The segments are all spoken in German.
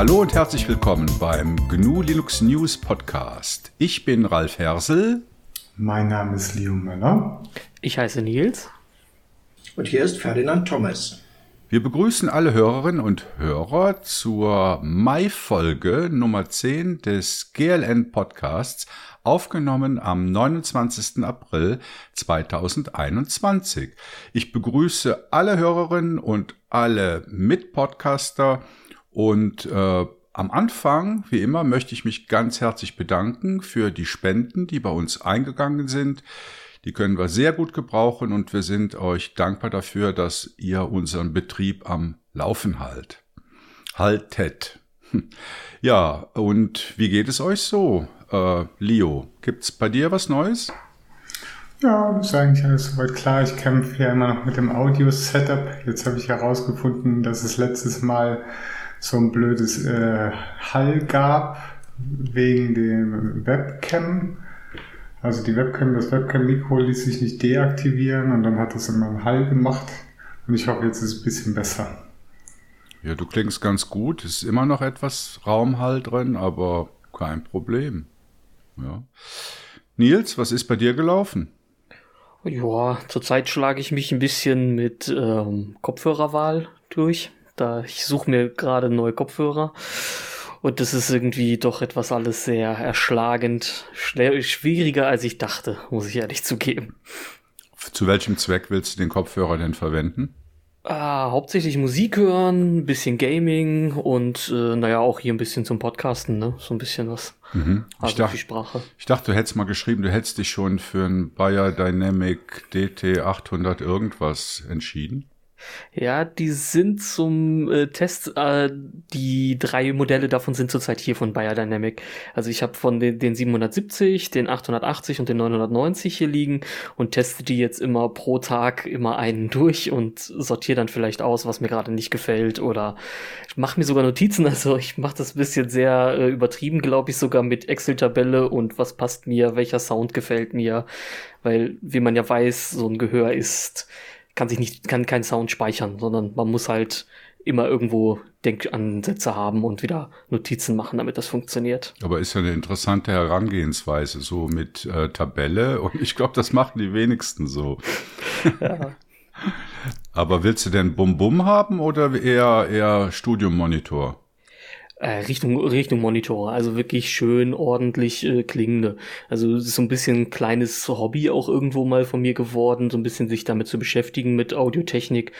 Hallo und herzlich willkommen beim GNU Linux News Podcast. Ich bin Ralf Hersel. Mein Name ist Leo Möller. Ich heiße Nils. Und hier ist Ferdinand Thomas. Wir begrüßen alle Hörerinnen und Hörer zur Mai-Folge Nummer 10 des GLN Podcasts, aufgenommen am 29. April 2021. Ich begrüße alle Hörerinnen und alle Mitpodcaster und äh, am Anfang, wie immer, möchte ich mich ganz herzlich bedanken für die Spenden, die bei uns eingegangen sind. Die können wir sehr gut gebrauchen und wir sind euch dankbar dafür, dass ihr unseren Betrieb am Laufen halt. Haltet. Ja, und wie geht es euch so, äh, Leo? Gibt's bei dir was Neues? Ja, ist eigentlich alles soweit klar. Ich kämpfe ja immer noch mit dem Audio-Setup. Jetzt habe ich herausgefunden, dass es letztes Mal so ein blödes äh, Hall gab wegen dem Webcam. Also die Webcam, das Webcam-Mikro ließ sich nicht deaktivieren und dann hat das immer einen Hall gemacht. Und ich hoffe, jetzt ist es ein bisschen besser. Ja, du klingst ganz gut. Es ist immer noch etwas Raumhall drin, aber kein Problem. Ja. Nils, was ist bei dir gelaufen? Ja, zurzeit schlage ich mich ein bisschen mit ähm, Kopfhörerwahl durch. Da ich suche mir gerade neue Kopfhörer und das ist irgendwie doch etwas alles sehr erschlagend, schwieriger als ich dachte, muss ich ehrlich zugeben. Zu welchem Zweck willst du den Kopfhörer denn verwenden? Ah, hauptsächlich Musik hören, ein bisschen Gaming und äh, naja, auch hier ein bisschen zum Podcasten, ne? So ein bisschen was. Mhm. Also ich, dachte, Sprache. ich dachte, du hättest mal geschrieben, du hättest dich schon für ein Bayer Dynamic DT 800 irgendwas entschieden. Ja, die sind zum äh, Test, äh, die drei Modelle davon sind zurzeit hier von Bayer Dynamic. Also ich habe von den, den 770, den 880 und den 990 hier liegen und teste die jetzt immer pro Tag immer einen durch und sortiere dann vielleicht aus, was mir gerade nicht gefällt oder mache mir sogar Notizen. Also ich mache das bisschen sehr äh, übertrieben, glaube ich, sogar mit Excel-Tabelle und was passt mir, welcher Sound gefällt mir, weil wie man ja weiß, so ein Gehör ist kann sich nicht, kann keinen Sound speichern, sondern man muss halt immer irgendwo Denkansätze haben und wieder Notizen machen, damit das funktioniert. Aber ist ja eine interessante Herangehensweise, so mit äh, Tabelle und ich glaube, das machen die wenigsten so. ja. Aber willst du denn Bum-Bum haben oder eher, eher Studiummonitor? Äh, Richtung, Richtung Monitore, also wirklich schön ordentlich äh, klingende. Also es ist so ein bisschen ein kleines Hobby auch irgendwo mal von mir geworden, so ein bisschen sich damit zu beschäftigen mit Audiotechnik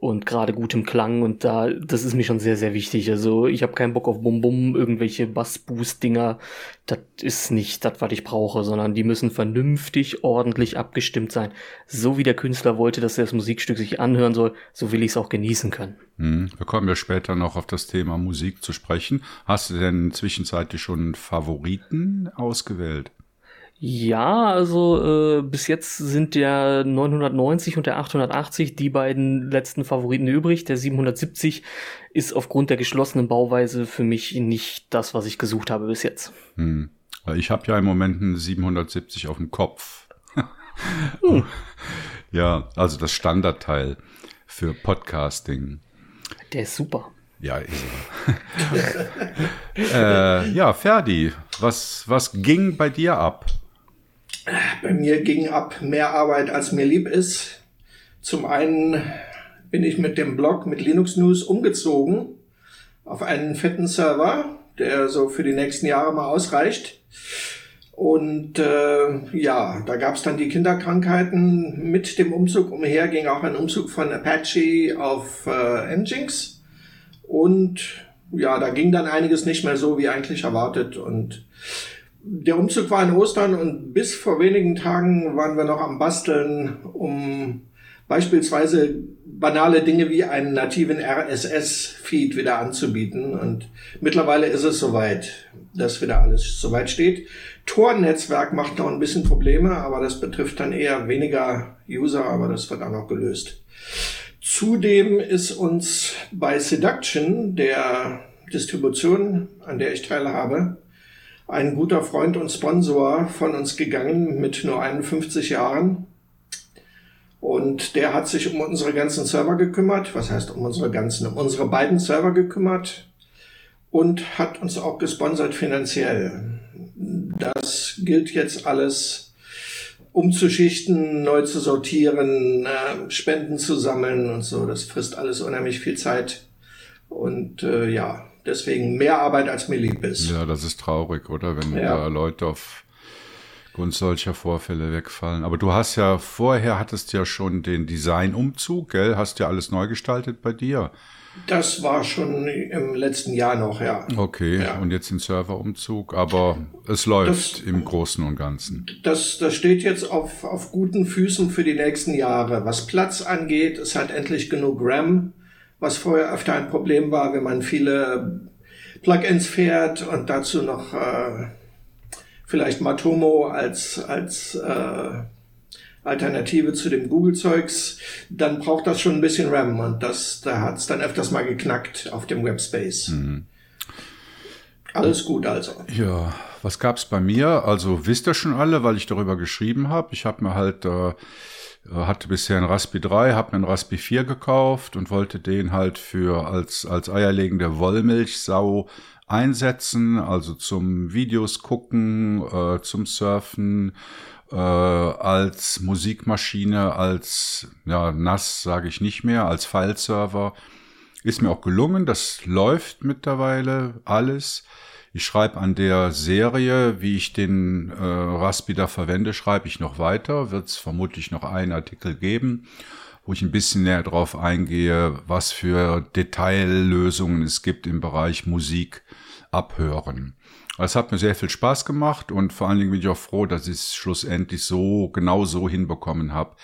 und gerade gutem Klang und da, das ist mir schon sehr, sehr wichtig. Also ich habe keinen Bock auf Bum-Bum, irgendwelche Bass-Boost-Dinger. Das ist nicht das, was ich brauche, sondern die müssen vernünftig, ordentlich abgestimmt sein. So wie der Künstler wollte, dass er das Musikstück sich anhören soll, so will ich es auch genießen können. Hm, wir kommen ja später noch auf das Thema Musik zu sprechen. Hast du denn zwischenzeitlich schon Favoriten ausgewählt? Ja, also äh, bis jetzt sind der 990 und der 880 die beiden letzten Favoriten übrig. Der 770 ist aufgrund der geschlossenen Bauweise für mich nicht das, was ich gesucht habe bis jetzt. Hm. Ich habe ja im Moment einen 770 auf dem Kopf. hm. Ja, also das Standardteil für Podcasting. Der ist super. Ja, ist er. äh, ja, Ferdi, was, was ging bei dir ab? Bei mir ging ab mehr Arbeit, als mir lieb ist. Zum einen bin ich mit dem Blog, mit Linux News umgezogen auf einen fetten Server, der so für die nächsten Jahre mal ausreicht. Und äh, ja, da gab es dann die Kinderkrankheiten. Mit dem Umzug umher ging auch ein Umzug von Apache auf äh, Nginx. Und ja, da ging dann einiges nicht mehr so wie eigentlich erwartet. Und der Umzug war in Ostern und bis vor wenigen Tagen waren wir noch am Basteln, um beispielsweise banale Dinge wie einen nativen RSS-Feed wieder anzubieten. Und mittlerweile ist es soweit, dass wieder alles soweit steht. Tor-Netzwerk macht noch ein bisschen Probleme, aber das betrifft dann eher weniger User, aber das wird auch noch gelöst. Zudem ist uns bei Seduction, der Distribution, an der ich teilhabe, ein guter Freund und Sponsor von uns gegangen mit nur 51 Jahren. Und der hat sich um unsere ganzen Server gekümmert. Was heißt um unsere ganzen? Um unsere beiden Server gekümmert. und hat uns auch gesponsert finanziell. Das gilt jetzt alles umzuschichten, neu zu sortieren, äh, Spenden zu sammeln und so. Das frisst alles unheimlich viel Zeit. Und äh, ja, deswegen mehr Arbeit als mir lieb ist. Ja, das ist traurig, oder? Wenn ja. da Leute auf Grund solcher Vorfälle wegfallen. Aber du hast ja vorher hattest ja schon den Designumzug, gell? Hast ja alles neu gestaltet bei dir. Das war schon im letzten Jahr noch, ja. Okay, ja. und jetzt den Serverumzug, aber es läuft das, im Großen und Ganzen. Das, das steht jetzt auf, auf guten Füßen für die nächsten Jahre. Was Platz angeht, es hat endlich genug RAM, was vorher öfter ein Problem war, wenn man viele Plugins fährt und dazu noch äh, vielleicht Matomo als, als äh, Alternative zu dem Google-Zeugs, dann braucht das schon ein bisschen RAM und das, da hat's dann öfters mal geknackt auf dem Webspace. Mhm. Alles gut also. Ja, was gab's bei mir? Also wisst ihr schon alle, weil ich darüber geschrieben habe. Ich habe mir halt äh, hatte bisher ein Raspi 3, habe mir ein Raspi 4 gekauft und wollte den halt für als als eierlegende Wollmilchsau einsetzen, also zum Videos gucken, äh, zum Surfen, äh, als Musikmaschine, als ja, NAS sage ich nicht mehr, als Fileserver. Ist mir auch gelungen, das läuft mittlerweile alles. Ich schreibe an der Serie, wie ich den äh, Raspi da verwende, schreibe ich noch weiter. Wird es vermutlich noch einen Artikel geben, wo ich ein bisschen näher drauf eingehe, was für Detaillösungen es gibt im Bereich Musik abhören. Es hat mir sehr viel Spaß gemacht und vor allen Dingen bin ich auch froh, dass ich es schlussendlich so genau so hinbekommen habe,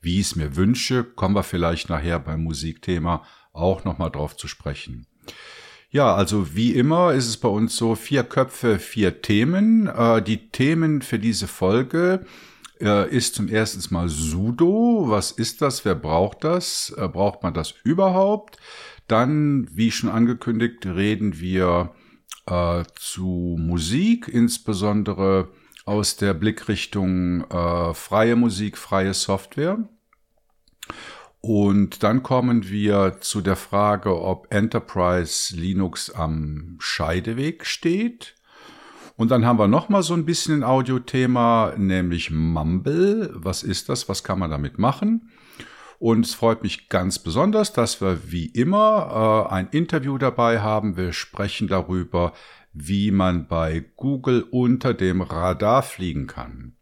wie ich es mir wünsche. Kommen wir vielleicht nachher beim Musikthema auch nochmal drauf zu sprechen. Ja, also wie immer ist es bei uns so vier Köpfe, vier Themen. Äh, die Themen für diese Folge äh, ist zum ersten Mal Sudo. Was ist das? Wer braucht das? Äh, braucht man das überhaupt? Dann, wie schon angekündigt, reden wir äh, zu Musik, insbesondere aus der Blickrichtung äh, freie Musik, freie Software. Und dann kommen wir zu der Frage, ob Enterprise Linux am Scheideweg steht. Und dann haben wir noch mal so ein bisschen ein Audiothema, nämlich Mumble. Was ist das? Was kann man damit machen? Und es freut mich ganz besonders, dass wir wie immer äh, ein Interview dabei haben. Wir sprechen darüber, wie man bei Google unter dem Radar fliegen kann.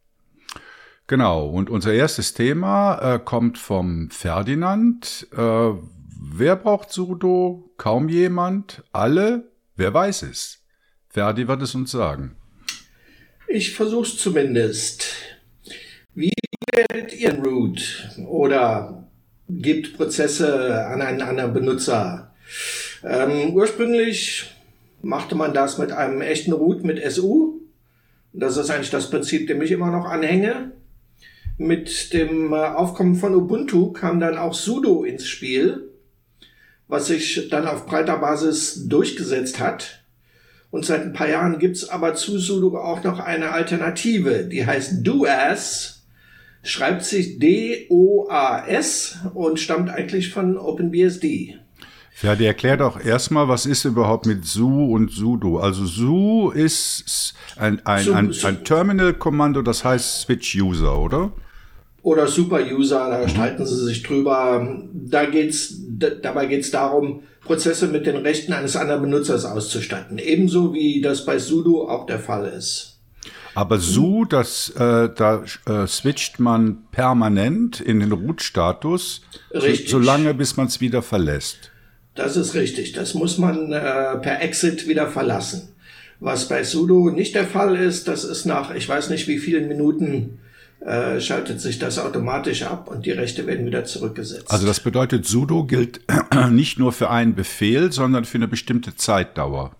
Genau, und unser erstes Thema äh, kommt vom Ferdinand. Äh, wer braucht Sudo? Kaum jemand. Alle? Wer weiß es? Ferdi wird es uns sagen. Ich versuch's zumindest. Wie wählt ihr Root? Oder gibt Prozesse an einen anderen Benutzer. Ähm, ursprünglich machte man das mit einem echten Root mit SU. Das ist eigentlich das Prinzip, dem ich immer noch anhänge. Mit dem äh, Aufkommen von Ubuntu kam dann auch sudo ins Spiel, was sich dann auf breiter Basis durchgesetzt hat. Und seit ein paar Jahren gibt's aber zu sudo auch noch eine Alternative, die heißt doas schreibt sich D-O-A-S und stammt eigentlich von OpenBSD. Ja, die erklärt auch erstmal, was ist überhaupt mit Su und Sudo. Also Su ist ein, ein, ein, ein Terminal-Kommando, das heißt Switch-User, oder? Oder Super-User, da streiten sie sich drüber. Da geht's, dabei geht's darum, Prozesse mit den Rechten eines anderen Benutzers auszustatten. Ebenso wie das bei Sudo auch der Fall ist. Aber so, dass äh, da äh, switcht man permanent in den Root-Status, so, solange bis man es wieder verlässt. Das ist richtig. Das muss man äh, per Exit wieder verlassen. Was bei sudo nicht der Fall ist, das ist nach, ich weiß nicht wie vielen Minuten, äh, schaltet sich das automatisch ab und die Rechte werden wieder zurückgesetzt. Also das bedeutet, sudo gilt nicht nur für einen Befehl, sondern für eine bestimmte Zeitdauer.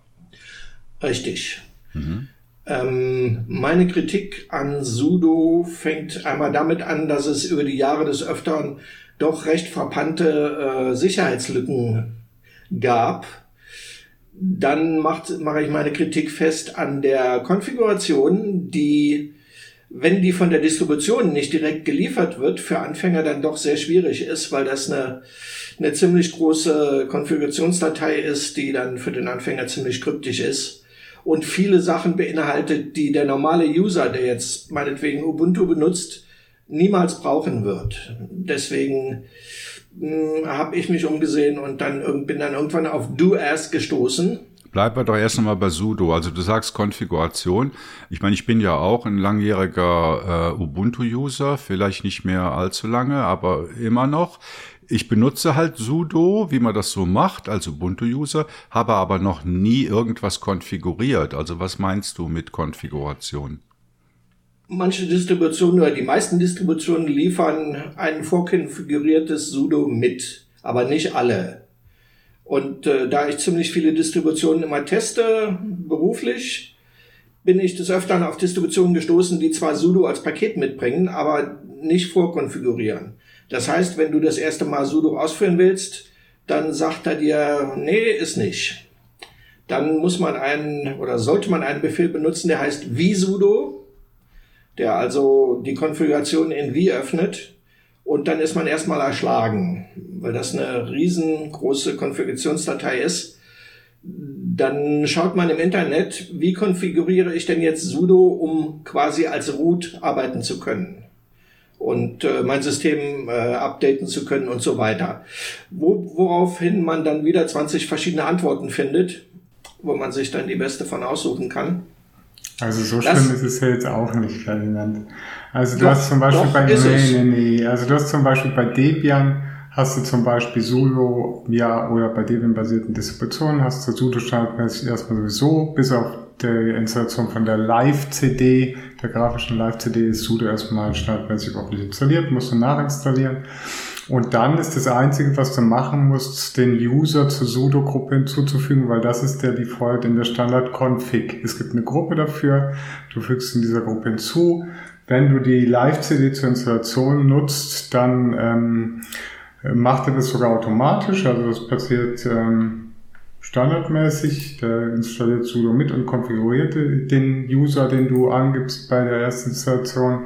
Richtig. Mhm. Ähm, meine Kritik an Sudo fängt einmal damit an, dass es über die Jahre des Öfteren doch recht frappante äh, Sicherheitslücken gab. Dann macht, mache ich meine Kritik fest an der Konfiguration, die wenn die von der Distribution nicht direkt geliefert wird, für Anfänger dann doch sehr schwierig ist, weil das eine, eine ziemlich große Konfigurationsdatei ist, die dann für den Anfänger ziemlich kryptisch ist und viele Sachen beinhaltet, die der normale User, der jetzt meinetwegen Ubuntu benutzt, niemals brauchen wird. Deswegen hm, habe ich mich umgesehen und dann bin dann irgendwann auf Do As gestoßen Bleiben wir doch erst nochmal bei sudo. Also du sagst Konfiguration. Ich meine, ich bin ja auch ein langjähriger äh, Ubuntu-User, vielleicht nicht mehr allzu lange, aber immer noch. Ich benutze halt sudo, wie man das so macht, als Ubuntu-User, habe aber noch nie irgendwas konfiguriert. Also was meinst du mit Konfiguration? Manche Distributionen oder die meisten Distributionen liefern ein vorkonfiguriertes sudo mit, aber nicht alle. Und äh, da ich ziemlich viele Distributionen immer teste, beruflich, bin ich des Öfteren auf Distributionen gestoßen, die zwar sudo als Paket mitbringen, aber nicht vorkonfigurieren. Das heißt, wenn du das erste Mal sudo ausführen willst, dann sagt er dir, nee, ist nicht. Dann muss man einen oder sollte man einen Befehl benutzen, der heißt vsudo, der also die Konfiguration in v öffnet und dann ist man erstmal erschlagen, weil das eine riesengroße Konfigurationsdatei ist. Dann schaut man im Internet, wie konfiguriere ich denn jetzt sudo, um quasi als root arbeiten zu können und äh, mein System äh, updaten zu können und so weiter. Wo, woraufhin man dann wieder 20 verschiedene Antworten findet, wo man sich dann die beste von aussuchen kann. Also so das, schlimm ist es ja jetzt auch nicht, Ferdinand. Also du doch, hast zum Beispiel bei nee, nee, nee. Also du hast zum Beispiel bei Debian hast du zum Beispiel Sudo, ja, oder bei Debian-basierten Distributionen hast du Sudo standardmäßig erstmal sowieso, bis auf die Installation von der Live-CD, der grafischen Live-CD ist Sudo erstmal standardmäßig überhaupt nicht installiert, musst du nachinstallieren. Und dann ist das Einzige, was du machen musst, den User zur Sudo-Gruppe hinzuzufügen, weil das ist der Default in der Standard-Config. Es gibt eine Gruppe dafür, du fügst in dieser Gruppe hinzu. Wenn du die Live-CD zur Installation nutzt, dann ähm, macht er das sogar automatisch. Also das passiert ähm, standardmäßig. Der installiert sudo mit und konfiguriert den User, den du angibst bei der ersten Installation.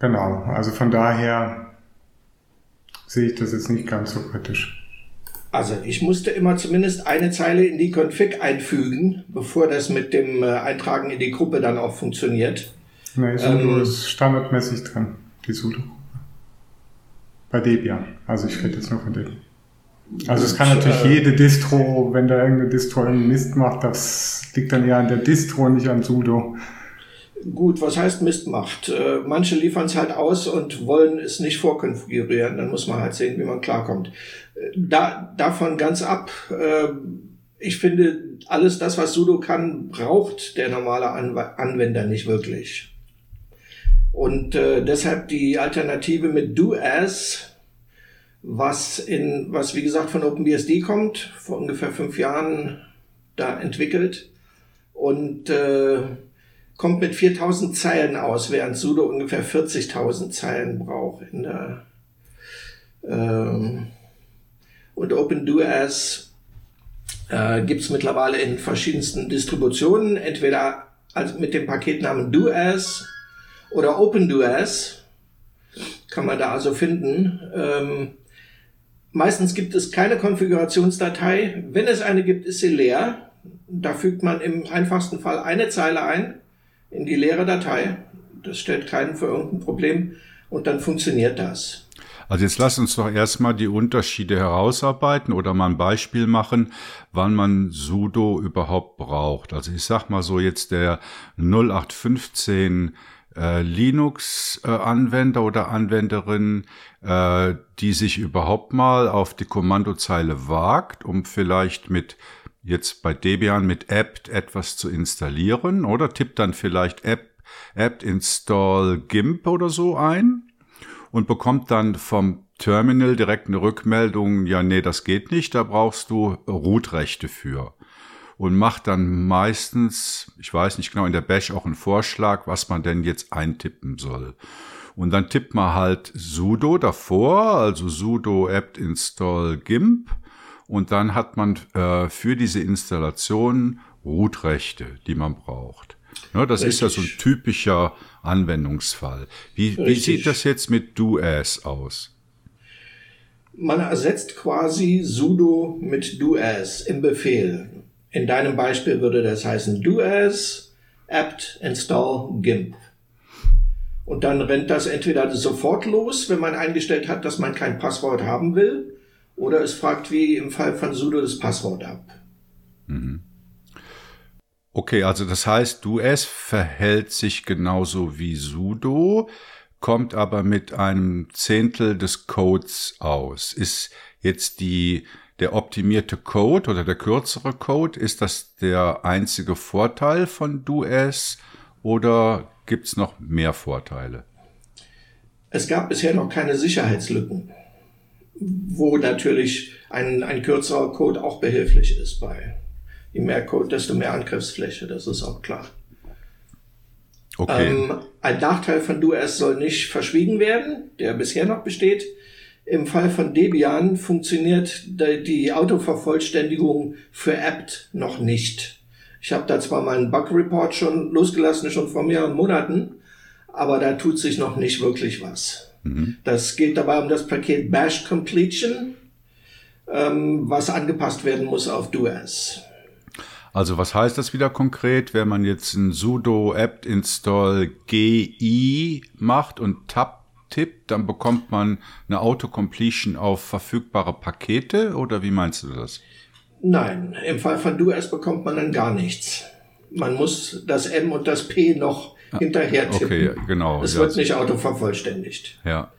Genau, also von daher sehe ich das jetzt nicht ganz so kritisch. Also ich musste immer zumindest eine Zeile in die Config einfügen, bevor das mit dem äh, Eintragen in die Gruppe dann auch funktioniert. Nee, Sudo ähm, ist standardmäßig drin, die Sudo-Gruppe. Bei Debian. Also ich rede jetzt nur von Debian. Also es kann natürlich äh, jede Distro, wenn da irgendeine Distro einen Mist macht, das liegt dann eher an der Distro, nicht an Sudo. Gut, was heißt Mist macht? Äh, manche liefern es halt aus und wollen es nicht vorkonfigurieren. Dann muss man halt sehen, wie man klarkommt. Äh, da, davon ganz ab. Äh, ich finde, alles das, was Sudo kann, braucht der normale Anwender nicht wirklich. Und äh, deshalb die Alternative mit Do-As, was in, was wie gesagt von OpenBSD kommt, vor ungefähr fünf Jahren da entwickelt. Und äh, kommt mit 4000 Zeilen aus, während Sudo ungefähr 40.000 Zeilen braucht. In der, ähm, und OpenDoAs äh, gibt es mittlerweile in verschiedensten Distributionen, entweder also mit dem Paketnamen DoAs oder OpenDoAs kann man da also finden. Ähm, meistens gibt es keine Konfigurationsdatei. Wenn es eine gibt, ist sie leer. Da fügt man im einfachsten Fall eine Zeile ein in die leere Datei. Das stellt keinen für irgendein Problem und dann funktioniert das. Also jetzt lass uns doch erstmal die Unterschiede herausarbeiten oder mal ein Beispiel machen, wann man sudo überhaupt braucht. Also ich sag mal so jetzt der 0815 äh, Linux-Anwender oder Anwenderin, äh, die sich überhaupt mal auf die Kommandozeile wagt, um vielleicht mit jetzt bei Debian mit apt etwas zu installieren oder tippt dann vielleicht apt, apt install gimp oder so ein und bekommt dann vom Terminal direkt eine Rückmeldung, ja, nee, das geht nicht, da brauchst du Root-Rechte für. Und macht dann meistens, ich weiß nicht genau, in der Bash auch einen Vorschlag, was man denn jetzt eintippen soll. Und dann tippt man halt sudo davor, also sudo apt install gimp und dann hat man äh, für diese Installation Root-Rechte, die man braucht. Ne, das Richtig. ist ja so ein typischer Anwendungsfall. Wie, wie sieht das jetzt mit do-as aus? Man ersetzt quasi sudo mit do-as im Befehl. In deinem Beispiel würde das heißen do-as apt install gimp. Und dann rennt das entweder sofort los, wenn man eingestellt hat, dass man kein Passwort haben will, oder es fragt wie im Fall von sudo das Passwort ab. Mhm. Okay, also das heißt, do-as verhält sich genauso wie sudo, kommt aber mit einem Zehntel des Codes aus. Ist jetzt die, der optimierte Code oder der kürzere Code, ist das der einzige Vorteil von do-as oder gibt es noch mehr Vorteile? Es gab bisher noch keine Sicherheitslücken, wo natürlich ein, ein kürzerer Code auch behilflich ist bei. Je mehr Code, desto mehr Angriffsfläche, das ist auch klar. Okay. Ähm, ein Nachteil von DoS soll nicht verschwiegen werden, der bisher noch besteht. Im Fall von Debian funktioniert die Autovervollständigung für apt noch nicht. Ich habe da zwar mal einen Bug-Report schon losgelassen, schon vor mehreren Monaten, aber da tut sich noch nicht wirklich was. Mhm. Das geht dabei um das Paket Bash Completion, ähm, was angepasst werden muss auf DoS. Also was heißt das wieder konkret, wenn man jetzt ein sudo apt install gi macht und tab tippt, dann bekommt man eine Autocompletion auf verfügbare Pakete oder wie meinst du das? Nein, im Fall von DoS bekommt man dann gar nichts. Man muss das M und das P noch hinterher tippen. Okay, genau. Es wird nicht autovervollständigt. Ja.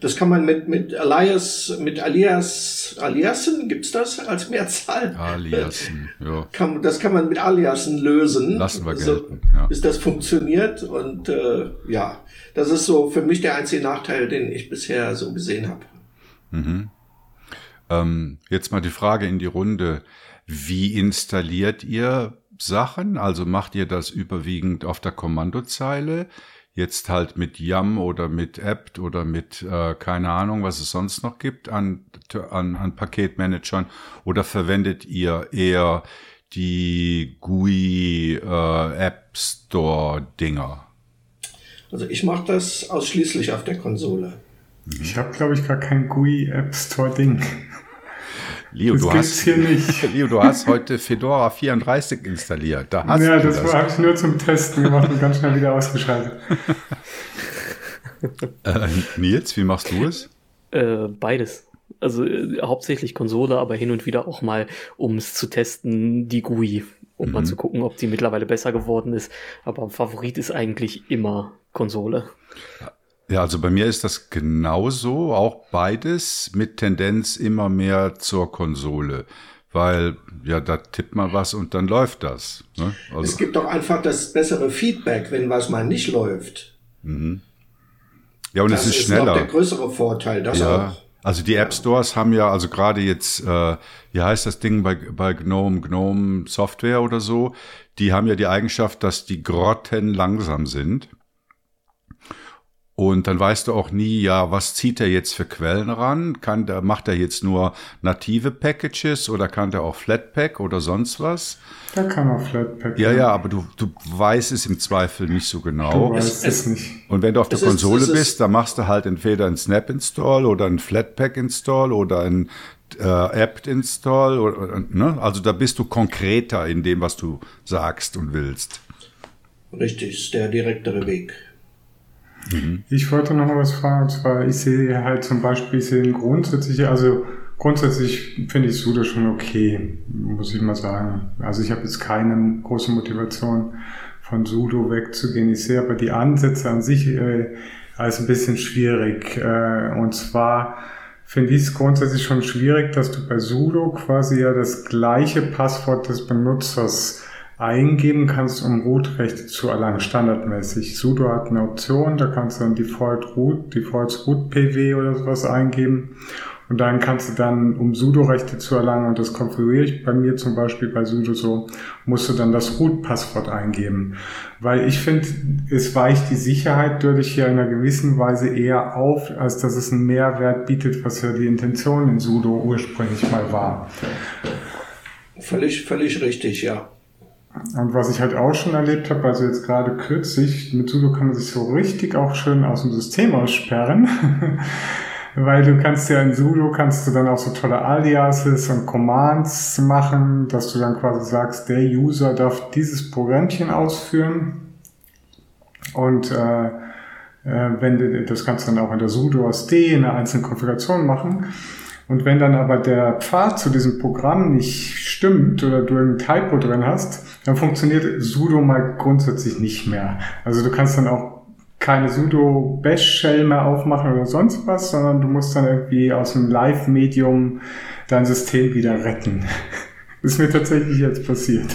Das kann man mit, mit Alias, mit Alias, Aliasen, gibt's das als Mehrzahl? Aliasen, ja. Kann, das kann man mit Aliasen lösen. Lassen wir gelten, so, ja. Bis das funktioniert und äh, ja, das ist so für mich der einzige Nachteil, den ich bisher so gesehen habe. Mhm. Ähm, jetzt mal die Frage in die Runde. Wie installiert ihr Sachen? Also macht ihr das überwiegend auf der Kommandozeile? jetzt halt mit Yum oder mit apt oder mit äh, keine Ahnung, was es sonst noch gibt an, an, an Paketmanagern oder verwendet ihr eher die GUI äh, App Store Dinger? Also ich mache das ausschließlich auf der Konsole. Ich habe glaube ich gar kein GUI App Store Ding. Leo, das du hast, hier nicht. Leo, du hast heute Fedora 34 installiert. Da hast ja, das, das. habe ich nur zum Testen gemacht und ganz schnell wieder ausgeschaltet. äh, Nils, wie machst du es? Äh, beides. Also äh, hauptsächlich Konsole, aber hin und wieder auch mal, um es zu testen, die GUI, um mhm. mal zu gucken, ob die mittlerweile besser geworden ist. Aber Favorit ist eigentlich immer Konsole. Ja, also bei mir ist das genauso, auch beides mit Tendenz immer mehr zur Konsole. Weil, ja, da tippt man was und dann läuft das. Ne? Also, es gibt doch einfach das bessere Feedback, wenn was mal nicht läuft. Mhm. Ja, und das es ist, ist schneller. Das ist der größere Vorteil, das ja. auch. Also die App Stores haben ja, also gerade jetzt, äh, wie heißt das Ding bei, bei GNOME, GNOME Software oder so, die haben ja die Eigenschaft, dass die Grotten langsam sind. Und dann weißt du auch nie, ja, was zieht er jetzt für Quellen ran? Kann der, macht er jetzt nur native Packages oder kann der auch Flatpak oder sonst was? Da kann er Flatpak. Ja, ja, aber du, du weißt es im Zweifel nicht so genau. Du weißt es, es nicht. Und wenn du auf der Konsole ist, bist, dann machst du halt entweder ein Snap Install oder ein Flatpak Install oder ein äh, apt Install oder, ne? Also da bist du konkreter in dem, was du sagst und willst. Richtig, ist der direktere Weg. Mhm. Ich wollte noch mal was fragen, und zwar, ich sehe halt zum Beispiel, ich sehe grundsätzlich, also grundsätzlich finde ich Sudo schon okay, muss ich mal sagen. Also ich habe jetzt keine große Motivation, von Sudo wegzugehen. Ich sehe aber die Ansätze an sich äh, als ein bisschen schwierig. Äh, und zwar finde ich es grundsätzlich schon schwierig, dass du bei Sudo quasi ja das gleiche Passwort des Benutzers eingeben kannst, um Root-Rechte zu erlangen, standardmäßig. Sudo hat eine Option, da kannst du dann Default Root, Default Root PW oder sowas eingeben. Und dann kannst du dann, um Sudo-Rechte zu erlangen, und das konfiguriere ich bei mir zum Beispiel bei Sudo so, musst du dann das Root-Passwort eingeben. Weil ich finde, es weicht die Sicherheit dadurch hier in einer gewissen Weise eher auf, als dass es einen Mehrwert bietet, was ja die Intention in Sudo ursprünglich mal war. Völlig, völlig richtig, ja. Und was ich halt auch schon erlebt habe, also jetzt gerade kürzlich, mit Sudo kann man sich so richtig auch schön aus dem System aussperren. Weil du kannst ja in Sudo kannst du dann auch so tolle Aliases und Commands machen, dass du dann quasi sagst, der User darf dieses Programmchen ausführen. Und äh, äh, wenn das kannst du dann auch in der sudo SD in einer einzelnen Konfiguration machen. Und wenn dann aber der Pfad zu diesem Programm nicht stimmt oder du ein Typo drin hast, dann funktioniert sudo mal grundsätzlich nicht mehr. Also du kannst dann auch keine sudo bash shell mehr aufmachen oder sonst was, sondern du musst dann irgendwie aus dem Live-Medium dein System wieder retten. Das ist mir tatsächlich jetzt passiert.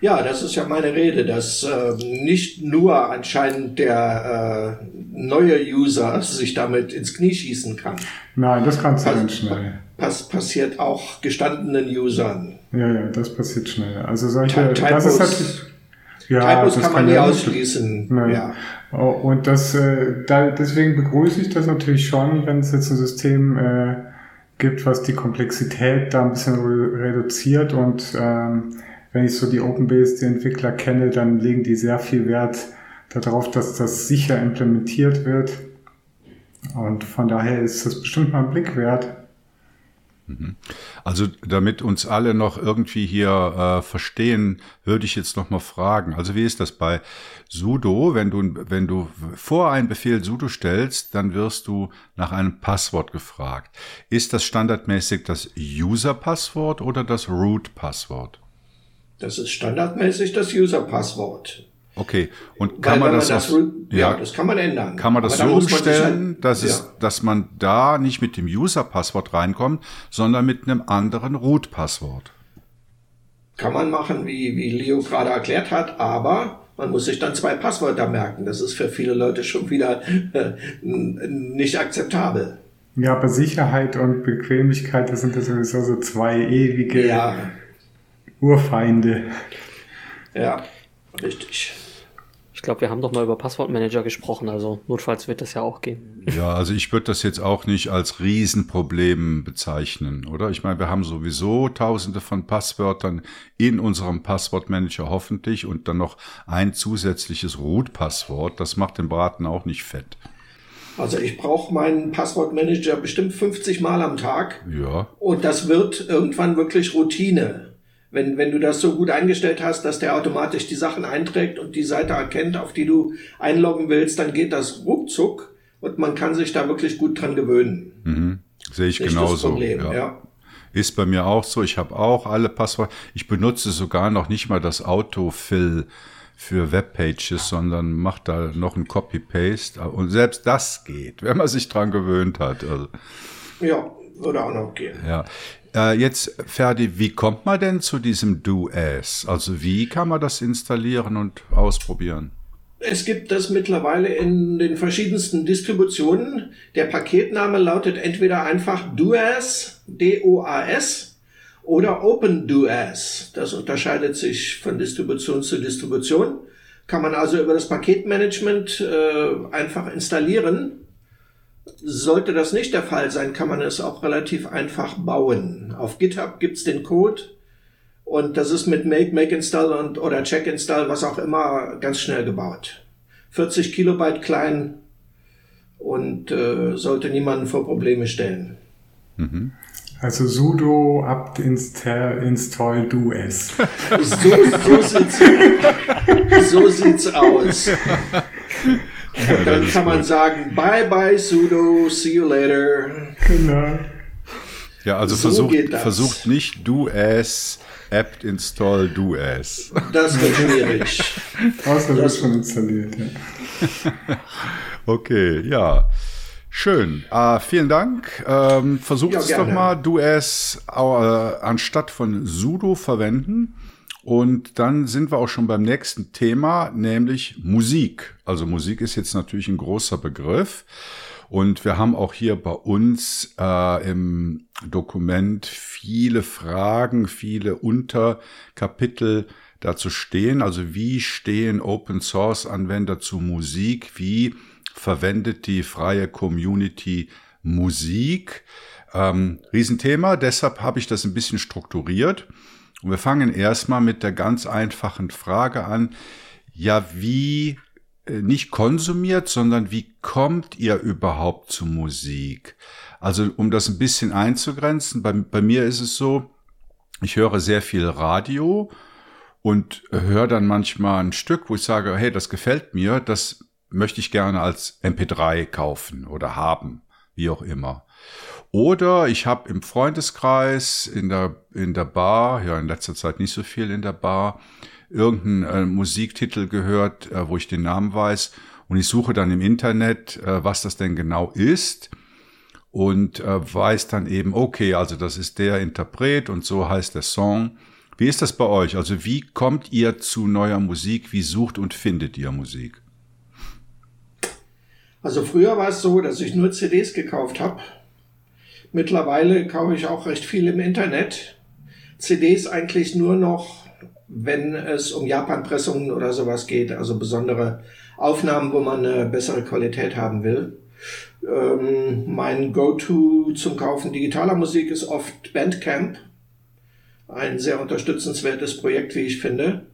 Ja, das ist ja meine Rede, dass äh, nicht nur anscheinend der äh, neue User sich damit ins Knie schießen kann. Nein, das kannst du ganz schnell. Pass passiert auch gestandenen Usern. Ja, ja, das passiert schnell. Also solche, Ty das ist halt, ja, Typos das kann man nie ausschließen. Nein. Ja. Oh, Und das, äh, da, deswegen begrüße ich das natürlich schon, wenn es jetzt ein System äh, gibt, was die Komplexität da ein bisschen re reduziert. Und ähm, wenn ich so die OpenBSD-Entwickler kenne, dann legen die sehr viel Wert darauf, dass das sicher implementiert wird. Und von daher ist das bestimmt mal ein Blick wert. Also damit uns alle noch irgendwie hier äh, verstehen, würde ich jetzt noch mal fragen. Also wie ist das bei sudo? Wenn du wenn du vor einen Befehl sudo stellst, dann wirst du nach einem Passwort gefragt. Ist das standardmäßig das User-Passwort oder das Root-Passwort? Das ist standardmäßig das User-Passwort. Okay. Und Weil kann man wenn das, auch, Root- ja, das kann man ändern. Kann man das Aber so man umstellen, halt- dass, ja. es, dass man da nicht mit dem User-Passwort reinkommt, sondern mit einem anderen Root-Passwort? Kann man machen, wie, wie Leo gerade erklärt hat, aber man muss sich dann zwei Passwörter merken. Das ist für viele Leute schon wieder nicht akzeptabel. Ja, aber Sicherheit und Bequemlichkeit, das sind ja sowieso so zwei ewige Ja, Urfeinde. ja, richtig. Ich glaube, wir haben doch mal über Passwortmanager gesprochen, also notfalls wird das ja auch gehen. Ja, also ich würde das jetzt auch nicht als Riesenproblem bezeichnen, oder? Ich meine, wir haben sowieso tausende von Passwörtern in unserem Passwortmanager hoffentlich und dann noch ein zusätzliches Root-Passwort. Das macht den Braten auch nicht fett. Also ich brauche meinen Passwortmanager bestimmt 50 Mal am Tag Ja, und das wird irgendwann wirklich Routine. Wenn, wenn du das so gut eingestellt hast, dass der automatisch die Sachen einträgt und die Seite erkennt, auf die du einloggen willst, dann geht das ruckzuck und man kann sich da wirklich gut dran gewöhnen. sehe ich Nicht genauso. Problem, ja. Ist bei mir auch so. Ich habe auch alle Passwörter. Ich benutze sogar noch nicht mal das Autofill für Webpages, sondern mache da noch ein Copy-Paste. Und selbst das geht, wenn man sich dran gewöhnt hat. Also, Ja, würde auch noch gehen. ja. Äh, jetzt, Ferdi, wie kommt man denn zu diesem Do-As? Also wie kann man das installieren und ausprobieren? Es gibt das mittlerweile in den verschiedensten Distributionen. Der Paketname lautet entweder einfach DOAS, D-O-A-S, oder OpenDOAS. Das unterscheidet sich von Distribution zu Distribution. Kann man also über das Paketmanagement äh, einfach installieren. Sollte das nicht der Fall sein, kann man es auch relativ einfach bauen. Auf GitHub gibt's den Code und das ist mit Make, Make Install und oder Check Install, was auch immer, ganz schnell gebaut. 40 Kilobyte klein und äh, sollte niemanden vor Probleme stellen. Also sudo apt install, install do s. So, so, sieht's, so sieht's aus. Und dann kann man sagen, bye bye sudo, see you later. Genau. Ja, also So versucht, versucht nicht Do-As, apt install Do-As. Das wird schwierig. Außer du schon installiert, ja. Okay, ja. Schön. Ah, vielen Dank. Ähm, versucht Ja, es doch gerne. mal, Do-As äh, anstatt von sudo verwenden. Und dann sind wir auch schon beim nächsten Thema, nämlich Musik. Also Musik ist jetzt natürlich ein großer Begriff. Und wir haben auch hier bei uns äh, im Dokument viele Fragen, viele Unterkapitel dazu stehen. Also wie stehen Open Source Anwender zu Musik? Wie verwendet die freie Community Musik? Ähm, Riesenthema, deshalb habe ich das ein bisschen strukturiert. Und wir fangen erstmal mit der ganz einfachen Frage an. Ja, wie äh, nicht konsumiert, sondern wie kommt ihr überhaupt zu Musik? Also um das ein bisschen einzugrenzen, bei, bei mir ist es so, ich höre sehr viel Radio und höre dann manchmal ein Stück, wo ich sage, hey, das gefällt mir, das möchte ich gerne als MP3 kaufen oder haben, wie auch immer. Oder ich habe im Freundeskreis, in der, in der Bar, ja in letzter Zeit nicht so viel in der Bar, irgendeinen äh, Musiktitel gehört, äh, wo ich den Namen weiß. Und ich suche dann im Internet, äh, was das denn genau ist. Und äh, weiß dann eben, okay, also das ist der Interpret und so heißt der Song. Wie ist das bei euch? Also wie kommt ihr zu neuer Musik? Wie sucht und findet ihr Musik? Also früher war es so, dass ich nur CDs gekauft habe. Mittlerweile kaufe ich auch recht viel im Internet. CDs eigentlich nur noch wenn es um Japan-Pressungen oder sowas geht, also besondere Aufnahmen, wo man eine bessere Qualität haben will. Ähm, mein Go-To zum Kaufen digitaler Musik ist oft Bandcamp. Ein sehr unterstützenswertes Projekt, wie ich finde.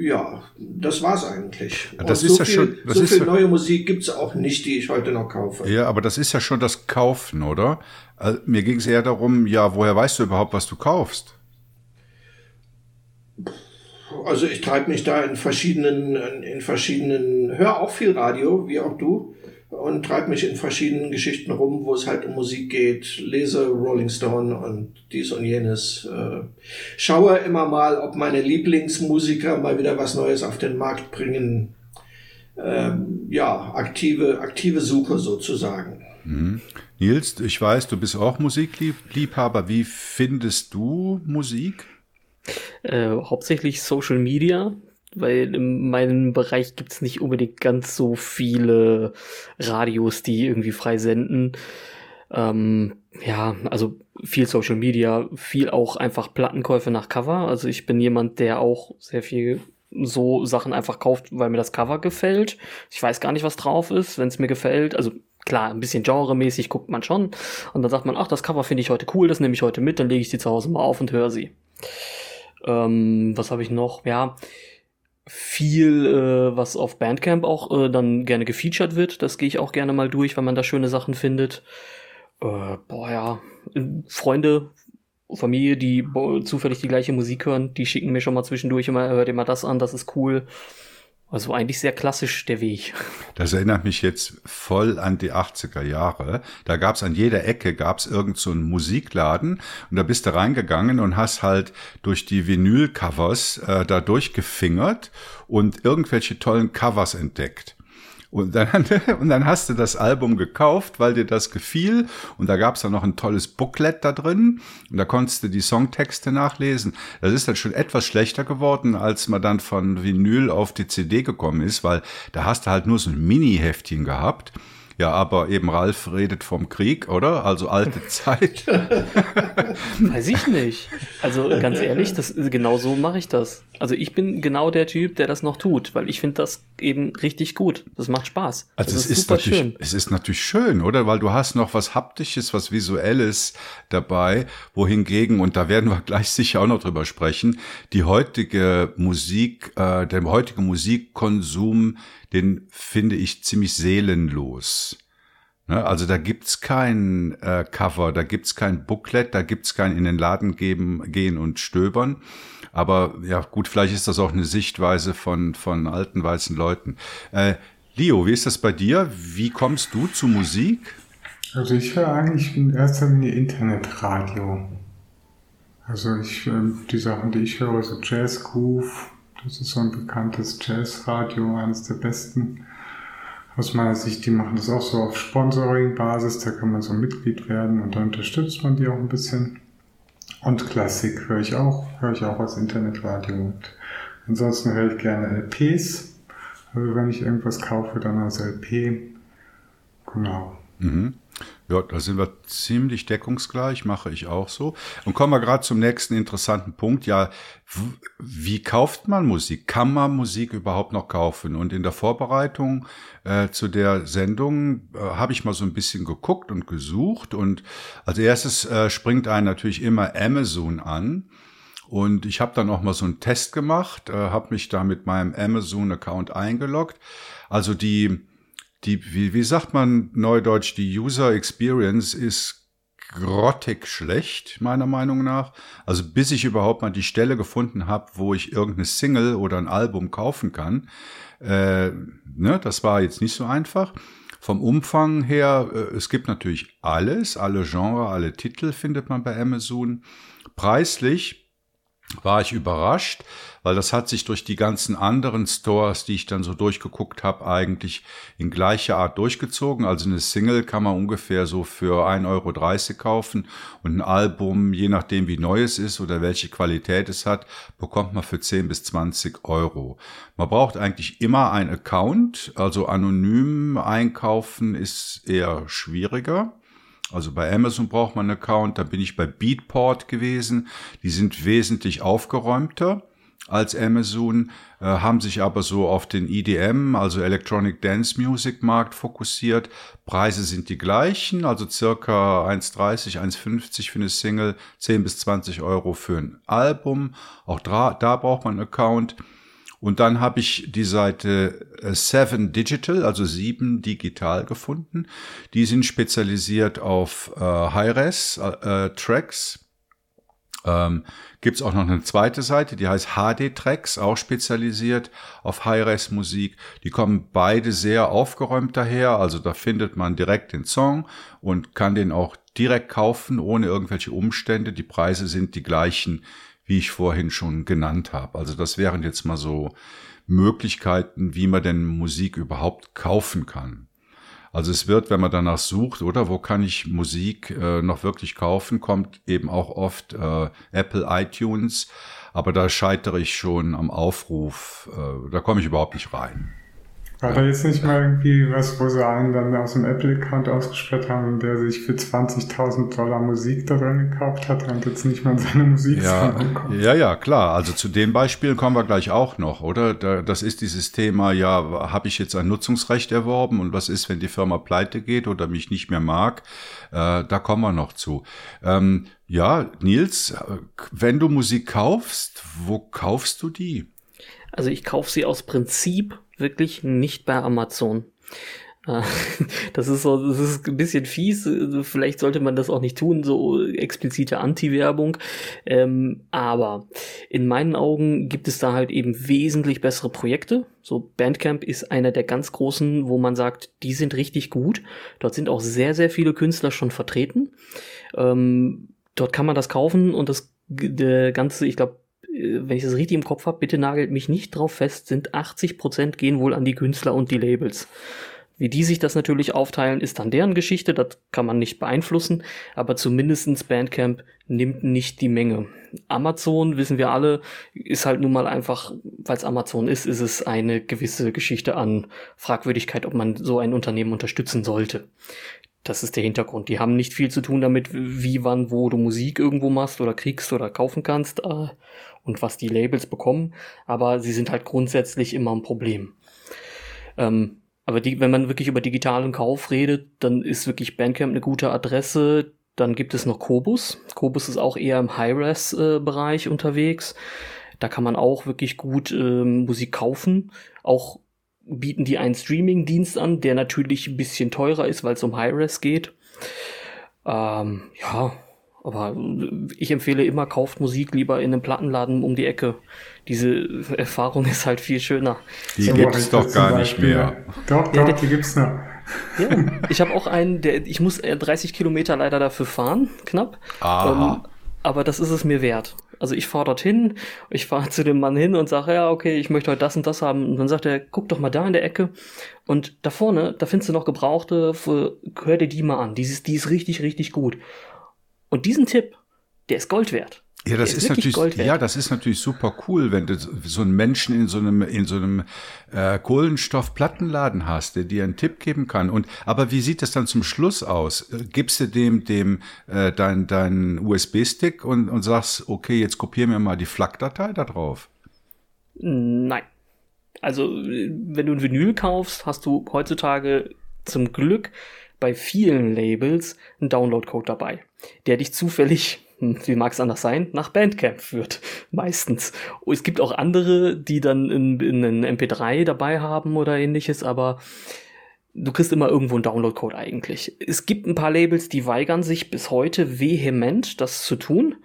Ja, das war's eigentlich. Das Und ist so ja viel, schon. Das so ist viel ja, neue Musik gibt's auch nicht, die ich heute noch kaufe. ja, aber das ist ja schon das Kaufen, oder? Also, mir ging es eher darum, ja, woher weißt du überhaupt, was du kaufst? Also ich treibe mich da in verschiedenen, in verschiedenen, höre auch viel Radio, wie auch du, und treibe mich in verschiedenen Geschichten rum, wo es halt um Musik geht, lese Rolling Stone und dies und jenes. Äh, schaue immer mal, ob meine Lieblingsmusiker mal wieder was Neues auf den Markt bringen. Ähm, ja, aktive, aktive Suche sozusagen. Mhm. Nils, ich weiß, du bist auch Musikliebhaber. Wie findest du Musik? Äh, hauptsächlich Social Media, weil in meinem Bereich gibt's nicht unbedingt ganz so viele Radios, die irgendwie frei senden. Ähm, ja, also viel Social Media, viel auch einfach Plattenkäufe nach Cover. Also ich bin jemand, der auch sehr viel so Sachen einfach kauft, weil mir das Cover gefällt. Ich weiß gar nicht, was drauf ist, wenn es mir gefällt. Also klar, ein bisschen genremäßig guckt man schon. Und dann sagt man, ach, das Cover finde ich heute cool, das nehme ich heute mit, dann lege ich die zu Hause mal auf und höre sie. Ähm, was habe ich noch? Ja, viel, äh, was auf Bandcamp auch äh, dann gerne gefeatured wird. Das gehe ich auch gerne mal durch, wenn man da schöne Sachen findet. Äh, boah, ja, Freunde, Familie, die boah, zufällig die gleiche Musik hören, die schicken mir schon mal zwischendurch immer, hört ihr mal das an, das ist cool. Also eigentlich sehr klassisch der Weg. Das erinnert mich jetzt voll an die 80er Jahre. Da gab's an jeder Ecke gab's irgend so einen Musikladen und da bist du reingegangen und hast halt durch die Vinylcovers äh, da durchgefingert und irgendwelche tollen Covers entdeckt. Und dann, und dann hast du das Album gekauft, weil dir das gefiel. Und da gab's dann noch ein tolles Booklet da drin. Und da konntest du die Songtexte nachlesen. Das ist dann schon etwas schlechter geworden, als man dann von Vinyl auf die CD gekommen ist, weil da hast du halt nur so ein Mini-Heftchen gehabt. Ja, aber eben Ralf redet vom Krieg, oder? Also alte Zeit. Weiß ich nicht. Also ganz ehrlich, das, genau so mache ich das. Also ich bin genau der Typ, der das noch tut, weil ich finde das eben richtig gut. Das macht Spaß. Also das es ist, natürlich, schön. es ist natürlich schön, oder? Weil du hast noch was Haptisches, was Visuelles dabei, wohingegen, und da werden wir gleich sicher auch noch drüber sprechen, die heutige Musik, äh, der heutige Musikkonsum, den finde ich ziemlich seelenlos. Ne? Also da gibt's kein äh, Cover, da gibt's kein Booklet, da gibt's kein in den Laden geben, gehen und stöbern. Aber ja, gut, vielleicht ist das auch eine Sichtweise von, von alten weißen Leuten. Äh, Leo, wie ist das bei dir? Wie kommst du zu Musik? Also ich höre eigentlich in erster Linie Internetradio. Also ich, äh, die Sachen, die ich höre, so Jazz Groove, das ist so ein bekanntes Jazzradio, eines der besten aus meiner Sicht, die machen das auch so auf Sponsoring-Basis, da kann man so Mitglied werden und da unterstützt man die auch ein bisschen. Und Klassik höre ich auch, höre ich auch aus Internetradio. Und ansonsten höre ich gerne LPs. Also wenn ich irgendwas kaufe, dann als LP. Genau. Mhm. Ja, da sind wir ziemlich deckungsgleich, mache ich auch so. Und kommen wir gerade zum nächsten interessanten Punkt. Ja, wie kauft man Musik? Kann man Musik überhaupt noch kaufen? Und in der Vorbereitung äh, zu der Sendung äh, habe ich mal so ein bisschen geguckt und gesucht. Und als erstes äh, springt einen natürlich immer Amazon an. Und ich habe dann auch mal so einen Test gemacht, äh, habe mich da mit meinem Amazon-Account eingeloggt. Also die, die, wie, wie sagt man neudeutsch, die User Experience ist grottig schlecht, meiner Meinung nach. Also bis ich überhaupt mal die Stelle gefunden habe, wo ich irgendeine Single oder ein Album kaufen kann. Äh, ne, das war jetzt nicht so einfach. Vom Umfang her, äh, es gibt natürlich alles, alle Genre, alle Titel findet man bei Amazon. Preislich war ich überrascht, weil das hat sich durch die ganzen anderen Stores, die ich dann so durchgeguckt habe, eigentlich in gleicher Art durchgezogen. Also eine Single kann man ungefähr so für 1,30 Euro kaufen und ein Album, je nachdem wie neu es ist oder welche Qualität es hat, bekommt man für 10 bis 20 Euro. Man braucht eigentlich immer ein Account, also anonym einkaufen ist eher schwieriger. Also bei Amazon braucht man einen Account, da bin ich bei Beatport gewesen. Die sind wesentlich aufgeräumter als Amazon, äh, haben sich aber so auf den EDM, also Electronic Dance Music Markt fokussiert. Preise sind die gleichen, also circa 1,30, 1,50 für eine Single, 10 bis 20 Euro für ein Album. Auch da, da braucht man einen Account. Und dann habe ich die Seite äh, Seven Digital, also sieben digital gefunden. Die sind spezialisiert auf äh, Hi-Res-Tracks. Äh, ähm, Gibt es auch noch eine zweite Seite, die heißt HD Tracks, auch spezialisiert auf Hi-Res-Musik. Die kommen beide sehr aufgeräumt daher, also da findet man direkt den Song und kann den auch direkt kaufen, ohne irgendwelche Umstände. Die Preise sind die gleichen wie ich vorhin schon genannt habe. Also das wären jetzt mal so Möglichkeiten, wie man denn Musik überhaupt kaufen kann. Also es wird, wenn man danach sucht, oder wo kann ich Musik äh, noch wirklich kaufen, kommt eben auch oft äh, Apple iTunes, aber da scheitere ich schon am Aufruf, äh, da komme ich überhaupt nicht rein. War da jetzt nicht mal irgendwie was, wo sie einen dann aus dem Apple-Account ausgesperrt haben, der sich für 20.000 Dollar Musik da drin gekauft hat und jetzt nicht mal seine Musik ja, ja, ja, klar. Also zu den Beispielen kommen wir gleich auch noch, oder? Das ist dieses Thema, ja, habe ich jetzt ein Nutzungsrecht erworben und was ist, wenn die Firma pleite geht oder mich nicht mehr mag? Äh, da kommen wir noch zu. Ähm, ja, Nils, wenn du Musik kaufst, wo kaufst du die? Also ich kaufe sie aus Prinzip wirklich nicht bei Amazon. Äh, das ist so, das ist ein bisschen fies. Vielleicht sollte man das auch nicht tun, so explizite Anti-Werbung. Ähm, aber in meinen Augen gibt es da halt eben wesentlich bessere Projekte. So Bandcamp ist einer der ganz großen, wo man sagt, die sind richtig gut. Dort sind auch sehr, sehr viele Künstler schon vertreten. Ähm, dort kann man das kaufen und das der ganze, ich glaube, äh, wenn ich das richtig im Kopf habe, bitte nagelt mich nicht drauf fest, sind 80 Prozent gehen wohl an die Künstler und die Labels. Wie die sich das natürlich aufteilen, ist dann deren Geschichte, das kann man nicht beeinflussen, aber zumindestens Bandcamp nimmt nicht die Menge. Amazon, wissen wir alle, ist halt nun mal einfach, weil es Amazon ist, ist es eine gewisse Geschichte an Fragwürdigkeit, ob man so ein Unternehmen unterstützen sollte. Das ist der Hintergrund. Die haben nicht viel zu tun damit, wie, wann, wo du Musik irgendwo machst oder kriegst oder kaufen kannst äh, und was die Labels bekommen, aber sie sind halt grundsätzlich immer ein Problem. Ähm, aber die, wenn man wirklich über digitalen Kauf redet, dann ist wirklich Bandcamp eine gute Adresse. Dann gibt es noch Kobus. Kobus ist auch eher im High-Res-Bereich unterwegs. Da kann man auch wirklich gut ähm, Musik kaufen. Auch bieten die einen Streaming-Dienst an, der natürlich ein bisschen teurer ist, weil es um High-Res geht. Ähm, ja, aber ich empfehle immer, kauft Musik lieber in einem Plattenladen um die Ecke. Diese Erfahrung ist halt viel schöner. Die so, gibt es doch gar nicht mehr. Doch, doch, ja, die gibt's noch. Ja, ich habe auch einen, der, ich muss 30 Kilometer leider dafür fahren, knapp. Ah. Ähm, aber das ist es mir wert. Also ich fahre dorthin, ich fahre zu dem Mann hin und sage, ja, okay, ich möchte heute das und das haben. Und dann sagt er, guck doch mal da in der Ecke. Und da vorne, da findest du noch Gebrauchte, hör dir die mal an. Die ist, die ist richtig, richtig gut. Und diesen Tipp, der ist Gold wert. Ja, das ist, ist natürlich, ja, das ist natürlich super cool, wenn du so einen Menschen in so einem, in so einem äh, Kohlenstoffplattenladen hast, der dir einen Tipp geben kann. Und aber wie sieht das dann zum Schluss aus? Gibst du dem dem äh, dein dein USB-Stick und und sagst, okay, jetzt kopier mir mal die FLAC-Datei da drauf? Nein. Also wenn du ein Vinyl kaufst, hast du heutzutage zum Glück bei vielen Labels einen Download-Code dabei, der dich zufällig hm, wie mag es anders sein, nach Bandcamp führt, meistens. Es gibt auch andere, die dann in, in einen MP3 dabei haben oder ähnliches, aber du kriegst immer irgendwo einen Downloadcode eigentlich. Es gibt ein paar Labels, die weigern sich bis heute vehement, das zu tun.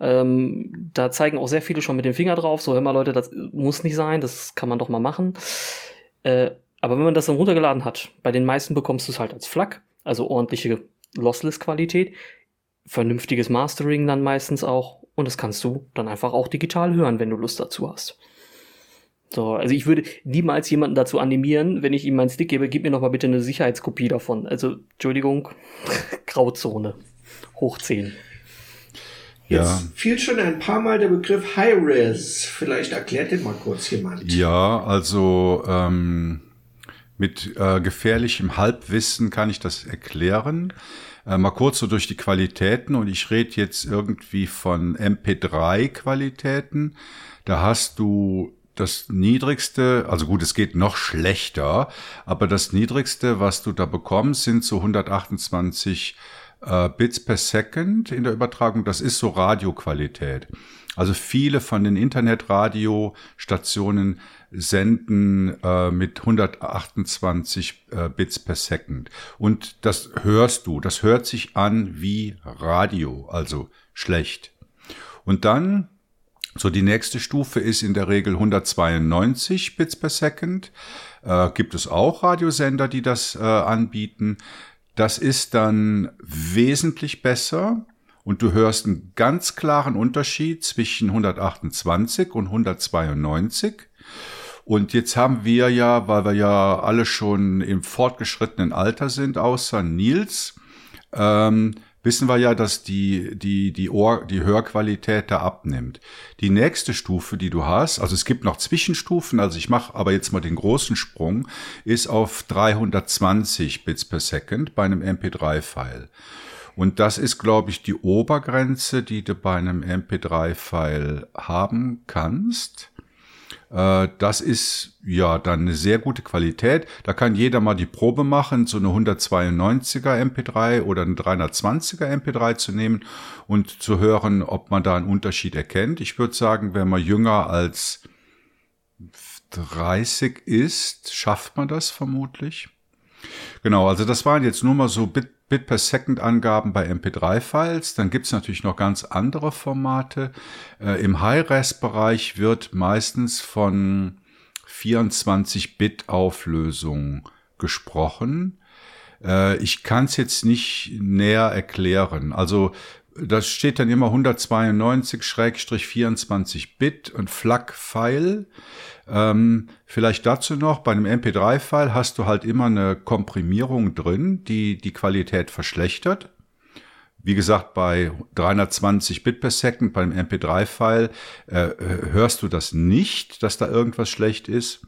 Ähm, da zeigen auch sehr viele schon mit dem Finger drauf, so hör mal Leute, das muss nicht sein, das kann man doch mal machen. Äh, aber wenn man das dann runtergeladen hat, bei den meisten bekommst du es halt als FLAC, also ordentliche Lossless-Qualität, vernünftiges Mastering dann meistens auch und das kannst du dann einfach auch digital hören, wenn du Lust dazu hast. So, also ich würde niemals jemanden dazu animieren, wenn ich ihm meinen Stick gebe, gib mir noch mal bitte eine Sicherheitskopie davon. Also, Entschuldigung, Grauzone. Hoch 10. Jetzt ja. fiel schon ein paar Mal der Begriff High-Res. Vielleicht erklärt den mal kurz jemand. Ja, also ähm, mit äh, gefährlichem Halbwissen kann ich das erklären. Äh, mal kurz so durch die Qualitäten und ich rede jetzt irgendwie von MP3-Qualitäten. Da hast du das niedrigste, also gut, es geht noch schlechter, aber das niedrigste, was du da bekommst, sind so 128 äh, Bits per Second in der Übertragung. Das ist so Radioqualität. Also viele von den Internetradiostationen senden äh, mit 128 äh, Bits per Second. Und das hörst du, das hört sich an wie Radio, also schlecht. Und dann so, die nächste Stufe ist in der Regel 192 Bits per Second. Äh, gibt es auch Radiosender, die das äh, anbieten. Das ist dann wesentlich besser und du hörst einen ganz klaren Unterschied zwischen 128 und 192. Und jetzt haben wir ja, weil wir ja alle schon im fortgeschrittenen Alter sind, außer Nils, ähm, wissen wir ja, dass die, die, die, Ohr, die Hörqualität da abnimmt. Die nächste Stufe, die du hast, also es gibt noch Zwischenstufen, also ich mache aber jetzt mal den großen Sprung, ist auf 320 Bits per Second bei einem MP3-File. Und das ist, glaube ich, die Obergrenze, die du bei einem MP3-File haben kannst. Äh, das ist ja dann eine sehr gute Qualität. Da kann jeder mal die Probe machen, so eine 192er MP3 oder eine 320er MP3 zu nehmen und zu hören, ob man da einen Unterschied erkennt. Ich würde sagen, wenn man jünger als 30 ist, schafft man das vermutlich. Genau, also das waren jetzt nur mal so Bit, Bit per Second Angaben bei MP3-Files. Dann gibt's natürlich noch ganz andere Formate. Äh, Im High-Res-Bereich wird meistens von 24-Bit Auflösung gesprochen. Äh, ich kann es jetzt nicht näher erklären. Also das steht dann immer 192-24 Bit und FLAC-File. Ähm, vielleicht dazu noch, bei einem MP3-File hast du halt immer eine Komprimierung drin, die die Qualität verschlechtert. Wie gesagt, bei 320 Bit per Second beim MP3-File äh, hörst du das nicht, dass da irgendwas schlecht ist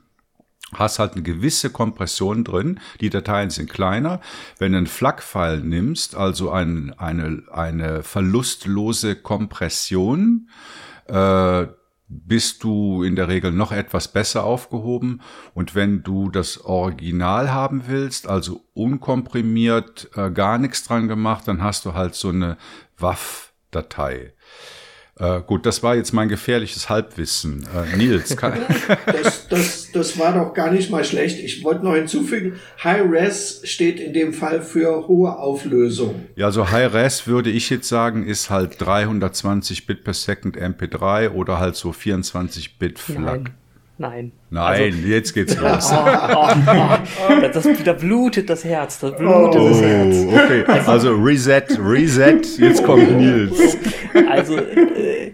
hast halt eine gewisse Kompression drin. Die Dateien sind kleiner. Wenn du einen FLAC-File nimmst, also ein, eine, eine verlustlose Kompression, äh, bist du in der Regel noch etwas besser aufgehoben. Und wenn du das Original haben willst, also unkomprimiert, äh, gar nichts dran gemacht, dann hast du halt so eine WAF-Datei. Äh, gut, das war jetzt mein gefährliches Halbwissen. Äh, Nils, kann das, das, das war doch gar nicht mal schlecht. Ich wollte noch hinzufügen, High-Res steht in dem Fall für hohe Auflösung. Ja, also High-Res würde ich jetzt sagen, ist halt 320 Bit per Second MP3 oder halt so 24 Bit FLAC. Nein. Nein, also, jetzt geht's los. Oh, oh, oh, das, da blutet das Herz, das blutet oh, das Herz. Okay, also Reset, Reset, jetzt kommt Nils. Also äh,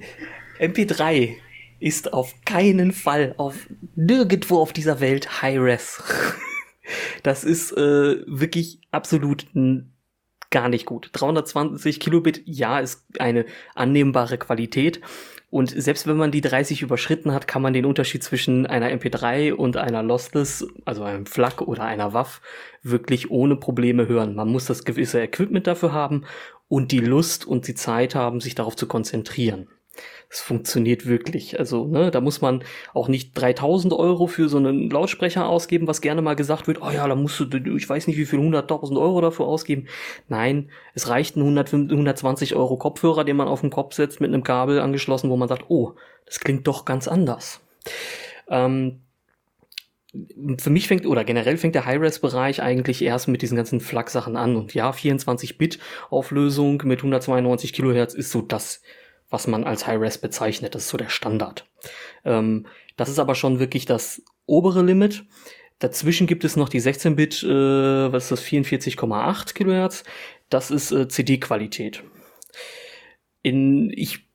MP3 ist auf keinen Fall auf nirgendwo auf dieser Welt High-Res. Das ist äh, wirklich absolut gar nicht gut. 320 Kilobit, ja, ist eine annehmbare Qualität, und selbst wenn man die 30 überschritten hat, kann man den Unterschied zwischen einer MP3 und einer Lossless, also einem FLAC oder einer WAF, wirklich ohne Probleme hören. Man muss das gewisse Equipment dafür haben und die Lust und die Zeit haben, sich darauf zu konzentrieren. Es funktioniert wirklich. Also, ne, da muss man auch nicht 3000 Euro für so einen Lautsprecher ausgeben, was gerne mal gesagt wird, oh ja, da musst du, ich weiß nicht, wie viel 100.000 Euro dafür ausgeben. Nein, es reicht ein 100, 120 Euro Kopfhörer, den man auf den Kopf setzt, mit einem Kabel angeschlossen, wo man sagt, oh, das klingt doch ganz anders. Ähm, für mich fängt, oder generell fängt der High-Res-Bereich eigentlich erst mit diesen ganzen FLAC-Sachen an. Und ja, 24-Bit-Auflösung mit 192 Kilohertz ist so das, was man als High-Res bezeichnet. Das ist so der Standard. Ähm, das ist aber schon wirklich das obere Limit. Dazwischen gibt es noch die 16-Bit, äh, was ist das, 44,8 Kilohertz. Das ist äh, CD-Qualität. Ich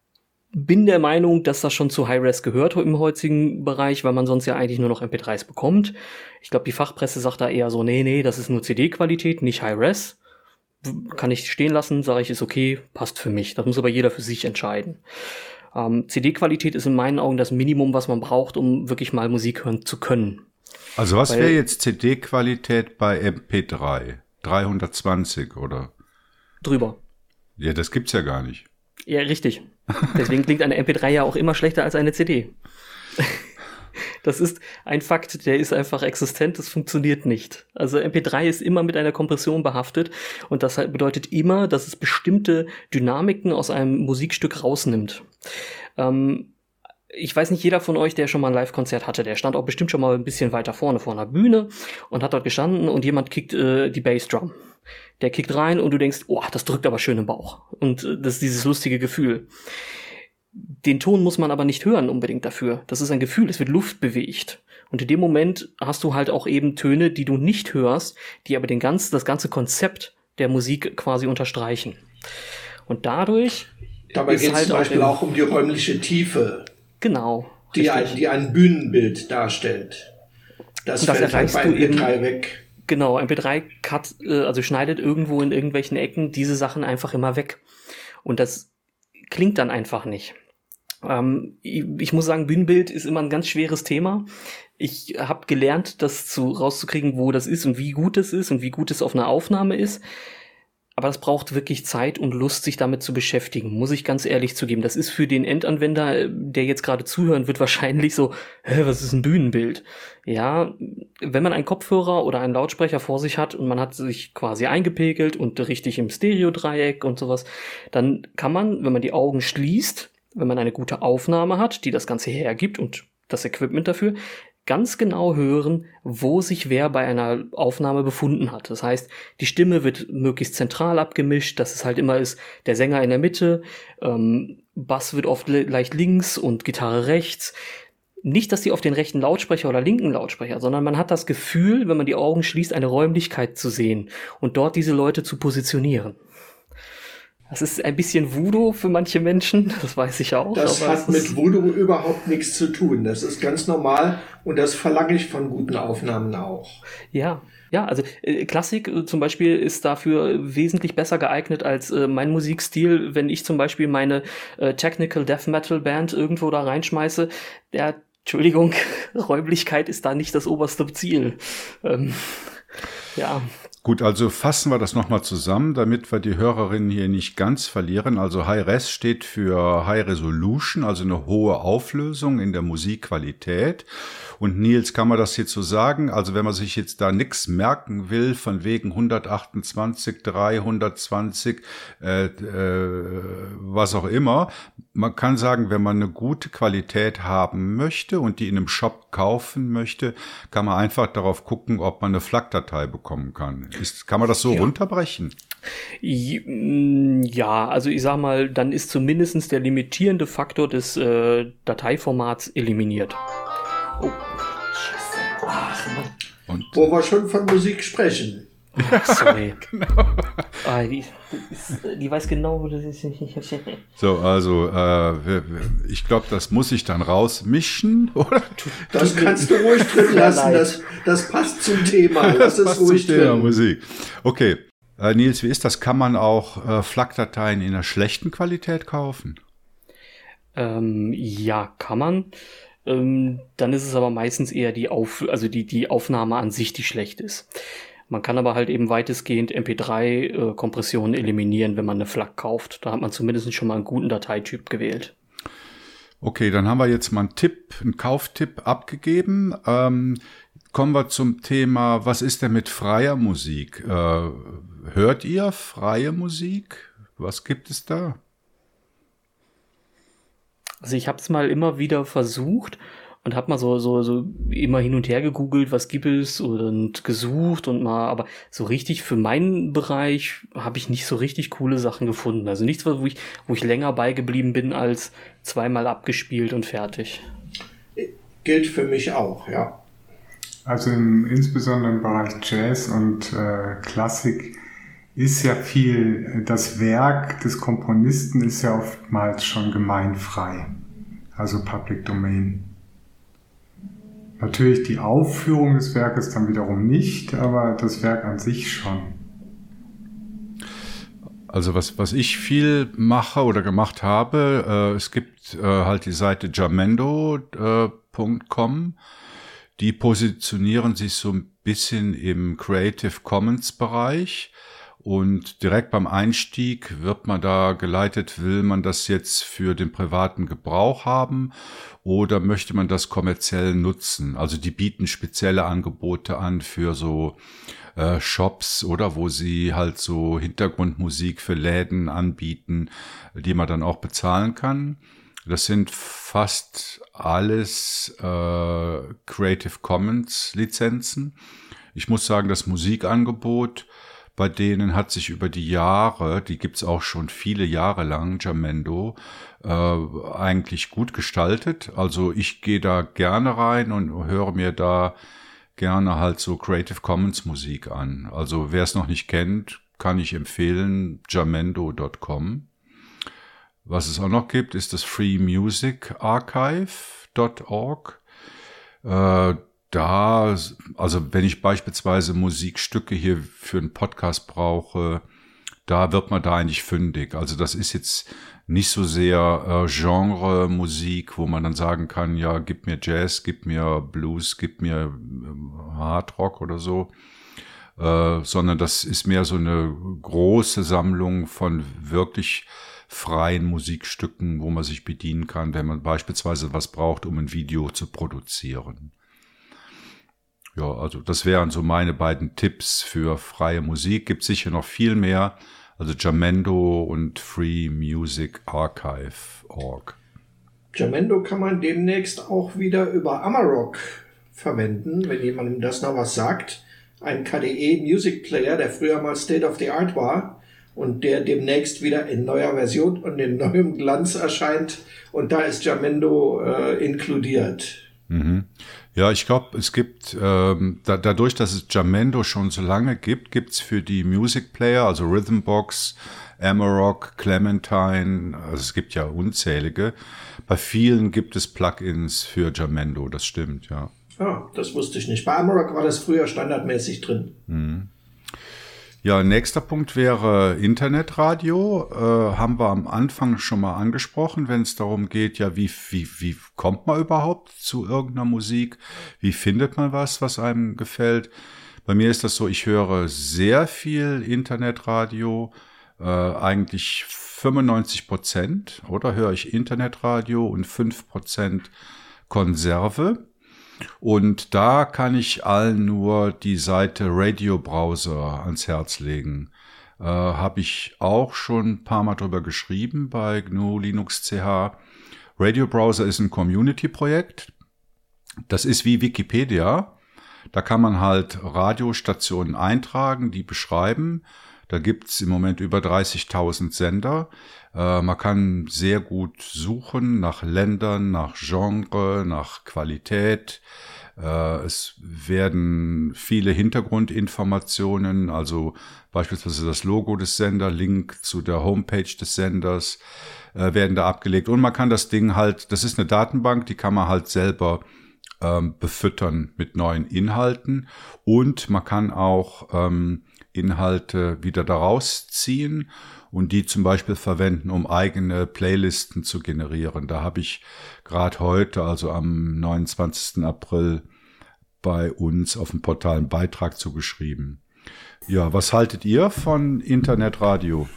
bin der Meinung, dass das schon zu High-Res gehört im heutigen Bereich, weil man sonst ja eigentlich nur noch MP3s bekommt. Ich glaube, die Fachpresse sagt da eher so, nee, nee, das ist nur CD-Qualität, nicht High-Res. Kann ich stehen lassen, sage ich, ist okay, passt für mich. Das muss aber jeder für sich entscheiden. Ähm, CD-Qualität ist in meinen Augen das Minimum, was man braucht, um wirklich mal Musik hören zu können. Also was wäre jetzt CD-Qualität bei MP3? 320 oder? Drüber. Ja, das gibt's ja gar nicht. Ja, richtig. Deswegen klingt eine MP3 ja auch immer schlechter als eine CD. Das ist ein Fakt, der ist einfach existent, das funktioniert nicht. Also MP3 ist immer mit einer Kompression behaftet und das bedeutet immer, dass es bestimmte Dynamiken aus einem Musikstück rausnimmt. Ähm, ich weiß nicht, jeder von euch, der schon mal ein Live-Konzert hatte, der stand auch bestimmt schon mal ein bisschen weiter vorne vor einer Bühne und hat dort gestanden und jemand kickt äh, die Bassdrum der kickt rein und du denkst, oh, das drückt aber schön im Bauch. Und äh, das ist dieses lustige Gefühl. Den Ton muss man aber nicht hören unbedingt dafür. Das ist ein Gefühl, es wird Luft bewegt. Und in dem Moment hast du halt auch eben Töne, die du nicht hörst, die aber den ganz, das ganze Konzept der Musik quasi unterstreichen. Und dadurch. Dabei geht es halt zum Beispiel auch, auch um die räumliche Tiefe. Genau. Die ein, die ein Bühnenbild darstellt. Das, das fällt halt bei MP3 weg. Genau, MP3 cut, äh, also schneidet irgendwo in irgendwelchen Ecken diese Sachen einfach immer weg. Und das klingt dann einfach nicht. Ähm, ich, ich, muss sagen, Bühnenbild ist immer ein ganz schweres Thema. Ich habe gelernt, das zu, rauszukriegen, wo das ist und wie gut es ist und wie gut es auf einer Aufnahme ist. Aber das braucht wirklich Zeit und Lust, sich damit zu beschäftigen, muss ich ganz ehrlich zugeben. Das ist für den Endanwender, äh, der jetzt gerade zuhören wird, wahrscheinlich so, hä, was ist ein Bühnenbild? Ja, wenn man einen Kopfhörer oder einen Lautsprecher vor sich hat und man hat sich quasi eingepegelt und richtig im Stereo-Dreieck und sowas, dann kann man, wenn man die Augen schließt, wenn man eine gute Aufnahme hat, die das Ganze hergibt und das Equipment dafür, ganz genau hören, wo sich wer bei einer Aufnahme befunden hat. Das heißt, die Stimme wird möglichst zentral abgemischt, dass es halt immer ist, der Sänger in der Mitte, ähm, Bass wird oft leicht links und Gitarre rechts. Nicht, dass die auf den rechten Lautsprecher oder linken Lautsprecher, sondern man hat das Gefühl, wenn man die Augen schließt, eine Räumlichkeit zu sehen und dort diese Leute zu positionieren. Das ist ein bisschen Voodoo für manche Menschen, das weiß ich auch. Das hat mit Voodoo überhaupt nichts zu tun. Das ist ganz normal und das verlange ich von guten Aufnahmen auch. Ja, ja, also äh, Klassik äh, zum Beispiel ist dafür wesentlich besser geeignet als äh, mein Musikstil, wenn ich zum Beispiel meine äh, Technical Death Metal Band irgendwo da reinschmeiße. Der, Entschuldigung, Räumlichkeit ist da nicht das oberste Ziel. Ähm, ja. Gut, also fassen wir das nochmal zusammen, damit wir die Hörerinnen hier nicht ganz verlieren. Also High-Res steht für High Resolution, also eine hohe Auflösung in der Musikqualität. Und Nils, kann man das jetzt so sagen? Also wenn man sich jetzt da nichts merken will, von wegen 128, 320, äh, äh, was auch immer, man kann sagen, wenn man eine gute Qualität haben möchte und die in einem Shop kaufen möchte, kann man einfach darauf gucken, ob man eine FLAC-Datei bekommen kann. Ist, kann man das so ja. runterbrechen? Mm, ja, also ich sag mal, dann ist zumindestens der limitierende Faktor des äh, Dateiformats eliminiert. Oh. Ach, Und? Wo wir schon von Musik sprechen. sorry. genau. Ah, die, die, weiß genau, wo das ist. so, also äh, ich glaube, das muss ich dann rausmischen, oder? Das kannst du ruhig drin lassen. Das, das passt zum Thema. Das, das ist ruhig zum Thema Musik. Okay. Äh, Nils, wie ist das? Kann man auch äh, FLAC-Dateien in einer schlechten Qualität kaufen? Ähm, ja, kann man. Ähm, dann ist es aber meistens eher die Auf, also die, die Aufnahme an sich, die schlecht ist. Man kann aber halt eben weitestgehend MP3-Kompressionen äh, eliminieren, wenn man eine FLAC kauft. Da hat man zumindest schon mal einen guten Dateityp gewählt. Okay, dann haben wir jetzt mal einen Tipp, einen Kauftipp abgegeben. Ähm, kommen wir zum Thema, was ist denn mit freier Musik? Äh, hört ihr freie Musik? Was gibt es da? Also ich habe es mal immer wieder versucht und habe mal so, so, so immer hin und her gegoogelt, was gibt es und gesucht und mal, aber so richtig für meinen Bereich habe ich nicht so richtig coole Sachen gefunden. Also nichts, wo ich, wo ich länger beigeblieben bin als zweimal abgespielt und fertig. Gilt für mich auch, ja. Also im, insbesondere im Bereich Jazz und äh, Klassik ist ja viel, das Werk des Komponisten ist ja oftmals schon gemeinfrei, also Public Domain. Natürlich die Aufführung des Werkes dann wiederum nicht, aber das Werk an sich schon. Also was, was ich viel mache oder gemacht habe, äh, es gibt äh, halt die Seite jamendo.com. Die positionieren sich so ein bisschen im Creative Commons Bereich. Und direkt beim Einstieg wird man da geleitet, will man das jetzt für den privaten Gebrauch haben oder möchte man das kommerziell nutzen? Also die bieten spezielle Angebote an für so äh, Shops oder wo sie halt so Hintergrundmusik für Läden anbieten, die man dann auch bezahlen kann. Das sind fast alles äh, Creative Commons Lizenzen. Ich muss sagen, das Musikangebot bei denen hat sich über die Jahre, die gibt's auch schon viele Jahre lang, Jamendo, äh, eigentlich gut gestaltet. Also ich gehe da gerne rein und höre mir da gerne halt so Creative Commons Musik an. Also wer es noch nicht kennt, kann ich empfehlen, jamendo.com. Was es auch noch gibt, ist das Free Music Archive.org. Äh, da, also wenn ich beispielsweise Musikstücke hier für einen Podcast brauche, da wird man da eigentlich fündig. Also das ist jetzt nicht so sehr äh, Genre-Musik, wo man dann sagen kann, ja, gib mir Jazz, gib mir Blues, gib mir äh, Hard Rock oder so, äh, sondern das ist mehr so eine große Sammlung von wirklich freien Musikstücken, wo man sich bedienen kann, wenn man beispielsweise was braucht, um ein Video zu produzieren. Ja, also das wären so meine beiden Tipps für freie Musik. Gibt sicher noch viel mehr. Also Jamendo und Free Music Archive.org. Jamendo kann man demnächst auch wieder über Amarok verwenden, wenn jemandem das noch was sagt. Ein KDE Music Player, der früher mal State of the Art war und der demnächst wieder in neuer Version und in neuem Glanz erscheint. Und da ist Jamendo äh, inkludiert. Mhm. Ja, ich glaube, es gibt, ähm, da, dadurch, dass es Jamendo schon so lange gibt, gibt's für die Music Player, also Rhythmbox, Amarok, Clementine, also es gibt ja unzählige. Bei vielen gibt es Plugins für Jamendo, das stimmt, ja. Ah, das wusste ich nicht. Bei Amarok war das früher standardmäßig drin. Mhm. Ja, nächster Punkt wäre Internetradio. Äh, haben wir am Anfang schon mal angesprochen, wenn es darum geht, ja, wie, wie, wie kommt man überhaupt zu irgendeiner Musik? Wie findet man was, was einem gefällt? Bei mir ist das so, ich höre sehr viel Internetradio, äh, eigentlich 95 Prozent, oder höre ich Internetradio und 5 Prozent Konserve. Und da kann ich allen nur die Seite Radio Browser ans Herz legen. Äh, Habe ich auch schon ein paar Mal drüber geschrieben bei GNU Linux CH. Radio Browser ist ein Community-Projekt. Das ist wie Wikipedia. Da kann man halt Radiostationen eintragen, die beschreiben. Da gibt's im Moment über 30.000 Sender. Äh, man kann sehr gut suchen nach Ländern, nach Genre, nach Qualität. Äh, es werden viele Hintergrundinformationen, also beispielsweise das Logo des Senders, Link zu der Homepage des Senders, äh, werden da abgelegt. Und man kann das Ding halt, das ist eine Datenbank, die kann man halt selber ähm, befüttern mit neuen Inhalten. Und man kann auch ähm, Inhalte wieder daraus ziehen und die zum Beispiel verwenden, um eigene Playlisten zu generieren. Da habe ich gerade heute, also am 29. April, bei uns auf dem Portal einen Beitrag zugeschrieben. Ja, was haltet ihr von Internetradio?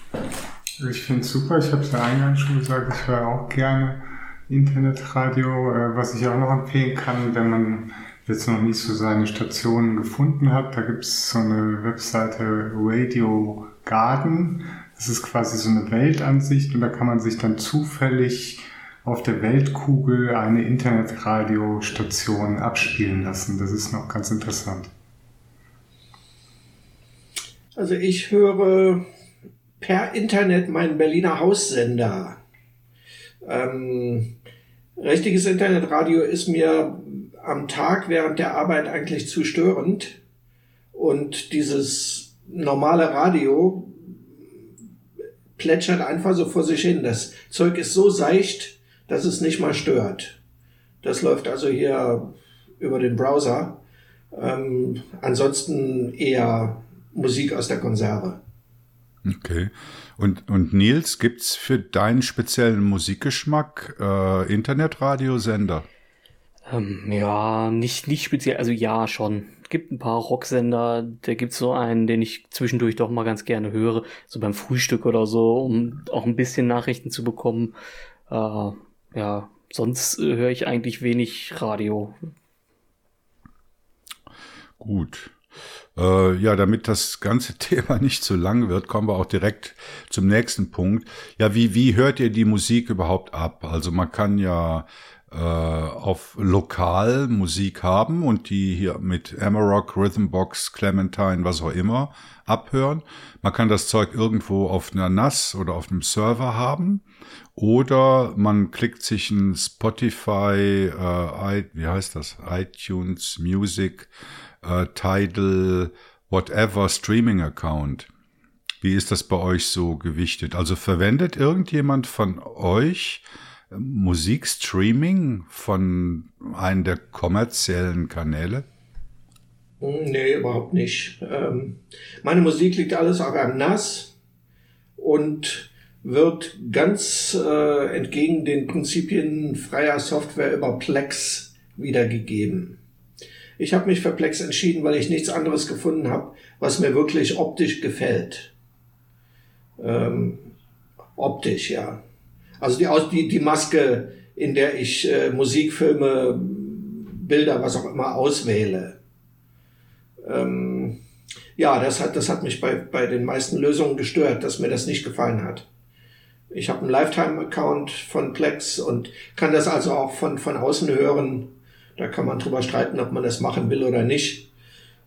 Ich finde es super. Ich habe es ja eingangs schon gesagt, ich höre auch gerne Internetradio, äh, was ich auch noch empfehlen kann, wenn man jetzt noch nicht so seine Stationen gefunden hat. Da gibt es so eine Webseite Radio Garden. Das ist quasi so eine Weltansicht und da kann man sich dann zufällig auf der Weltkugel eine Internetradiostation abspielen lassen. Das ist noch ganz interessant. Also ich höre per Internet meinen Berliner Haussender. Ähm, richtiges Internetradio ist mir am Tag während der Arbeit eigentlich zu störend. Und dieses normale Radio plätschert einfach so vor sich hin. Das Zeug ist so seicht, dass es nicht mal stört. Das läuft also hier über den Browser. Ähm, ansonsten eher Musik aus der Konserve. Okay. Und, und Nils, gibt's für deinen speziellen Musikgeschmack äh, Internetradiosender? Ähm, ja, nicht, nicht speziell, also ja, schon. Gibt ein paar Rocksender, da gibt's so einen, den ich zwischendurch doch mal ganz gerne höre, so beim Frühstück oder so, um auch ein bisschen Nachrichten zu bekommen. Äh, ja, sonst höre ich eigentlich wenig Radio. Gut. Äh, ja, damit das ganze Thema nicht zu lang wird, kommen wir auch direkt zum nächsten Punkt. Ja, wie, wie hört ihr die Musik überhaupt ab? Also man kann ja äh, auf lokal Musik haben und die hier mit Amarok, Rhythmbox, Clementine, was auch immer abhören. Man kann das Zeug irgendwo auf einer NAS oder auf einem Server haben oder man klickt sich ein Spotify, äh, wie heißt das, iTunes Music äh, Tidal, whatever Streaming-Account. Wie ist das bei euch so gewichtet? Also verwendet irgendjemand von euch Musikstreaming von einem der kommerziellen Kanäle? Nee, überhaupt nicht. Ähm, meine Musik liegt alles auf einem NAS und wird ganz äh, entgegen den Prinzipien freier Software über Plex wiedergegeben. Ich habe mich für Plex entschieden, weil ich nichts anderes gefunden habe, was mir wirklich optisch gefällt. Ähm, optisch, ja. Also die, die, die Maske, in der ich äh, Musikfilme, Bilder, was auch immer auswähle. Ähm, ja, das hat, das hat mich bei, bei den meisten Lösungen gestört, dass mir das nicht gefallen hat. Ich habe einen Lifetime-Account von Plex und kann das also auch von, von außen hören da kann man drüber streiten, ob man das machen will oder nicht.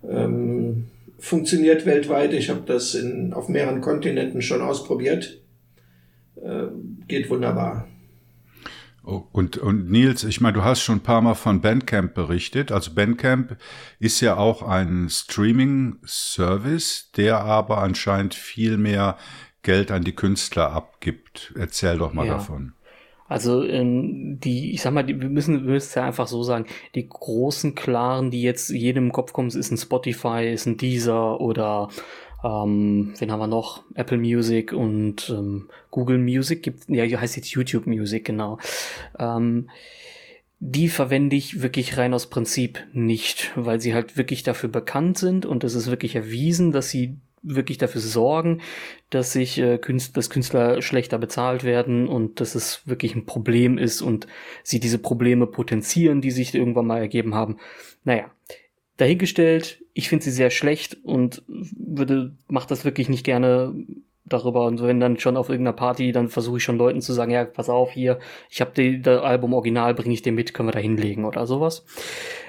Ähm, funktioniert weltweit. Ich habe das in, auf mehreren Kontinenten schon ausprobiert. Äh, geht wunderbar. Oh, und, und Nils, ich meine, du hast schon ein paar Mal von Bandcamp berichtet. Also Bandcamp ist ja auch ein Streaming-Service, der aber anscheinend viel mehr Geld an die Künstler abgibt. Erzähl doch mal ja. davon. Also ähm, die, ich sag mal, die, wir müssen, wir müssen ja einfach so sagen, die großen Klaren, die jetzt jedem im Kopf kommen, ist ein Spotify, ist ein Deezer oder ähm, wen haben wir noch? Apple Music und ähm, Google Music gibt, ja, heißt jetzt YouTube Music, genau. Ähm, die verwende ich wirklich rein aus Prinzip nicht, weil sie halt wirklich dafür bekannt sind und es ist wirklich erwiesen, dass sie wirklich dafür sorgen, dass sich äh, Künstler, dass Künstler schlechter bezahlt werden und dass es wirklich ein Problem ist und sie diese Probleme potenzieren, die sich irgendwann mal ergeben haben. Naja, dahingestellt, ich finde sie sehr schlecht und würde, macht das wirklich nicht gerne darüber. Und wenn dann schon auf irgendeiner Party, dann versuche ich schon Leuten zu sagen, ja, pass auf, hier, ich habe das Album Original, bringe ich dir mit, können wir da hinlegen oder sowas.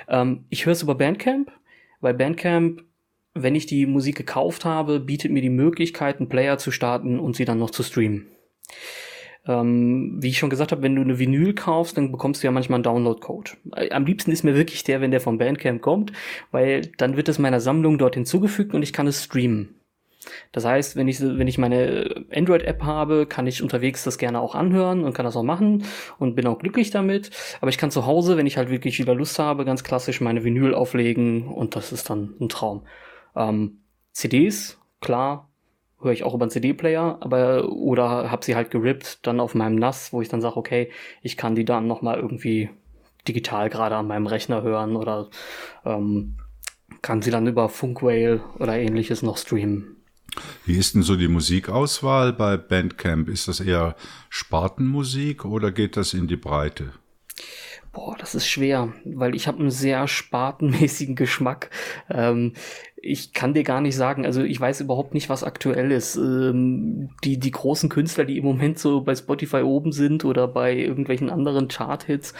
Ähm, ich höre es über Bandcamp, weil Bandcamp wenn ich die Musik gekauft habe, bietet mir die Möglichkeit, einen Player zu starten und sie dann noch zu streamen. Ähm, wie ich schon gesagt habe, wenn du eine Vinyl kaufst, dann bekommst du ja manchmal einen Download-Code. Äh, am liebsten ist mir wirklich der, wenn der vom Bandcamp kommt, weil dann wird es meiner Sammlung dort hinzugefügt und ich kann es streamen. Das heißt, wenn ich, wenn ich meine Android-App habe, kann ich unterwegs das gerne auch anhören und kann das auch machen und bin auch glücklich damit. Aber ich kann zu Hause, wenn ich halt wirklich wieder Lust habe, ganz klassisch meine Vinyl auflegen und das ist dann ein Traum. Ähm, CDs, klar, höre ich auch über einen CD-Player, aber oder habe sie halt gerippt dann auf meinem NAS, wo ich dann sage, okay, ich kann die dann nochmal irgendwie digital gerade an meinem Rechner hören oder ähm, kann sie dann über Funkwhale oder ähnliches noch streamen. Wie ist denn so die Musikauswahl bei Bandcamp? Ist das eher Spartenmusik oder geht das in die Breite? Boah, das ist schwer, weil ich habe einen sehr spartenmäßigen Geschmack. Ähm, ich kann dir gar nicht sagen, also ich weiß überhaupt nicht, was aktuell ist. Ähm, die, die großen Künstler, die im Moment so bei Spotify oben sind oder bei irgendwelchen anderen Chart-Hits,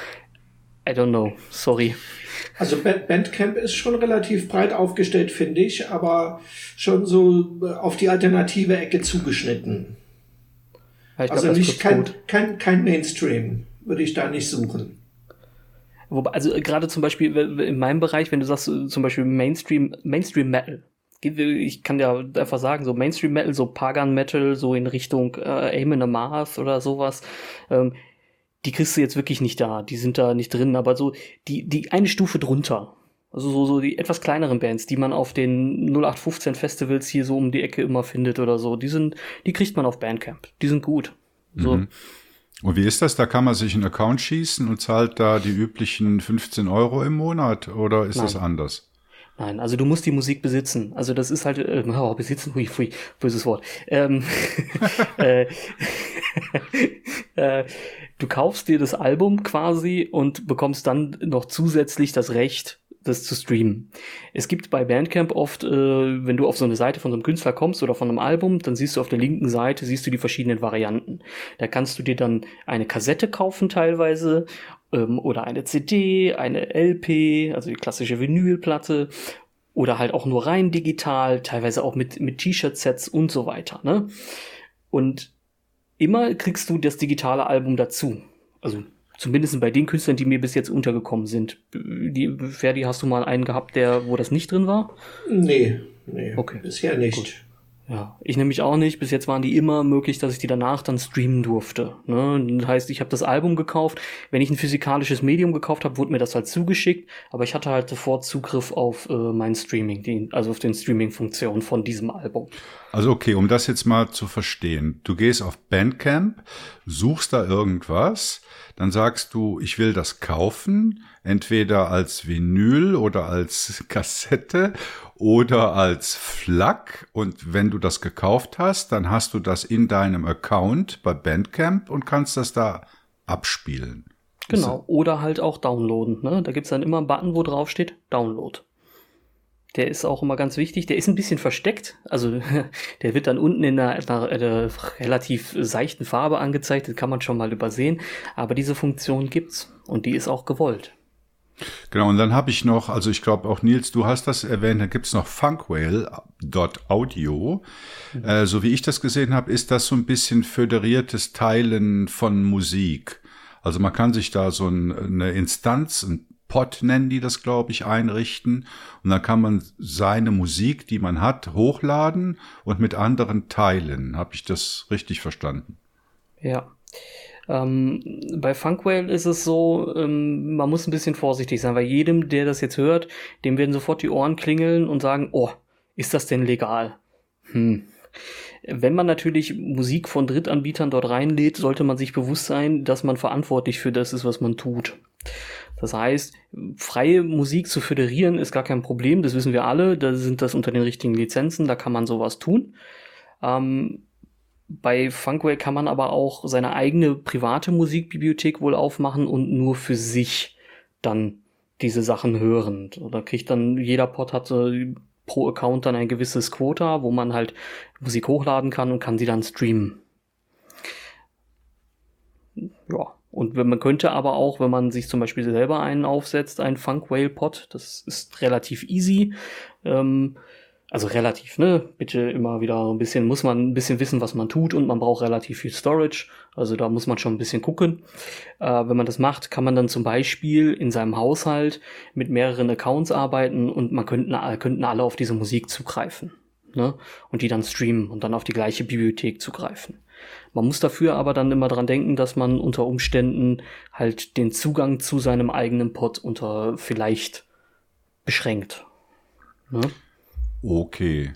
I don't know, sorry. Also Bandcamp ist schon relativ breit aufgestellt, finde ich, aber schon so äh, auf die alternative Ecke zugeschnitten. Ja, also nicht kein, kein, kein Mainstream würde ich da nicht suchen. Wobei, also äh, gerade zum Beispiel in meinem Bereich, wenn du sagst, äh, zum Beispiel Mainstream, Mainstream Metal, ich kann ja einfach sagen, so Mainstream Metal, so Pagan Metal, so in Richtung äh, Amen Amarth oder sowas, ähm, die kriegst du jetzt wirklich nicht da, die sind da nicht drin, aber so die, die eine Stufe drunter, also so, so die etwas kleineren Bands, die man auf den 0815 Festivals hier so um die Ecke immer findet oder so, die sind, die kriegt man auf Bandcamp, die sind gut. So. Mhm. Und wie ist das? Da kann man sich einen Account schießen und zahlt da die üblichen 15 Euro im Monat oder ist Nein. das anders? Nein, also du musst die Musik besitzen. Also das ist halt, äh, oh, besitzen, hui, hui, böses Wort. Ähm, äh, äh, du kaufst dir das Album quasi und bekommst dann noch zusätzlich das Recht, das zu streamen. Es gibt bei Bandcamp oft, äh, wenn du auf so eine Seite von so einem Künstler kommst oder von einem Album, dann siehst du auf der linken Seite, siehst du die verschiedenen Varianten. Da kannst du dir dann eine Kassette kaufen teilweise ähm, oder eine CD, eine LP, also die klassische Vinylplatte oder halt auch nur rein digital, teilweise auch mit, mit T-Shirt-Sets und so weiter. Ne? Und immer kriegst du das digitale Album dazu. Also Zumindest bei den Künstlern, die mir bis jetzt untergekommen sind. Die, Ferdi, hast du mal einen gehabt, der, wo das nicht drin war? Nee, nee. Okay. Bisher nicht. Gut. Ja, ich nämlich auch nicht. Bis jetzt waren die immer möglich, dass ich die danach dann streamen durfte. Ne? Das heißt, ich habe das Album gekauft. Wenn ich ein physikalisches Medium gekauft habe, wurde mir das halt zugeschickt. Aber ich hatte halt sofort Zugriff auf äh, mein Streaming, die, also auf den Streaming-Funktion von diesem Album. Also okay, um das jetzt mal zu verstehen. Du gehst auf Bandcamp, suchst da irgendwas, dann sagst du, ich will das kaufen, entweder als Vinyl oder als Kassette oder als FLAC. Und wenn du das gekauft hast, dann hast du das in deinem Account bei Bandcamp und kannst das da abspielen. Genau, oder halt auch downloaden. Ne? Da gibt's dann immer einen Button, wo drauf steht Download. Der ist auch immer ganz wichtig. Der ist ein bisschen versteckt. Also der wird dann unten in einer, einer, einer, relativ seichten Farbe angezeigt. Das kann man schon mal übersehen. Aber diese Funktion gibt's und die ist auch gewollt. Genau, und dann habe ich noch, also ich glaube auch Nils, du hast das erwähnt, da gibt's noch Funkwhale.audio. Mhm. Äh, so wie ich das gesehen habe, ist das so ein bisschen föderiertes Teilen von Musik. Also man kann sich da so ein, eine Instanz, ein Pod nennen die das, glaube ich, einrichten. Und dann kann man seine Musik, die man hat, hochladen und mit anderen teilen. Habe ich das richtig verstanden? Ja. Ähm, bei Funkwhale ist es so, ähm, man muss ein bisschen vorsichtig sein, weil jedem, der das jetzt hört, dem werden sofort die Ohren klingeln und sagen, oh, ist das denn legal? Hm. Wenn man natürlich Musik von Drittanbietern dort reinlädt, sollte man sich bewusst sein, dass man verantwortlich für das ist, was man tut. Das heißt, freie Musik zu föderieren ist gar kein Problem, das wissen wir alle, da sind das unter den richtigen Lizenzen, da kann man sowas tun. Ähm, bei Funkway kann man aber auch seine eigene private Musikbibliothek wohl aufmachen und nur für sich dann diese Sachen hören. Da kriegt dann jeder Pod hat äh, pro Account dann ein gewisses Quota, wo man halt Musik hochladen kann und kann sie dann streamen. Ja, und man könnte aber auch, wenn man sich zum Beispiel selber einen aufsetzt, einen Funk Whale Pod, das ist relativ easy. Ähm, also relativ, ne? Bitte immer wieder ein bisschen, muss man ein bisschen wissen, was man tut und man braucht relativ viel Storage. Also da muss man schon ein bisschen gucken. Äh, wenn man das macht, kann man dann zum Beispiel in seinem Haushalt mit mehreren Accounts arbeiten und man könnten, könnten alle auf diese Musik zugreifen. Ne? Und die dann streamen und dann auf die gleiche Bibliothek zugreifen. Man muss dafür aber dann immer dran denken, dass man unter Umständen halt den Zugang zu seinem eigenen Pod unter vielleicht beschränkt. Ne? Okay.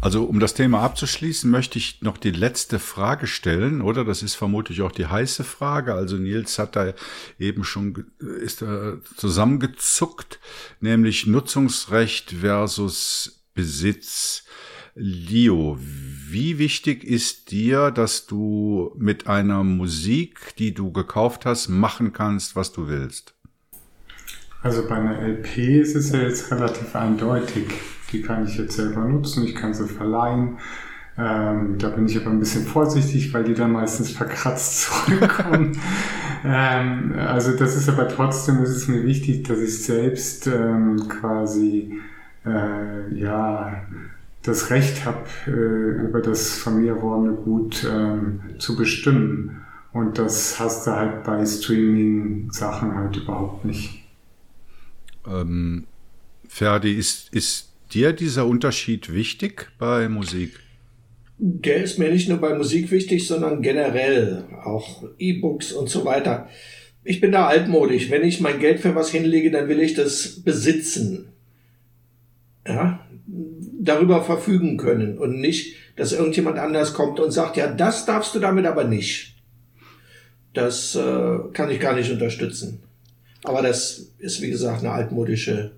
Also um das Thema abzuschließen, möchte ich noch die letzte Frage stellen, oder? Das ist vermutlich auch die heiße Frage. Also Nils hat da eben schon ist da zusammengezuckt, nämlich Nutzungsrecht versus Besitz. Leo, wie wichtig ist dir, dass du mit einer Musik, die du gekauft hast, machen kannst, was du willst? Also bei einer LP ist es ja jetzt relativ eindeutig. Die kann ich jetzt selber nutzen, ich kann sie verleihen. Ähm, da bin ich aber ein bisschen vorsichtig, weil die dann meistens verkratzt zurückkommen. ähm, also das ist aber trotzdem, ist es mir wichtig, dass ich selbst ähm, quasi äh, ja das Recht habe, äh, über das von mir erworbene Gut ähm, zu bestimmen. Und das hast du halt bei Streaming-Sachen halt überhaupt nicht. Ähm, Ferdi, ist, ist dir dieser Unterschied wichtig bei Musik? Der ist mir nicht nur bei Musik wichtig, sondern generell auch E-Books und so weiter. Ich bin da altmodisch. Wenn ich mein Geld für was hinlege, dann will ich das besitzen. Ja, darüber verfügen können und nicht, dass irgendjemand anders kommt und sagt, ja, das darfst du damit aber nicht. Das äh, kann ich gar nicht unterstützen. Aber das ist, wie gesagt, eine altmodische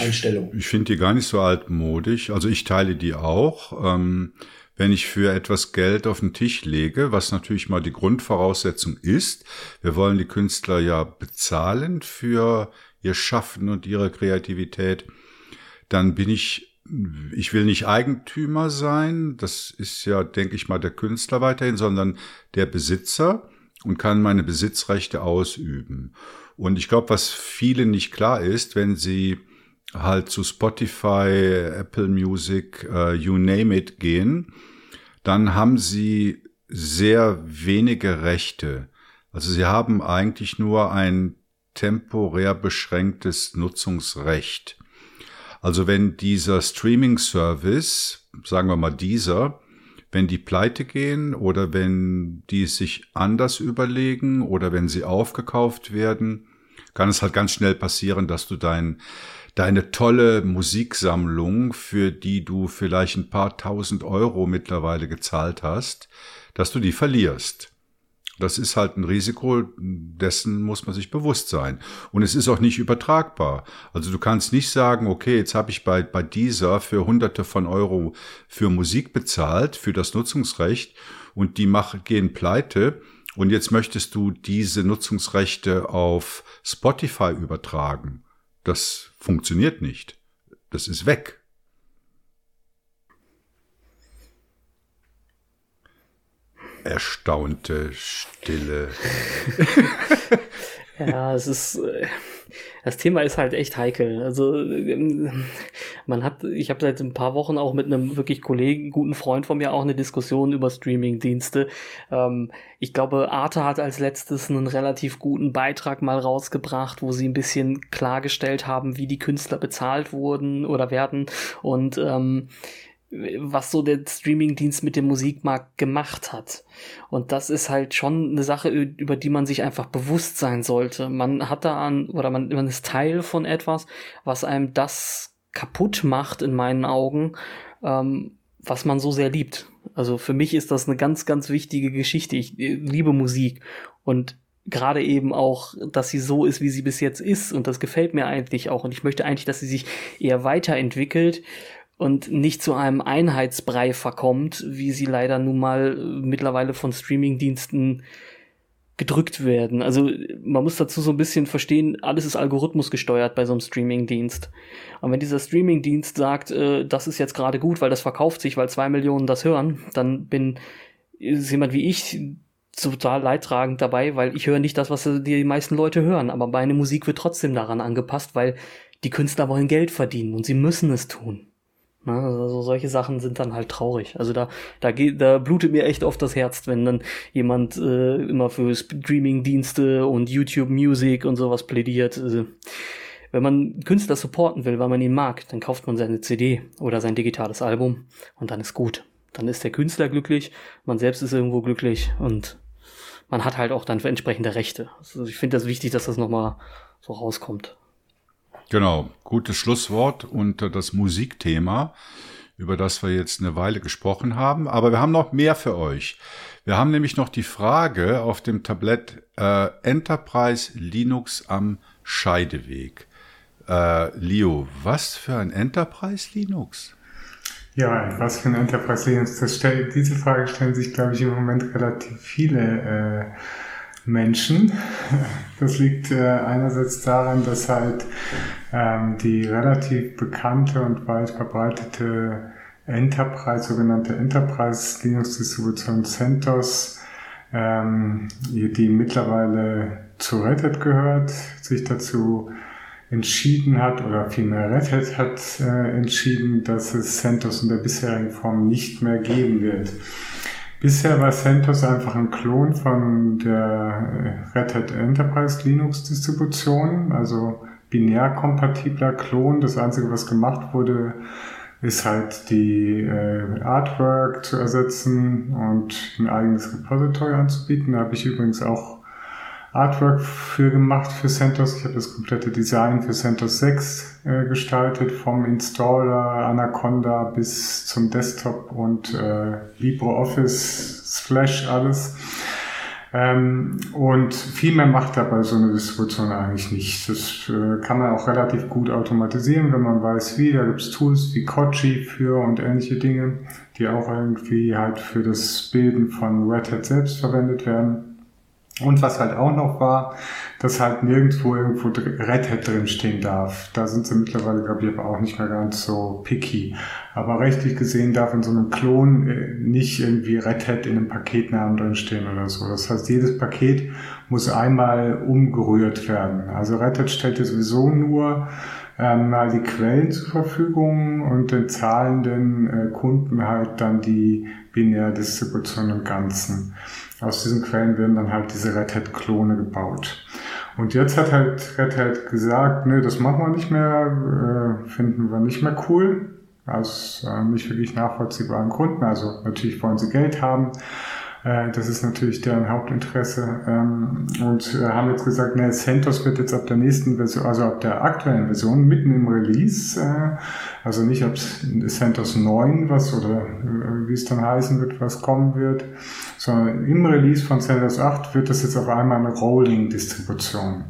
Einstellung. Ich, ich finde die gar nicht so altmodisch. Also ich teile die auch. Ähm, wenn ich für etwas Geld auf den Tisch lege, was natürlich mal die Grundvoraussetzung ist, wir wollen die Künstler ja bezahlen für ihr Schaffen und ihre Kreativität, dann bin ich, ich will nicht Eigentümer sein, das ist ja, denke ich mal, der Künstler weiterhin, sondern der Besitzer und kann meine Besitzrechte ausüben. Und ich glaube, was vielen nicht klar ist, wenn sie halt zu Spotify, Apple Music, uh, you name it gehen, dann haben sie sehr wenige Rechte. Also sie haben eigentlich nur ein temporär beschränktes Nutzungsrecht. Also wenn dieser Streaming-Service, sagen wir mal dieser, wenn die pleite gehen oder wenn die sich anders überlegen oder wenn sie aufgekauft werden, kann es halt ganz schnell passieren, dass du dein deine tolle Musiksammlung, für die du vielleicht ein paar tausend Euro mittlerweile gezahlt hast, dass du die verlierst. Das ist halt ein Risiko, dessen muss man sich bewusst sein. Und es ist auch nicht übertragbar. Also du kannst nicht sagen, okay, jetzt habe ich bei, bei dieser für hunderte von Euro für Musik bezahlt, für das Nutzungsrecht und die mach, gehen pleite und jetzt möchtest du diese Nutzungsrechte auf Spotify übertragen. Das funktioniert nicht. Das ist weg. Erstaunte Stille. ja, es ist. Äh, das Thema ist halt echt heikel. Also ähm, man hat, ich habe seit ein paar Wochen auch mit einem wirklich Kollegen, guten Freund von mir auch eine Diskussion über Streaming-Dienste. Ähm, ich glaube, Arte hat als letztes einen relativ guten Beitrag mal rausgebracht, wo sie ein bisschen klargestellt haben, wie die Künstler bezahlt wurden oder werden und ähm, was so der Streamingdienst mit dem Musikmarkt gemacht hat. Und das ist halt schon eine Sache, über die man sich einfach bewusst sein sollte. Man hat da an, oder man, man ist Teil von etwas, was einem das kaputt macht in meinen Augen, ähm, was man so sehr liebt. Also für mich ist das eine ganz, ganz wichtige Geschichte. Ich liebe Musik und gerade eben auch, dass sie so ist, wie sie bis jetzt ist. Und das gefällt mir eigentlich auch. Und ich möchte eigentlich, dass sie sich eher weiterentwickelt und nicht zu einem Einheitsbrei verkommt, wie sie leider nun mal äh, mittlerweile von Streamingdiensten gedrückt werden. Also man muss dazu so ein bisschen verstehen, alles ist Algorithmus gesteuert bei so einem Streamingdienst. Und wenn dieser Streamingdienst sagt, äh, das ist jetzt gerade gut, weil das verkauft sich, weil zwei Millionen das hören, dann bin ist jemand wie ich total leidtragend dabei, weil ich höre nicht das, was die meisten Leute hören, aber meine Musik wird trotzdem daran angepasst, weil die Künstler wollen Geld verdienen und sie müssen es tun. Ne? Also solche Sachen sind dann halt traurig. Also da, da geht, da blutet mir echt oft das Herz, wenn dann jemand äh, immer für Streaming-Dienste und YouTube Music und sowas plädiert. Also, wenn man Künstler supporten will, weil man ihn mag, dann kauft man seine CD oder sein digitales Album und dann ist gut. Dann ist der Künstler glücklich, man selbst ist irgendwo glücklich und man hat halt auch dann entsprechende Rechte. Also ich finde das wichtig, dass das nochmal so rauskommt. Genau, gutes Schlusswort unter das Musikthema, über das wir jetzt eine Weile gesprochen haben. Aber wir haben noch mehr für euch. Wir haben nämlich noch die Frage auf dem Tablett äh, Enterprise Linux am Scheideweg. Äh, Leo, was für ein Enterprise Linux? Ja, was für ein Enterprise Linux? Stell, diese Frage stellen sich, glaube ich, im Moment relativ viele äh, Menschen. Das liegt äh, einerseits daran, dass halt ähm, die relativ bekannte und weit verbreitete Enterprise, sogenannte Enterprise Linux Distribution CentOS, ähm, die mittlerweile zu Red Hat gehört, sich dazu entschieden hat oder vielmehr Red Hat hat äh, entschieden, dass es CentOS in der bisherigen Form nicht mehr geben wird. Bisher war CentOS einfach ein Klon von der Red Hat Enterprise Linux Distribution, also binär kompatibler Klon. Das Einzige, was gemacht wurde, ist halt die äh, Artwork zu ersetzen und ein eigenes Repository anzubieten. Da habe ich übrigens auch Artwork für gemacht für CentOS. Ich habe das komplette Design für CentOS 6 äh, gestaltet, vom Installer Anaconda bis zum Desktop und äh, LibreOffice Splash alles. Ähm, und viel mehr macht dabei so eine Distribution eigentlich nicht. Das äh, kann man auch relativ gut automatisieren, wenn man weiß wie. Da gibt es Tools wie Kochi für und ähnliche Dinge, die auch irgendwie halt für das Bilden von Red Hat selbst verwendet werden. Und was halt auch noch war, dass halt nirgendwo irgendwo Red Hat drinstehen darf. Da sind sie mittlerweile, glaube ich, aber auch nicht mehr ganz so picky. Aber rechtlich gesehen darf in so einem Klon äh, nicht irgendwie Red Hat in einem Paketnamen drinstehen oder so. Das heißt, jedes Paket muss einmal umgerührt werden. Also Red Hat stellt ja sowieso nur ähm, mal die Quellen zur Verfügung und den zahlenden äh, Kunden halt dann die Binärdistribution im Ganzen aus diesen Quellen werden dann halt diese Red Hat Klone gebaut. Und jetzt hat halt Red Hat gesagt, nee, das machen wir nicht mehr, äh, finden wir nicht mehr cool, aus äh, nicht wirklich nachvollziehbaren Gründen. Also natürlich wollen sie Geld haben, äh, das ist natürlich deren Hauptinteresse. Ähm, und äh, haben jetzt gesagt, ne, CentOS wird jetzt ab der nächsten Version, also ab der aktuellen Version, mitten im Release, äh, also nicht ab CentOS 9, was oder wie es dann heißen wird, was kommen wird, sondern im Release von CentOS 8 wird das jetzt auf einmal eine Rolling-Distribution.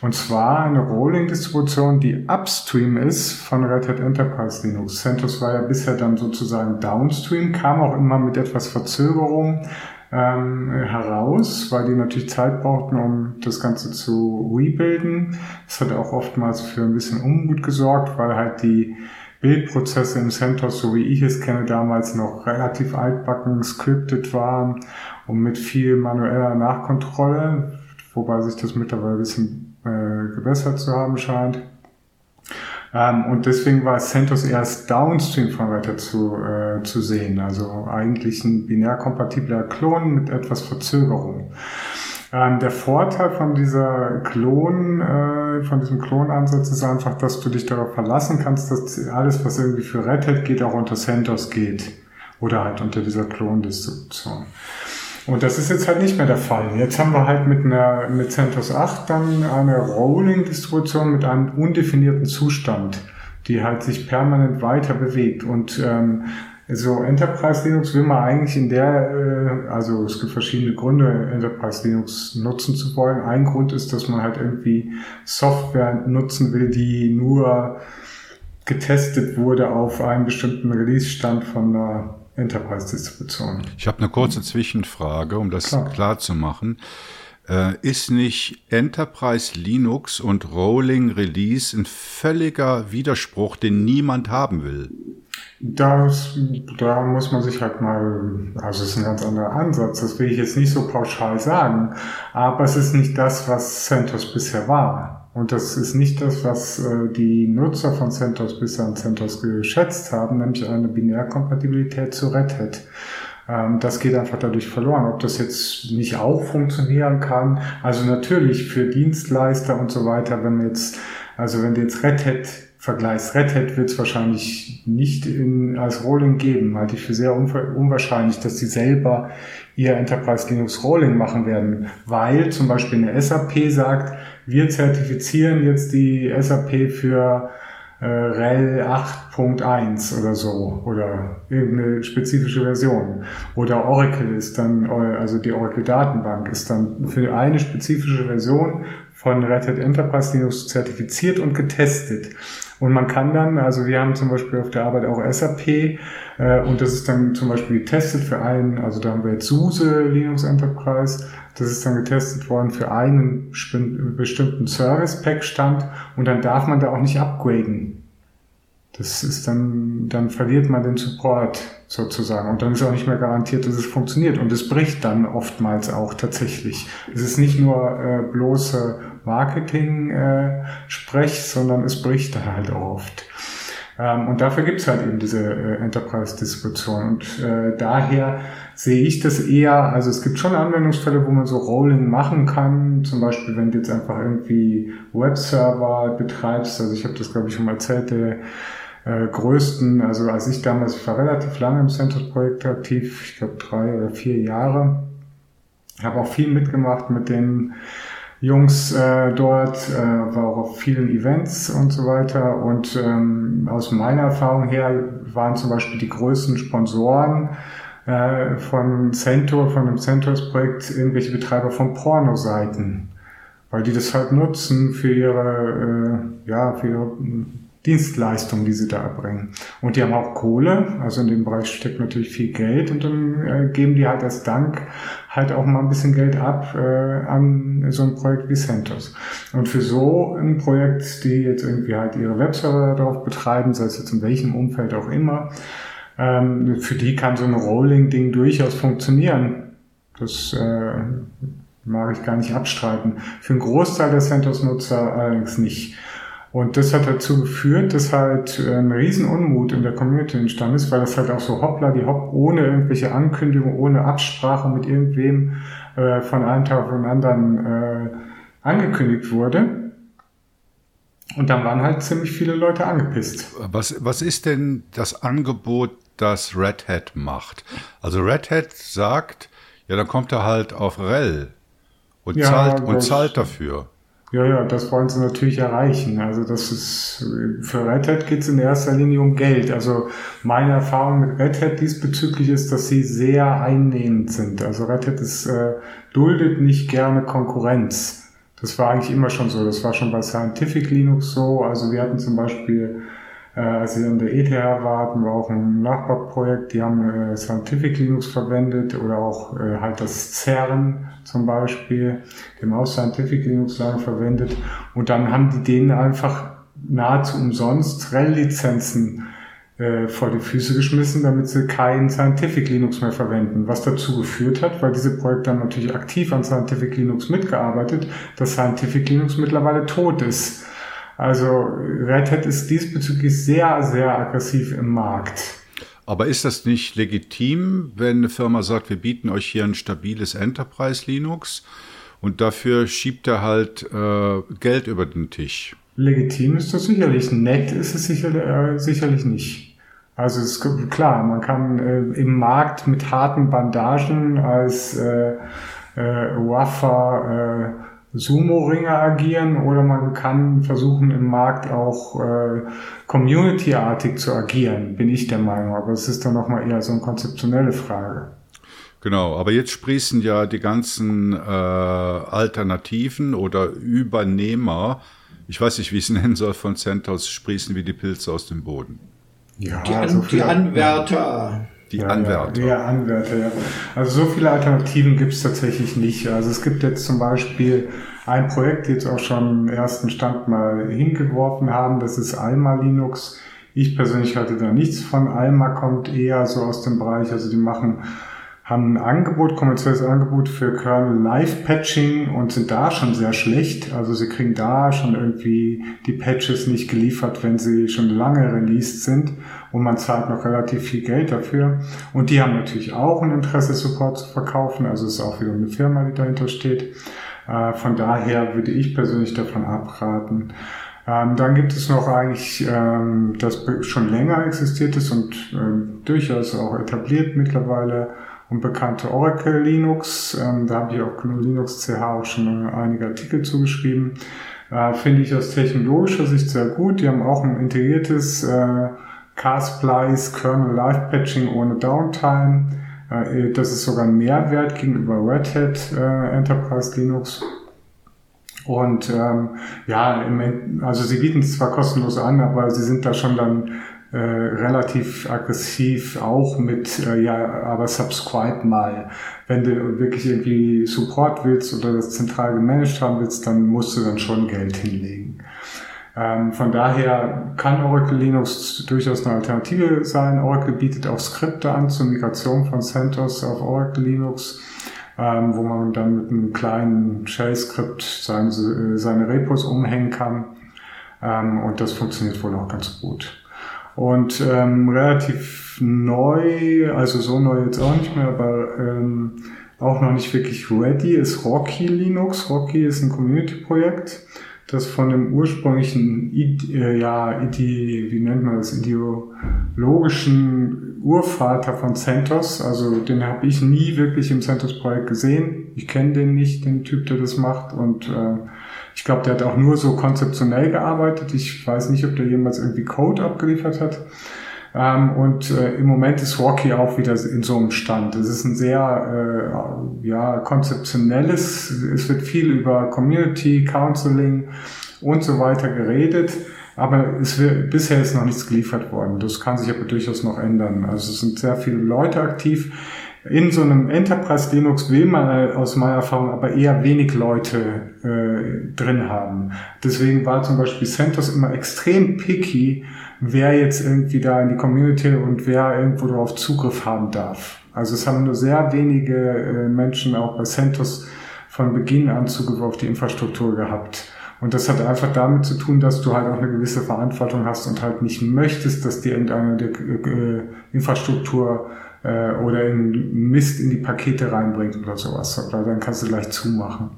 Und zwar eine Rolling-Distribution, die upstream ist von Red Hat Enterprise Linux. CentOS war ja bisher dann sozusagen downstream, kam auch immer mit etwas Verzögerung ähm, heraus, weil die natürlich Zeit brauchten, um das Ganze zu rebuilden. Das hat auch oftmals für ein bisschen Unmut gesorgt, weil halt die Bildprozesse im CentOS, so wie ich es kenne, damals noch relativ altbacken scripted waren und mit viel manueller Nachkontrolle, wobei sich das mittlerweile ein bisschen äh, gebessert zu haben scheint. Ähm, und deswegen war CentOS erst downstream von Red zu, äh, zu sehen, also eigentlich ein binärkompatibler Klon mit etwas Verzögerung. Ähm, der Vorteil von dieser Klon, äh, von diesem Klonansatz ist einfach, dass du dich darauf verlassen kannst, dass alles, was irgendwie für Red Hat geht, auch unter CentOS geht. Oder halt unter dieser Klondistribution. Und das ist jetzt halt nicht mehr der Fall. Jetzt haben wir halt mit einer mit CentOS 8 dann eine Rolling-Distribution mit einem undefinierten Zustand, die halt sich permanent weiter bewegt. Und ähm, so Enterprise Linux will man eigentlich in der, äh, also es gibt verschiedene Gründe, Enterprise Linux nutzen zu wollen. Ein Grund ist, dass man halt irgendwie Software nutzen will, die nur getestet wurde auf einem bestimmten Release-Stand von einer Enterprise-Distribution. Ich habe eine kurze Zwischenfrage, um das klar, klar zu machen. Äh, ist nicht Enterprise Linux und Rolling Release ein völliger Widerspruch, den niemand haben will? Das, da muss man sich halt mal, also es ist ein ganz anderer Ansatz, das will ich jetzt nicht so pauschal sagen, aber es ist nicht das, was CentOS bisher war. Und das ist nicht das, was äh, die Nutzer von CentOS bisher an CentOS geschätzt haben, nämlich eine Binärkompatibilität zu Red Hat. Ähm, das geht einfach dadurch verloren. Ob das jetzt nicht auch funktionieren kann, also natürlich für Dienstleister und so weiter, wenn jetzt, also wenn jetzt Red Hat vergleichst, Red Hat wird es wahrscheinlich nicht in, als Rolling geben, halte ich für sehr unwahrscheinlich, dass die selber ihr Enterprise Linux Rolling machen werden, weil zum Beispiel eine SAP sagt, wir zertifizieren jetzt die SAP für äh, REL 8.1 oder so oder irgendeine spezifische Version. Oder Oracle ist dann, also die Oracle Datenbank ist dann für eine spezifische Version von Red Hat Enterprise Linux zertifiziert und getestet. Und man kann dann, also wir haben zum Beispiel auf der Arbeit auch SAP äh, und das ist dann zum Beispiel getestet für einen, also da haben wir jetzt SUSE Linux Enterprise, das ist dann getestet worden für einen bestimmten Service Pack Stand und dann darf man da auch nicht upgraden. Das ist dann, dann verliert man den Support sozusagen. Und dann ist auch nicht mehr garantiert, dass es funktioniert. Und es bricht dann oftmals auch tatsächlich. Es ist nicht nur äh, bloße Marketing-Sprech, äh, sondern es bricht dann halt auch oft. Ähm, und dafür gibt es halt eben diese äh, Enterprise-Distribution und äh, daher sehe ich das eher, also es gibt schon Anwendungsfälle, wo man so Rolling machen kann, zum Beispiel wenn du jetzt einfach irgendwie Webserver betreibst, also ich habe das glaube ich schon mal erzählt, der äh, größten, also als ich damals, ich war relativ lange im CentOS-Projekt aktiv, ich glaube drei oder vier Jahre, habe auch viel mitgemacht mit den Jungs äh, dort, äh, war auch auf vielen Events und so weiter. Und ähm, aus meiner Erfahrung her waren zum Beispiel die größten Sponsoren äh, von Centaur, von dem CentOS-Projekt, irgendwelche Betreiber von Pornoseiten, weil die das halt nutzen für ihre, äh, ja, für ihre Dienstleistungen, die sie da erbringen. Und die haben auch Kohle, also in dem Bereich steckt natürlich viel Geld und dann äh, geben die halt als Dank halt auch mal ein bisschen Geld ab äh, an so ein Projekt wie CentOS. Und für so ein Projekt, die jetzt irgendwie halt ihre Webserver darauf betreiben, sei es jetzt in welchem Umfeld auch immer, ähm, für die kann so ein Rolling-Ding durchaus funktionieren. Das äh, mag ich gar nicht abstreiten. Für einen Großteil der CentOS-Nutzer allerdings nicht. Und das hat dazu geführt, dass halt ein Riesenunmut in der Community entstanden ist, weil das halt auch so hoppla die hopp ohne irgendwelche Ankündigung, ohne Absprache mit irgendwem äh, von einem Tag auf den anderen äh, angekündigt wurde. Und dann waren halt ziemlich viele Leute angepisst. Was, was ist denn das Angebot, das Red Hat macht? Also Red Hat sagt, ja, dann kommt er halt auf REL und, ja, zahlt, und zahlt dafür. Ja, ja, das wollen sie natürlich erreichen. Also das ist, für Red Hat geht es in erster Linie um Geld. Also meine Erfahrung mit Red Hat diesbezüglich ist, dass sie sehr einnehmend sind. Also Red Hat ist, äh, duldet nicht gerne Konkurrenz. Das war eigentlich immer schon so. Das war schon bei Scientific Linux so. Also wir hatten zum Beispiel äh, als ich an der ETH war, hatten wir auch ein Nachbarprojekt, die haben äh, Scientific Linux verwendet oder auch äh, halt das CERN zum Beispiel, dem auch Scientific Linux lange verwendet. Und dann haben die denen einfach nahezu umsonst REL-Lizenzen äh, vor die Füße geschmissen, damit sie kein Scientific Linux mehr verwenden. Was dazu geführt hat, weil diese Projekte haben natürlich aktiv an Scientific Linux mitgearbeitet, dass Scientific Linux mittlerweile tot ist. Also Red Hat ist diesbezüglich sehr, sehr aggressiv im Markt. Aber ist das nicht legitim, wenn eine Firma sagt, wir bieten euch hier ein stabiles Enterprise Linux und dafür schiebt er halt äh, Geld über den Tisch? Legitim ist das sicherlich. Nett ist es sicher, äh, sicherlich nicht. Also es ist klar, man kann äh, im Markt mit harten Bandagen als äh, äh, Waffer äh, Sumo-Ringer agieren oder man kann versuchen im Markt auch äh, Community-artig zu agieren, bin ich der Meinung. Aber es ist dann nochmal eher so eine konzeptionelle Frage. Genau, aber jetzt sprießen ja die ganzen äh, Alternativen oder Übernehmer, ich weiß nicht, wie ich es nennen soll, von CentOS sprießen wie die Pilze aus dem Boden. Ja, die, An so die Anwärter. Die ja, Anwärter. Ja, Anwärter, ja. Also so viele Alternativen gibt es tatsächlich nicht. Also es gibt jetzt zum Beispiel ein Projekt, die jetzt auch schon ersten Stand mal hingeworfen haben, das ist Alma Linux. Ich persönlich halte da nichts von. Alma kommt eher so aus dem Bereich, also die machen haben ein Angebot, kommerzielles Angebot für Kernel Live Patching und sind da schon sehr schlecht. Also sie kriegen da schon irgendwie die Patches nicht geliefert, wenn sie schon lange released sind und man zahlt noch relativ viel Geld dafür. Und die haben natürlich auch ein Interesse, Support zu verkaufen. Also es ist auch wieder eine Firma, die dahinter steht. Äh, von daher würde ich persönlich davon abraten. Ähm, dann gibt es noch eigentlich, ähm, das schon länger existiert ist und ähm, durchaus auch etabliert mittlerweile und bekannte Oracle Linux. Da habe ich auch GNU Linux CH auch schon einige Artikel zugeschrieben. Äh, Finde ich aus technologischer Sicht sehr gut. Die haben auch ein integriertes äh, Car-Splice Kernel Live Patching ohne Downtime. Äh, das ist sogar ein Mehrwert gegenüber Red Hat äh, Enterprise Linux. Und ähm, ja, im, also sie bieten es zwar kostenlos an, aber sie sind da schon dann äh, relativ aggressiv auch mit, äh, ja, aber subscribe mal. Wenn du wirklich irgendwie Support willst oder das zentral gemanagt haben willst, dann musst du dann schon Geld hinlegen. Ähm, von daher kann Oracle Linux durchaus eine Alternative sein. Oracle bietet auch Skripte an zur Migration von CentOS auf Oracle Linux, ähm, wo man dann mit einem kleinen Shell-Skript seine, äh, seine Repos umhängen kann. Ähm, und das funktioniert wohl auch ganz gut. Und ähm, relativ neu, also so neu jetzt auch nicht mehr, aber ähm, auch noch nicht wirklich ready ist Rocky Linux. Rocky ist ein Community-Projekt das von dem ursprünglichen, äh, ja, wie nennt man das, ideologischen Urvater von CentOS, also den habe ich nie wirklich im CentOS-Projekt gesehen. Ich kenne den nicht, den Typ, der das macht und äh, ich glaube, der hat auch nur so konzeptionell gearbeitet. Ich weiß nicht, ob der jemals irgendwie Code abgeliefert hat. Ähm, und äh, im Moment ist Rocky auch wieder in so einem Stand. Es ist ein sehr äh, ja, konzeptionelles, es wird viel über Community, Counseling und so weiter geredet. Aber es wird, bisher ist noch nichts geliefert worden. Das kann sich aber durchaus noch ändern. Also es sind sehr viele Leute aktiv. In so einem Enterprise Linux will man aus meiner Erfahrung aber eher wenig Leute äh, drin haben. Deswegen war zum Beispiel CentOS immer extrem picky, wer jetzt irgendwie da in die Community und wer irgendwo darauf Zugriff haben darf. Also es haben nur sehr wenige äh, Menschen auch bei CentOS von Beginn an Zugriff auf die Infrastruktur gehabt. Und das hat einfach damit zu tun, dass du halt auch eine gewisse Verantwortung hast und halt nicht möchtest, dass dir irgendeine äh, Infrastruktur äh, oder in Mist in die Pakete reinbringt oder sowas. Weil dann kannst du gleich zumachen.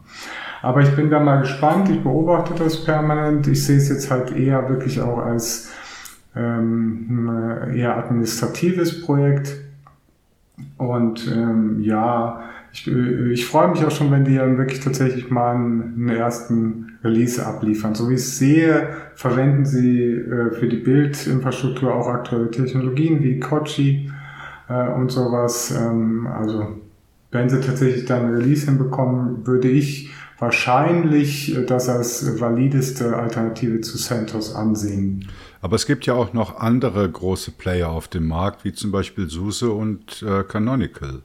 Aber ich bin da mal gespannt, ich beobachte das permanent. Ich sehe es jetzt halt eher wirklich auch als ähm, eher administratives Projekt. Und ähm, ja, ich, ich freue mich auch schon, wenn die dann wirklich tatsächlich mal einen, einen ersten Release abliefern. So wie ich es sehe, verwenden sie äh, für die Bildinfrastruktur auch aktuelle Technologien wie Kochi äh, und sowas. Ähm, also wenn sie tatsächlich dann ein Release hinbekommen, würde ich wahrscheinlich das als valideste Alternative zu CentOS ansehen. Aber es gibt ja auch noch andere große Player auf dem Markt, wie zum Beispiel SUSE und äh, Canonical.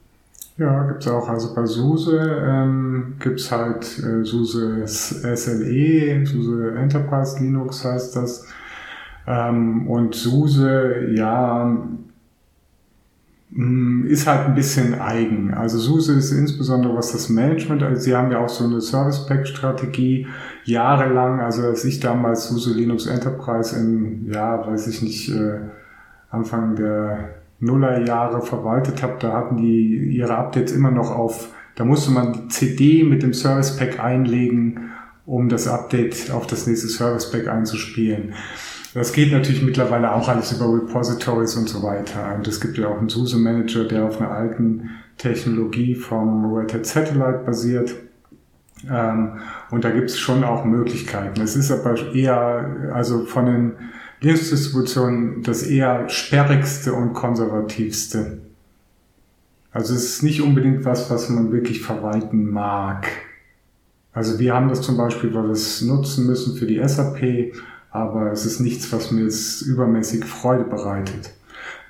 Ja, gibt's auch. Also bei SUSE ähm, gibt's halt äh, SUSE SLE, SUSE Enterprise Linux heißt das. Ähm, und SUSE, ja, ist halt ein bisschen eigen. Also SUSE ist insbesondere was das Management, also sie haben ja auch so eine Service Pack Strategie jahrelang, also als ich damals SUSE Linux Enterprise in, ja, weiß ich nicht, äh, Anfang der Nullerjahre verwaltet habe, da hatten die ihre Updates immer noch auf, da musste man die CD mit dem Service Pack einlegen, um das Update auf das nächste Service Pack einzuspielen. Das geht natürlich mittlerweile auch alles über Repositories und so weiter. Und es gibt ja auch einen SUSE Manager, der auf einer alten Technologie vom Red Hat Satellite basiert. Ähm, und da gibt es schon auch Möglichkeiten. Es ist aber eher, also von den Linux-Distributionen das eher sperrigste und konservativste. Also es ist nicht unbedingt was, was man wirklich verwalten mag. Also wir haben das zum Beispiel, weil wir es nutzen müssen für die SAP aber es ist nichts, was mir jetzt übermäßig Freude bereitet.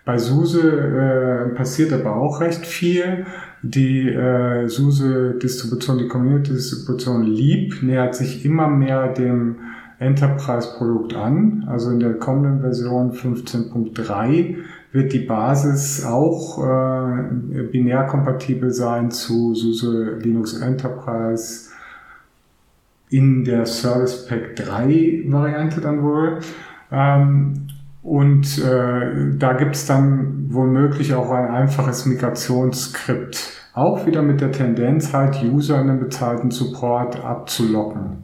Bei SUSE äh, passiert aber auch recht viel. Die äh, SUSE-Distribution, die Community-Distribution Leap nähert sich immer mehr dem Enterprise-Produkt an. Also in der kommenden Version 15.3 wird die Basis auch äh, binär kompatibel sein zu SUSE Linux Enterprise in der Service Pack 3 Variante dann wohl. Ähm, und äh, da gibt's dann womöglich auch ein einfaches Migrationsskript. Auch wieder mit der Tendenz, halt User in den bezahlten Support abzulocken.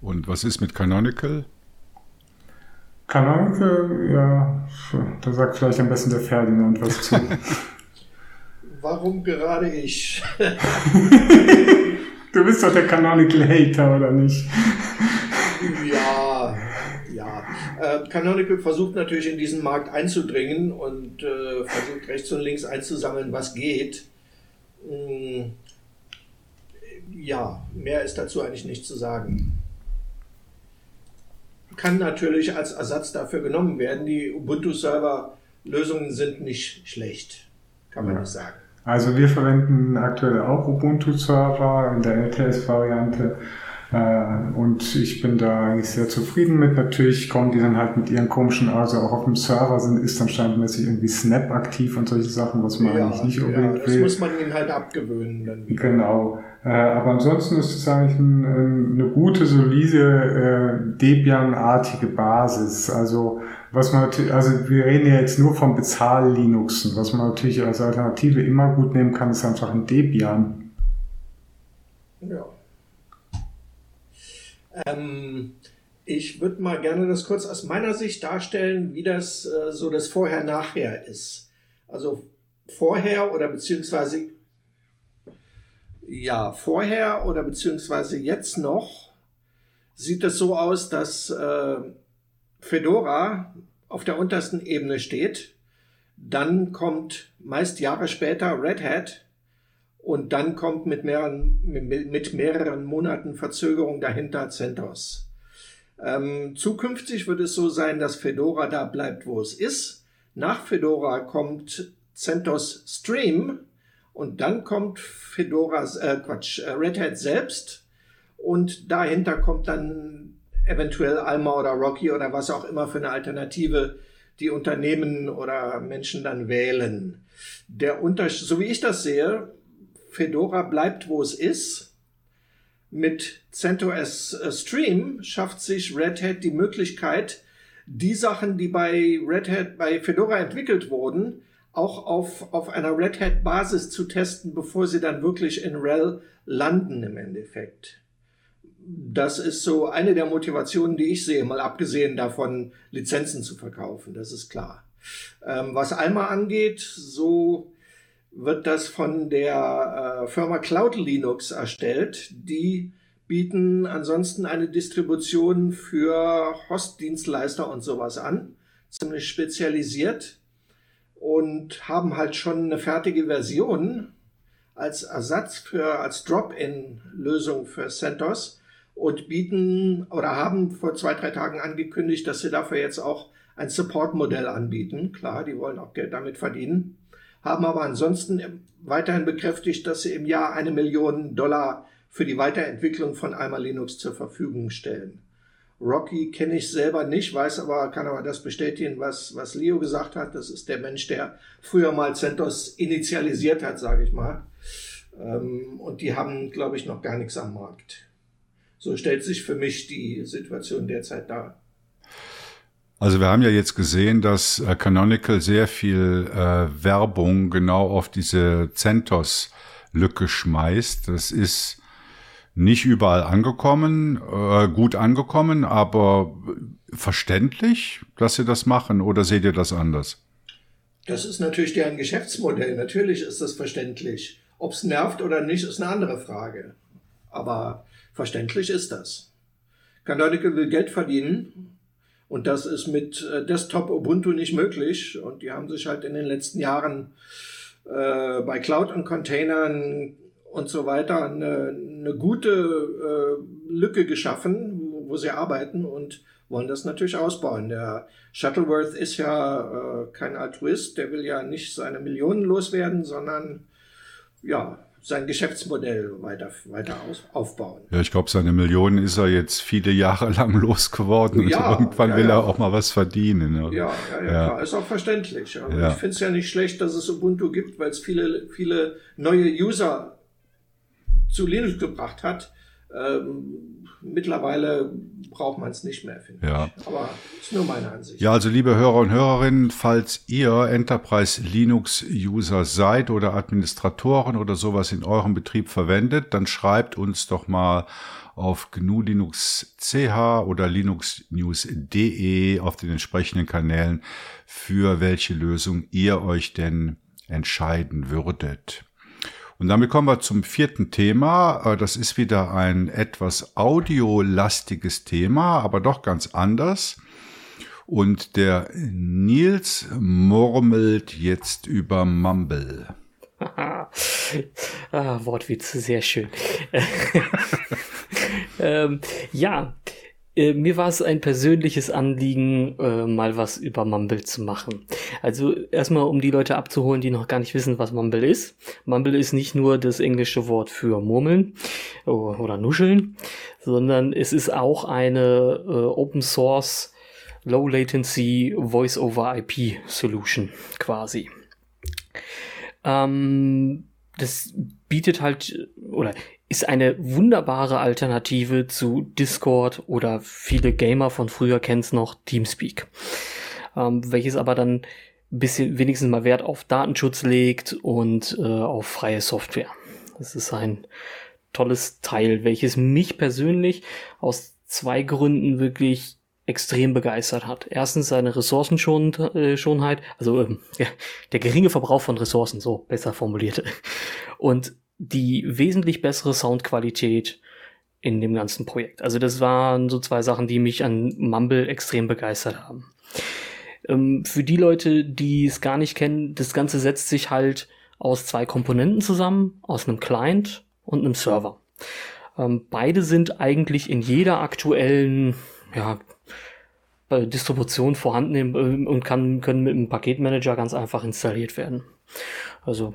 Und was ist mit Canonical? Canonical, ja, da sagt vielleicht am besten der Ferdinand was zu. Warum gerade ich? du bist doch der Canonical Hater, oder nicht? ja, ja. Äh, Canonical versucht natürlich in diesen Markt einzudringen und äh, versucht rechts und links einzusammeln, was geht. Mm, ja, mehr ist dazu eigentlich nicht zu sagen. Kann natürlich als Ersatz dafür genommen werden. Die Ubuntu-Server-Lösungen sind nicht schlecht, kann man ja. nicht sagen. Also wir verwenden aktuell auch Ubuntu-Server in der LTS-Variante. Äh, und ich bin da eigentlich sehr zufrieden mit. Natürlich kommen die dann halt mit ihren komischen, also auch auf dem Server sind, ist dann standardmäßig irgendwie Snap aktiv und solche Sachen, was man ja, eigentlich nicht unbedingt ja, das will. Muss man ihnen halt abgewöhnen. Dann Genau. Äh, aber ansonsten ist es eigentlich ein, eine gute, solide äh, Debian-artige Basis. Also was man also wir reden ja jetzt nur von Bezahl-Linuxen. Was man natürlich als Alternative immer gut nehmen kann, ist einfach ein Debian. Ja. Ähm, ich würde mal gerne das kurz aus meiner Sicht darstellen, wie das äh, so das Vorher-Nachher ist. Also vorher oder beziehungsweise ja, vorher oder beziehungsweise jetzt noch sieht es so aus, dass äh, Fedora auf der untersten Ebene steht. Dann kommt meist Jahre später Red Hat und dann kommt mit mehreren, mit mehreren Monaten Verzögerung dahinter CentOS. Ähm, zukünftig wird es so sein, dass Fedora da bleibt, wo es ist. Nach Fedora kommt CentOS Stream und dann kommt Fedora, äh, Quatsch, äh, Red Hat selbst und dahinter kommt dann eventuell Alma oder Rocky oder was auch immer für eine Alternative die Unternehmen oder Menschen dann wählen. Der Unterschied, so wie ich das sehe, Fedora bleibt, wo es ist. Mit CentOS äh, Stream schafft sich Red Hat die Möglichkeit, die Sachen, die bei Red Hat, bei Fedora entwickelt wurden, auch auf, auf einer Red Hat Basis zu testen, bevor sie dann wirklich in RHEL landen im Endeffekt. Das ist so eine der Motivationen, die ich sehe, mal abgesehen davon, Lizenzen zu verkaufen, das ist klar. Ähm, was Alma angeht, so wird das von der äh, Firma Cloud Linux erstellt. Die bieten ansonsten eine Distribution für Hostdienstleister und sowas an, ziemlich spezialisiert und haben halt schon eine fertige Version als Ersatz für, als Drop-in-Lösung für CentOS und bieten oder haben vor zwei, drei Tagen angekündigt, dass sie dafür jetzt auch ein Support-Modell anbieten. Klar, die wollen auch Geld damit verdienen haben aber ansonsten weiterhin bekräftigt, dass sie im Jahr eine Million Dollar für die Weiterentwicklung von Alma Linux zur Verfügung stellen. Rocky kenne ich selber nicht, weiß aber, kann aber das bestätigen, was, was Leo gesagt hat. Das ist der Mensch, der früher mal CentOS initialisiert hat, sage ich mal. Ähm, und die haben, glaube ich, noch gar nichts am Markt. So stellt sich für mich die Situation derzeit dar. Also wir haben ja jetzt gesehen, dass äh, Canonical sehr viel äh, Werbung genau auf diese CentOS-Lücke schmeißt. Das ist nicht überall angekommen, äh, gut angekommen, aber verständlich, dass sie das machen oder seht ihr das anders? Das ist natürlich deren Geschäftsmodell. Natürlich ist das verständlich. Ob es nervt oder nicht, ist eine andere Frage. Aber verständlich ist das. Canonical will Geld verdienen und das ist mit äh, Desktop Ubuntu nicht möglich. Und die haben sich halt in den letzten Jahren äh, bei Cloud und Containern und so weiter eine, eine gute äh, Lücke geschaffen, wo, wo, sie arbeiten und wollen das natürlich ausbauen. Der Shuttleworth ist ja äh, kein Altruist, der will ja nicht seine Millionen loswerden, sondern ja, sein Geschäftsmodell weiter, weiter aus, aufbauen. Ja, ich glaube, seine Millionen ist er jetzt viele Jahre lang losgeworden ja, und irgendwann ja, will er auch mal was verdienen. Ja, ja, ja, ja. Klar, ist auch verständlich. Also ich finde es ja nicht schlecht, dass es Ubuntu gibt, weil es viele, viele neue User zu Linux gebracht hat. Ähm, mittlerweile braucht man es nicht mehr, finde ja. ich. Aber ist nur meine Ansicht. Ja, also liebe Hörer und Hörerinnen, falls ihr Enterprise Linux User seid oder Administratoren oder sowas in eurem Betrieb verwendet, dann schreibt uns doch mal auf GNU Linux CH oder linuxnews.de auf den entsprechenden Kanälen, für welche Lösung ihr euch denn entscheiden würdet. Und damit kommen wir zum vierten Thema. Äh, das ist wieder ein etwas audiolastiges Thema, aber doch ganz anders. Und der Nils murmelt jetzt über Mumble. ah, Wortwitz, sehr schön. ähm, ja, äh, mir war es ein persönliches Anliegen, äh, mal was über Mumble zu machen. Also erstmal, um die Leute abzuholen, die noch gar nicht wissen, was Mumble ist. Mumble ist nicht nur das englische Wort für Murmeln oder Nuscheln, sondern es ist auch eine äh, Open Source Low Latency Voice over IP Solution quasi. Ähm, das bietet halt oder ist eine wunderbare Alternative zu Discord oder viele Gamer von früher kennen es noch Teamspeak, ähm, welches aber dann bisschen wenigstens mal Wert auf Datenschutz legt und äh, auf freie Software. Das ist ein tolles Teil, welches mich persönlich aus zwei Gründen wirklich extrem begeistert hat. Erstens seine Ressourcenschonheit, also ähm, ja, der geringe Verbrauch von Ressourcen, so besser formuliert. Und die wesentlich bessere Soundqualität in dem ganzen Projekt. Also das waren so zwei Sachen, die mich an Mumble extrem begeistert haben. Ähm, für die Leute, die es gar nicht kennen, das Ganze setzt sich halt aus zwei Komponenten zusammen, aus einem Client und einem Server. Ähm, beide sind eigentlich in jeder aktuellen ja, Distribution vorhanden ähm, und kann, können mit einem Paketmanager ganz einfach installiert werden. Also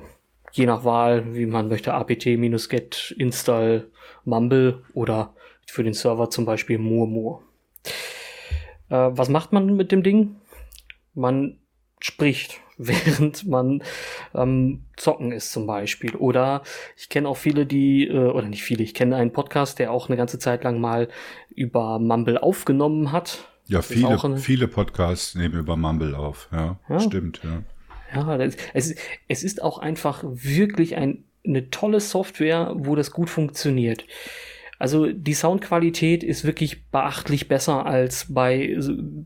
je nach Wahl, wie man möchte, apt-get install mumble oder für den Server zum Beispiel Murmur. Äh, was macht man mit dem Ding? Man spricht, während man ähm, zocken ist zum Beispiel. Oder ich kenne auch viele, die, äh, oder nicht viele, ich kenne einen Podcast, der auch eine ganze Zeit lang mal über Mumble aufgenommen hat ja, viele, viele Podcasts nehmen über Mumble auf. Ja, ja. stimmt. Ja, ja das, es, es ist auch einfach wirklich ein, eine tolle Software, wo das gut funktioniert. Also die Soundqualität ist wirklich beachtlich besser als bei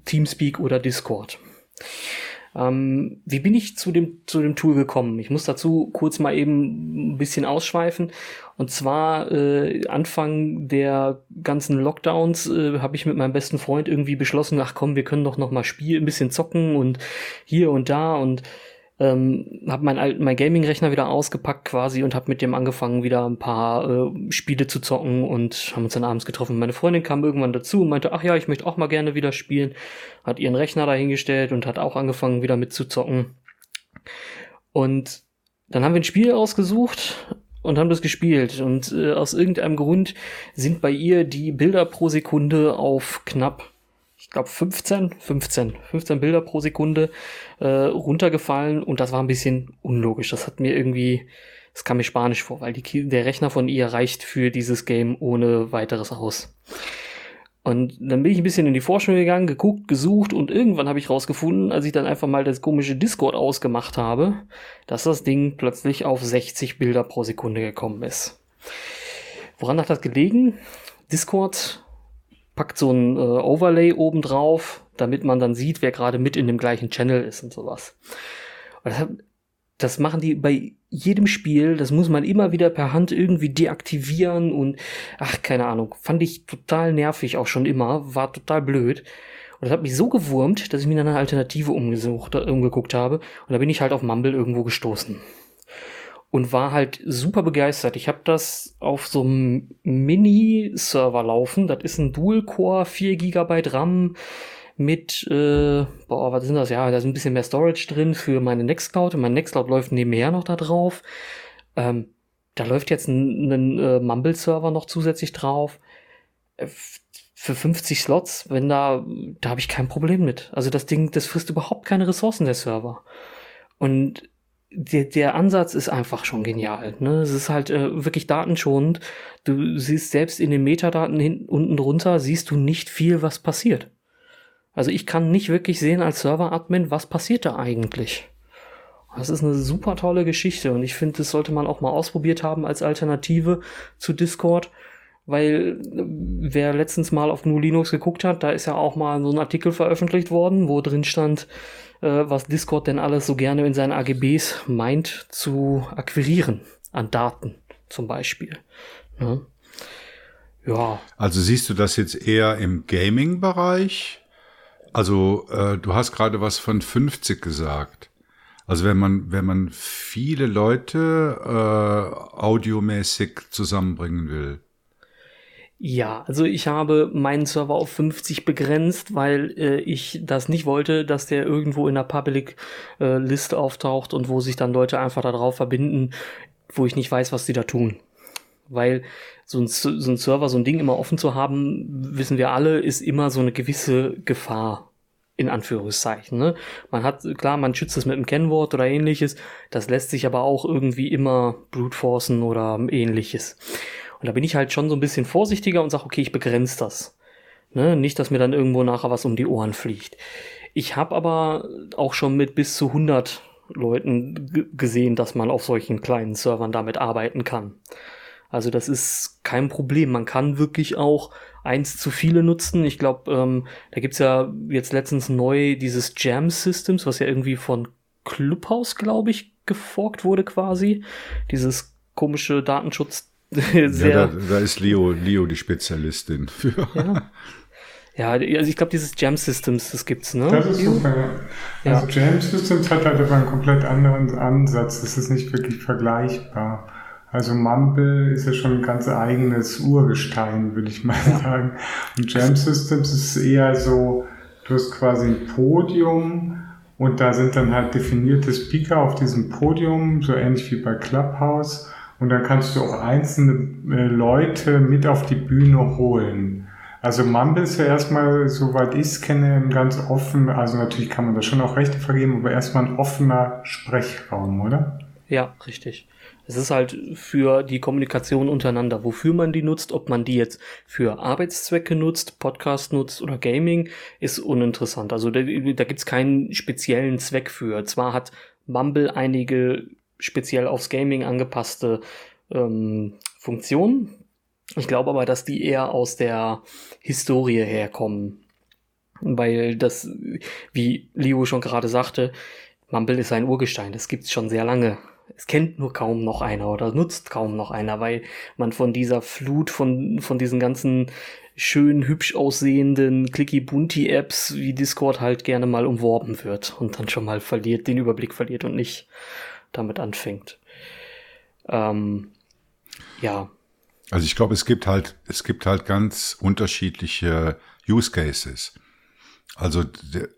Teamspeak oder Discord. Ähm, wie bin ich zu dem, zu dem Tool gekommen? Ich muss dazu kurz mal eben ein bisschen ausschweifen. Und zwar äh, Anfang der ganzen Lockdowns äh, habe ich mit meinem besten Freund irgendwie beschlossen, ach komm, wir können doch noch mal spielen, ein bisschen zocken und hier und da und ähm, habe mein, alten, mein Gaming-Rechner wieder ausgepackt quasi und habe mit dem angefangen, wieder ein paar äh, Spiele zu zocken und haben uns dann abends getroffen. Meine Freundin kam irgendwann dazu und meinte, ach ja, ich möchte auch mal gerne wieder spielen. Hat ihren Rechner dahingestellt und hat auch angefangen, wieder mitzuzocken. Und dann haben wir ein Spiel ausgesucht und haben das gespielt. Und äh, aus irgendeinem Grund sind bei ihr die Bilder pro Sekunde auf knapp ich glaube 15, 15, 15 Bilder pro Sekunde äh, runtergefallen und das war ein bisschen unlogisch. Das hat mir irgendwie, das kam mir spanisch vor, weil die, der Rechner von ihr reicht für dieses Game ohne weiteres aus. Und dann bin ich ein bisschen in die Forschung gegangen, geguckt, gesucht und irgendwann habe ich rausgefunden, als ich dann einfach mal das komische Discord ausgemacht habe, dass das Ding plötzlich auf 60 Bilder pro Sekunde gekommen ist. Woran hat das gelegen? Discord packt so ein äh, Overlay oben drauf, damit man dann sieht, wer gerade mit in dem gleichen Channel ist und sowas. Und das, das machen die bei jedem Spiel, das muss man immer wieder per Hand irgendwie deaktivieren und ach, keine Ahnung, fand ich total nervig auch schon immer, war total blöd. Und das hat mich so gewurmt, dass ich mir eine Alternative umgesucht, umgeguckt habe. Und da bin ich halt auf Mumble irgendwo gestoßen und war halt super begeistert. Ich habe das auf so einem Mini-Server laufen. Das ist ein Dual-Core, 4 GB RAM mit, äh, boah, was sind das? Ja, da ist ein bisschen mehr Storage drin für meine Nextcloud. Und mein Nextcloud läuft nebenher noch da drauf. Ähm, da läuft jetzt ein, ein äh, Mumble-Server noch zusätzlich drauf. Äh, für 50 Slots, wenn da, da habe ich kein Problem mit. Also das Ding, das frisst überhaupt keine Ressourcen, der Server. Und der, der Ansatz ist einfach schon genial. Ne? Es ist halt äh, wirklich datenschonend. Du siehst selbst in den Metadaten hinten unten drunter, siehst du nicht viel, was passiert. Also ich kann nicht wirklich sehen als Server-Admin, was passiert da eigentlich. Das ist eine super tolle Geschichte und ich finde, das sollte man auch mal ausprobiert haben als Alternative zu Discord, weil äh, wer letztens mal auf GNU Linux geguckt hat, da ist ja auch mal so ein Artikel veröffentlicht worden, wo drin stand, was Discord denn alles so gerne in seinen AGBs meint zu akquirieren an Daten zum Beispiel. Ne? Ja. Also siehst du das jetzt eher im Gaming-Bereich? Also äh, du hast gerade was von 50 gesagt. Also wenn man, wenn man viele Leute äh, audiomäßig zusammenbringen will. Ja, also ich habe meinen Server auf 50 begrenzt, weil äh, ich das nicht wollte, dass der irgendwo in der Public äh, Liste auftaucht und wo sich dann Leute einfach darauf verbinden, wo ich nicht weiß, was sie da tun. Weil so ein, so ein Server, so ein Ding immer offen zu haben, wissen wir alle, ist immer so eine gewisse Gefahr in Anführungszeichen. Ne? Man hat, klar, man schützt es mit einem Kennwort oder ähnliches, das lässt sich aber auch irgendwie immer brute forcen oder ähnliches. Und da bin ich halt schon so ein bisschen vorsichtiger und sage, okay, ich begrenze das. Ne? Nicht, dass mir dann irgendwo nachher was um die Ohren fliegt. Ich habe aber auch schon mit bis zu 100 Leuten gesehen, dass man auf solchen kleinen Servern damit arbeiten kann. Also das ist kein Problem. Man kann wirklich auch eins zu viele nutzen. Ich glaube, ähm, da gibt's ja jetzt letztens neu dieses Jam Systems, was ja irgendwie von Clubhouse, glaube ich, geforkt wurde quasi. Dieses komische Datenschutz sehr. Ja, da, da, ist Leo, Leo die Spezialistin für. Ja. Ja, also ich glaube, dieses Jam Systems, das gibt's, ne? Das ist super, ja. Also Jam Systems hat halt aber einen komplett anderen Ansatz. Das ist nicht wirklich vergleichbar. Also Mumble ist ja schon ein ganz eigenes Urgestein, würde ich mal ja. sagen. Und Jam Systems ist eher so, du hast quasi ein Podium und da sind dann halt definierte Speaker auf diesem Podium, so ähnlich wie bei Clubhouse. Und dann kannst du auch einzelne äh, Leute mit auf die Bühne holen. Also Mumble ist ja erstmal, soweit ich es kenne, ganz offen. Also natürlich kann man da schon auch Rechte vergeben, aber erstmal ein offener Sprechraum, oder? Ja, richtig. Es ist halt für die Kommunikation untereinander, wofür man die nutzt, ob man die jetzt für Arbeitszwecke nutzt, Podcast nutzt oder Gaming, ist uninteressant. Also da, da gibt's keinen speziellen Zweck für. Zwar hat Mumble einige speziell aufs Gaming angepasste ähm, Funktionen. Ich glaube aber, dass die eher aus der Historie herkommen. Weil das, wie Leo schon gerade sagte, Mumble ist ein Urgestein, das gibt's schon sehr lange. Es kennt nur kaum noch einer oder nutzt kaum noch einer, weil man von dieser Flut von, von diesen ganzen schön hübsch aussehenden Clicky-Bunti-Apps wie Discord halt gerne mal umworben wird und dann schon mal verliert, den Überblick verliert und nicht damit anfängt. Ähm, ja. Also ich glaube, es gibt halt, es gibt halt ganz unterschiedliche Use Cases. Also,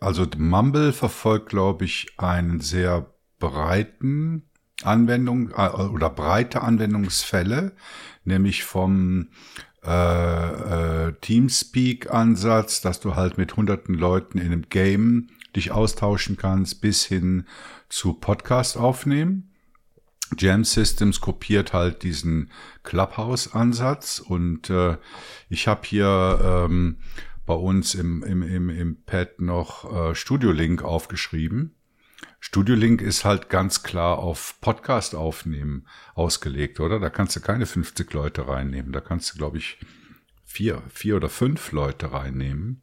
also Mumble verfolgt, glaube ich, einen sehr breiten Anwendung äh, oder breite Anwendungsfälle, nämlich vom äh, äh, Teamspeak-Ansatz, dass du halt mit hunderten Leuten in einem Game dich austauschen kannst, bis hin zu Podcast aufnehmen. Jam Systems kopiert halt diesen Clubhouse-Ansatz und äh, ich habe hier ähm, bei uns im, im, im, im Pad noch äh, Studio Link aufgeschrieben. Studio Link ist halt ganz klar auf Podcast aufnehmen ausgelegt, oder? Da kannst du keine 50 Leute reinnehmen. Da kannst du, glaube ich, vier, vier oder fünf Leute reinnehmen.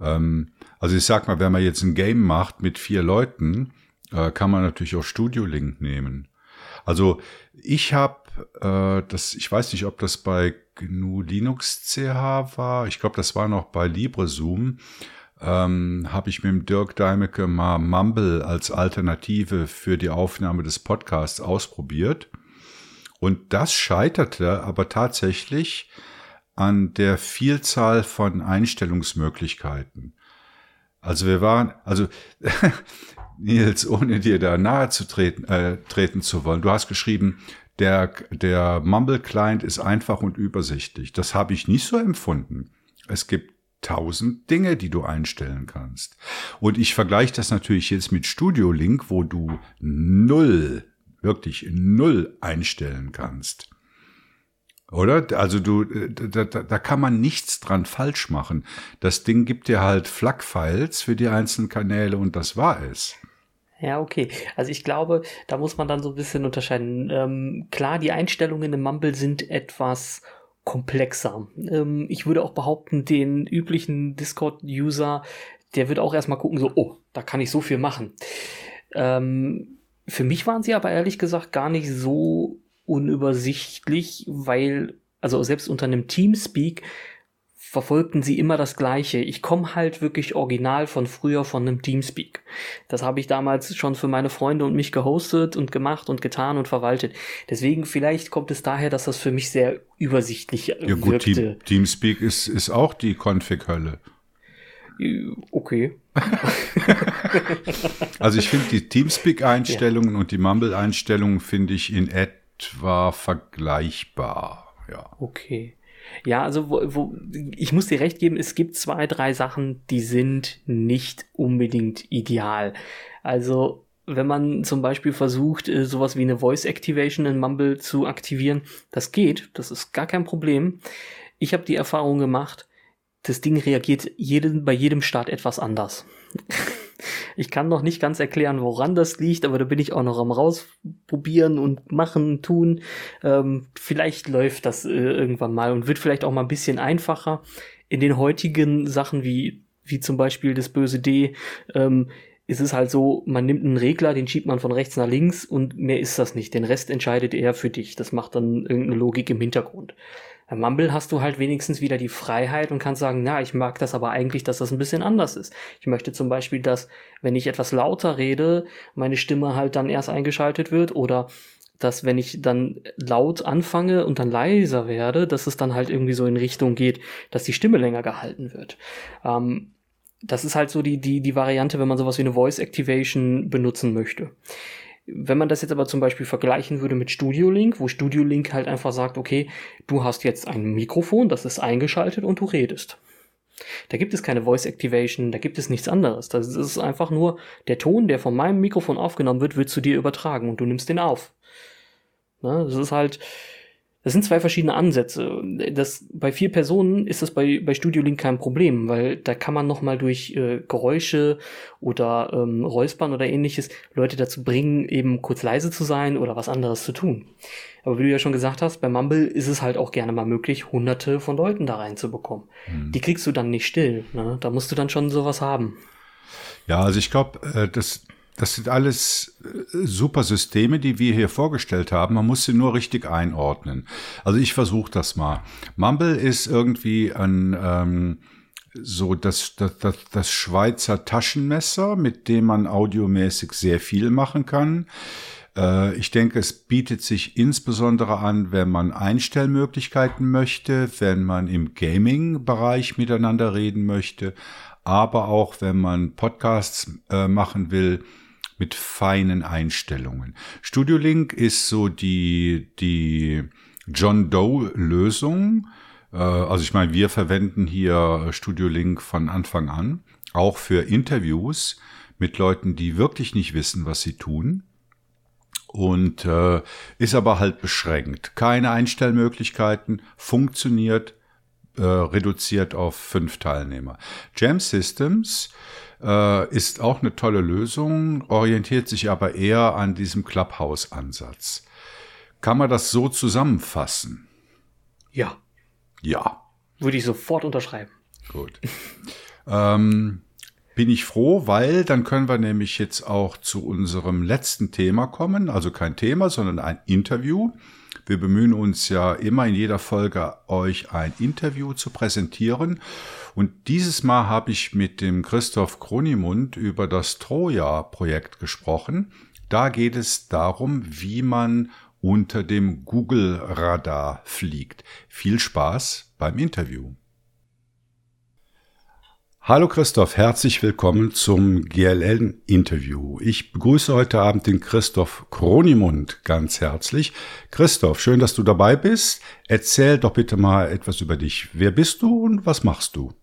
Ähm, also ich sag mal, wenn man jetzt ein Game macht mit vier Leuten, äh, kann man natürlich auch Studio Link nehmen. Also ich habe äh, das, ich weiß nicht, ob das bei GNU Linux CH war. Ich glaube, das war noch bei LibreZoom. Ähm, habe ich mit dem Dirk Deimecke mal Mumble als Alternative für die Aufnahme des Podcasts ausprobiert. Und das scheiterte aber tatsächlich an der Vielzahl von Einstellungsmöglichkeiten. Also wir waren, also Nils, ohne dir da nahe zu treten, äh, treten zu wollen, du hast geschrieben, der, der Mumble-Client ist einfach und übersichtlich. Das habe ich nicht so empfunden. Es gibt tausend Dinge, die du einstellen kannst. Und ich vergleiche das natürlich jetzt mit Studio Link, wo du null, wirklich null einstellen kannst. Oder? Also du, da, da, da kann man nichts dran falsch machen. Das Ding gibt dir halt FLAC-Files für die einzelnen Kanäle und das war es. Ja, okay. Also ich glaube, da muss man dann so ein bisschen unterscheiden. Ähm, klar, die Einstellungen im Mumble sind etwas komplexer. Ähm, ich würde auch behaupten, den üblichen Discord-User, der wird auch erstmal gucken, so, oh, da kann ich so viel machen. Ähm, für mich waren sie aber ehrlich gesagt gar nicht so unübersichtlich, weil, also selbst unter einem Teamspeak verfolgten sie immer das Gleiche. Ich komme halt wirklich original von früher von einem Teamspeak. Das habe ich damals schon für meine Freunde und mich gehostet und gemacht und getan und verwaltet. Deswegen vielleicht kommt es daher, dass das für mich sehr übersichtlich ja, wirkte. Gut, Team, Teamspeak ist, ist auch die Config-Hölle. Äh, okay. also ich finde die Teamspeak-Einstellungen ja. und die Mumble-Einstellungen finde ich in etwa vergleichbar. Ja. Okay. Ja, also wo, wo, ich muss dir recht geben, es gibt zwei, drei Sachen, die sind nicht unbedingt ideal. Also wenn man zum Beispiel versucht, äh, sowas wie eine Voice Activation in Mumble zu aktivieren, das geht, das ist gar kein Problem. Ich habe die Erfahrung gemacht, das Ding reagiert jeden, bei jedem Start etwas anders. Ich kann noch nicht ganz erklären, woran das liegt, aber da bin ich auch noch am rausprobieren und machen, tun. Ähm, vielleicht läuft das äh, irgendwann mal und wird vielleicht auch mal ein bisschen einfacher. In den heutigen Sachen wie, wie zum Beispiel das böse D, ähm, ist es halt so, man nimmt einen Regler, den schiebt man von rechts nach links und mehr ist das nicht. Den Rest entscheidet er für dich. Das macht dann irgendeine Logik im Hintergrund. Bei Mumble hast du halt wenigstens wieder die Freiheit und kannst sagen, na, ich mag das aber eigentlich, dass das ein bisschen anders ist. Ich möchte zum Beispiel, dass, wenn ich etwas lauter rede, meine Stimme halt dann erst eingeschaltet wird oder dass wenn ich dann laut anfange und dann leiser werde, dass es dann halt irgendwie so in Richtung geht, dass die Stimme länger gehalten wird. Ähm, das ist halt so die, die, die Variante, wenn man sowas wie eine Voice Activation benutzen möchte. Wenn man das jetzt aber zum Beispiel vergleichen würde mit Studio Link, wo Studio Link halt einfach sagt, okay, du hast jetzt ein Mikrofon, das ist eingeschaltet und du redest. Da gibt es keine Voice Activation, da gibt es nichts anderes. Das ist einfach nur der Ton, der von meinem Mikrofon aufgenommen wird, wird zu dir übertragen und du nimmst den auf. Ne? Das ist halt, das sind zwei verschiedene Ansätze. Das, bei vier Personen ist das bei, bei Studio Link kein Problem, weil da kann man nochmal durch äh, Geräusche oder ähm, Räuspern oder ähnliches Leute dazu bringen, eben kurz leise zu sein oder was anderes zu tun. Aber wie du ja schon gesagt hast, bei Mumble ist es halt auch gerne mal möglich, hunderte von Leuten da reinzubekommen. Mhm. Die kriegst du dann nicht still. Ne? Da musst du dann schon sowas haben. Ja, also ich glaube, äh, das das sind alles äh, super Systeme, die wir hier vorgestellt haben. Man muss sie nur richtig einordnen. Also ich versuche das mal. Mumble ist irgendwie ein ähm, so das, das, das, das Schweizer Taschenmesser, mit dem man audiomäßig sehr viel machen kann. Äh, ich denke, es bietet sich insbesondere an, wenn man Einstellmöglichkeiten möchte, wenn man im Gaming-Bereich miteinander reden möchte, aber auch wenn man Podcasts äh, machen will, mit feinen Einstellungen. Studio Link ist so die, die John Doe-Lösung. Äh, also ich meine, wir verwenden hier Studio Link von Anfang an, auch für Interviews mit Leuten, die wirklich nicht wissen, was sie tun. Und äh, ist aber halt beschränkt. Keine Einstellmöglichkeiten, funktioniert äh, reduziert auf fünf Teilnehmer. Jam Systems äh, ist auch eine tolle Lösung, orientiert sich aber eher an diesem Clubhouse-Ansatz. Kann man das so zusammenfassen? Ja. Ja. Würde ich sofort unterschreiben. Gut. ähm, bin ich froh, weil dann können wir nämlich jetzt auch zu unserem letzten Thema kommen. Also kein Thema, sondern ein Interview. Wir bemühen uns ja immer in jeder Folge, euch ein Interview zu präsentieren. Und dieses Mal habe ich mit dem Christoph Kronimund über das Troja-Projekt gesprochen. Da geht es darum, wie man unter dem Google-Radar fliegt. Viel Spaß beim Interview. Hallo Christoph, herzlich willkommen zum GLN-Interview. Ich begrüße heute Abend den Christoph Kronimund ganz herzlich. Christoph, schön, dass du dabei bist. Erzähl doch bitte mal etwas über dich. Wer bist du und was machst du?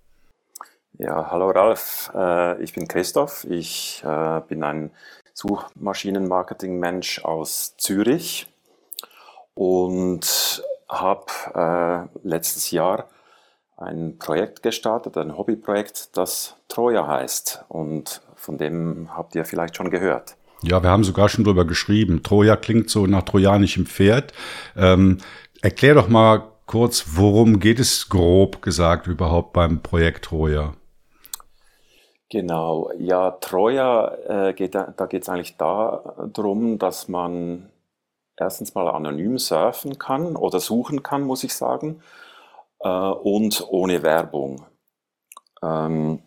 Ja, hallo Ralf, äh, ich bin Christoph. Ich äh, bin ein Suchmaschinenmarketing-Mensch aus Zürich und habe äh, letztes Jahr ein Projekt gestartet, ein Hobbyprojekt, das Troja heißt. Und von dem habt ihr vielleicht schon gehört. Ja, wir haben sogar schon drüber geschrieben. Troja klingt so nach trojanischem Pferd. Ähm, erklär doch mal kurz, worum geht es grob gesagt überhaupt beim Projekt Troja? Genau, ja, Troja, äh, geht, da geht es eigentlich darum, dass man erstens mal anonym surfen kann oder suchen kann, muss ich sagen äh, und ohne Werbung. Ähm,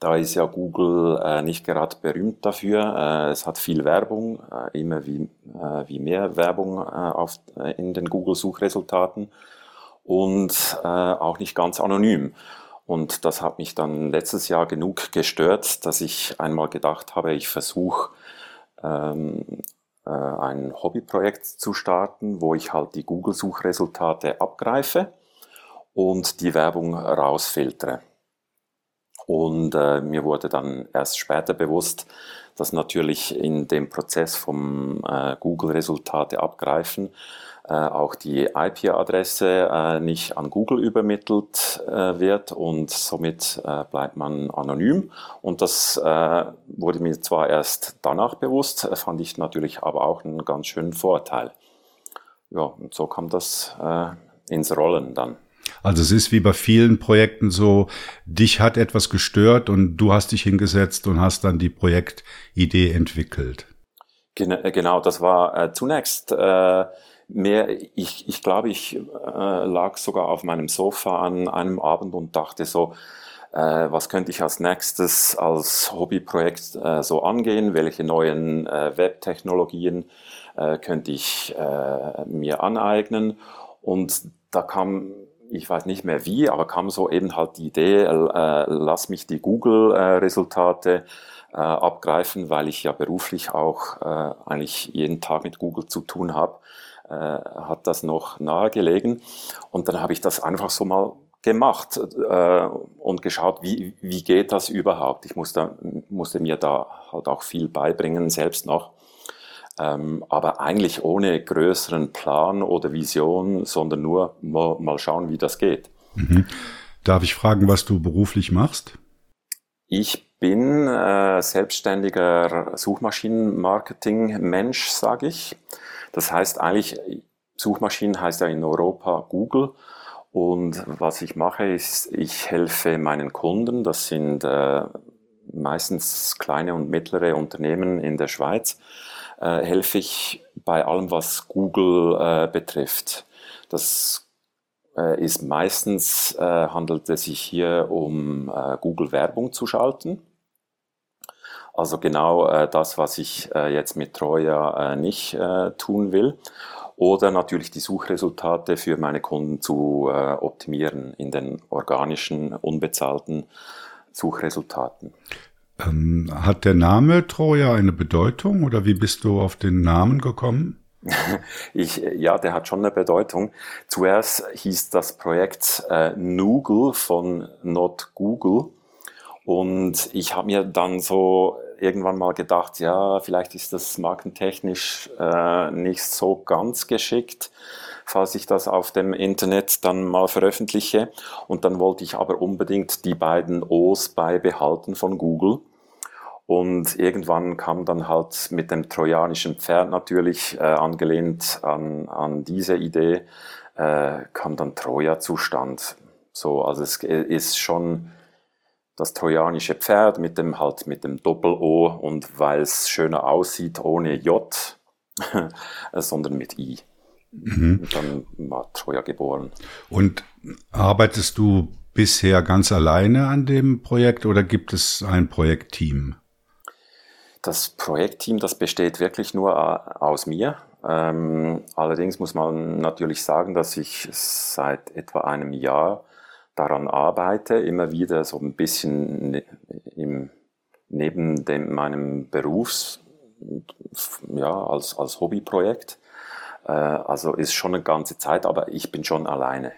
da ist ja Google äh, nicht gerade berühmt dafür. Äh, es hat viel Werbung, äh, immer wie, äh, wie mehr Werbung äh, auf, äh, in den Google-Suchresultaten und auch nicht ganz anonym. Und das hat mich dann letztes Jahr genug gestört, dass ich einmal gedacht habe, ich versuche ähm, ein Hobbyprojekt zu starten, wo ich halt die Google-Suchresultate abgreife und die Werbung rausfiltere. Und äh, mir wurde dann erst später bewusst, dass natürlich in dem Prozess vom äh, Google-Resultate abgreifen äh, auch die IP-Adresse äh, nicht an Google übermittelt äh, wird und somit äh, bleibt man anonym. Und das wurde mir zwar erst danach bewusst, fand ich natürlich aber auch einen ganz schönen Vorteil. Ja, und so kam das ins Rollen dann. Also es ist wie bei vielen Projekten so, dich hat etwas gestört und du hast dich hingesetzt und hast dann die Projektidee entwickelt. Genau, das war äh, zunächst äh, mehr, ich, ich glaube, ich äh, lag sogar auf meinem Sofa an einem Abend und dachte so, äh, was könnte ich als nächstes als Hobbyprojekt äh, so angehen, welche neuen äh, Webtechnologien äh, könnte ich äh, mir aneignen und da kam ich weiß nicht mehr wie, aber kam so eben halt die Idee, äh, lass mich die Google-Resultate äh, abgreifen, weil ich ja beruflich auch äh, eigentlich jeden Tag mit Google zu tun habe, äh, hat das noch nahegelegen. Und dann habe ich das einfach so mal gemacht äh, und geschaut, wie, wie geht das überhaupt. Ich musste, musste mir da halt auch viel beibringen, selbst noch. Ähm, aber eigentlich ohne größeren Plan oder Vision, sondern nur mal, mal schauen, wie das geht. Mhm. Darf ich fragen, was du beruflich machst? Ich bin äh, selbstständiger Suchmaschinenmarketing-Mensch, sage ich. Das heißt eigentlich, Suchmaschinen heißt ja in Europa Google. Und was ich mache, ist, ich helfe meinen Kunden, das sind äh, meistens kleine und mittlere Unternehmen in der Schweiz, äh, helfe ich bei allem, was Google äh, betrifft. Das äh, ist meistens, äh, handelt es sich hier um äh, Google Werbung zu schalten. Also genau äh, das, was ich jetzt mit Troja nicht tun will. Oder natürlich die Suchresultate für meine Kunden zu optimieren in den organischen, unbezahlten Suchresultaten. Ähm, hat der Name Troja eine Bedeutung oder wie bist du auf den Namen gekommen? Ich, ja, der hat schon eine Bedeutung. Zuerst hieß das Projekt äh, Noogle von Not Google. Und ich habe mir dann so irgendwann mal gedacht, ja, vielleicht ist das markentechnisch äh, nicht so ganz geschickt falls ich das auf dem Internet dann mal veröffentliche. Und dann wollte ich aber unbedingt die beiden O's beibehalten von Google. Und irgendwann kam dann halt mit dem trojanischen Pferd natürlich, äh, angelehnt an, an diese Idee, äh, kam dann Troja-Zustand. So, also es ist schon das trojanische Pferd mit dem halt mit dem Doppel-O und weil es schöner aussieht ohne J, sondern mit I. Mhm. Dann war Troja geboren. Und arbeitest du bisher ganz alleine an dem Projekt oder gibt es ein Projektteam? Das Projektteam, das besteht wirklich nur äh, aus mir. Ähm, allerdings muss man natürlich sagen, dass ich seit etwa einem Jahr daran arbeite, immer wieder so ein bisschen ne, im, neben dem, meinem Berufs, ja, als, als Hobbyprojekt. Äh, also ist schon eine ganze Zeit, aber ich bin schon alleine.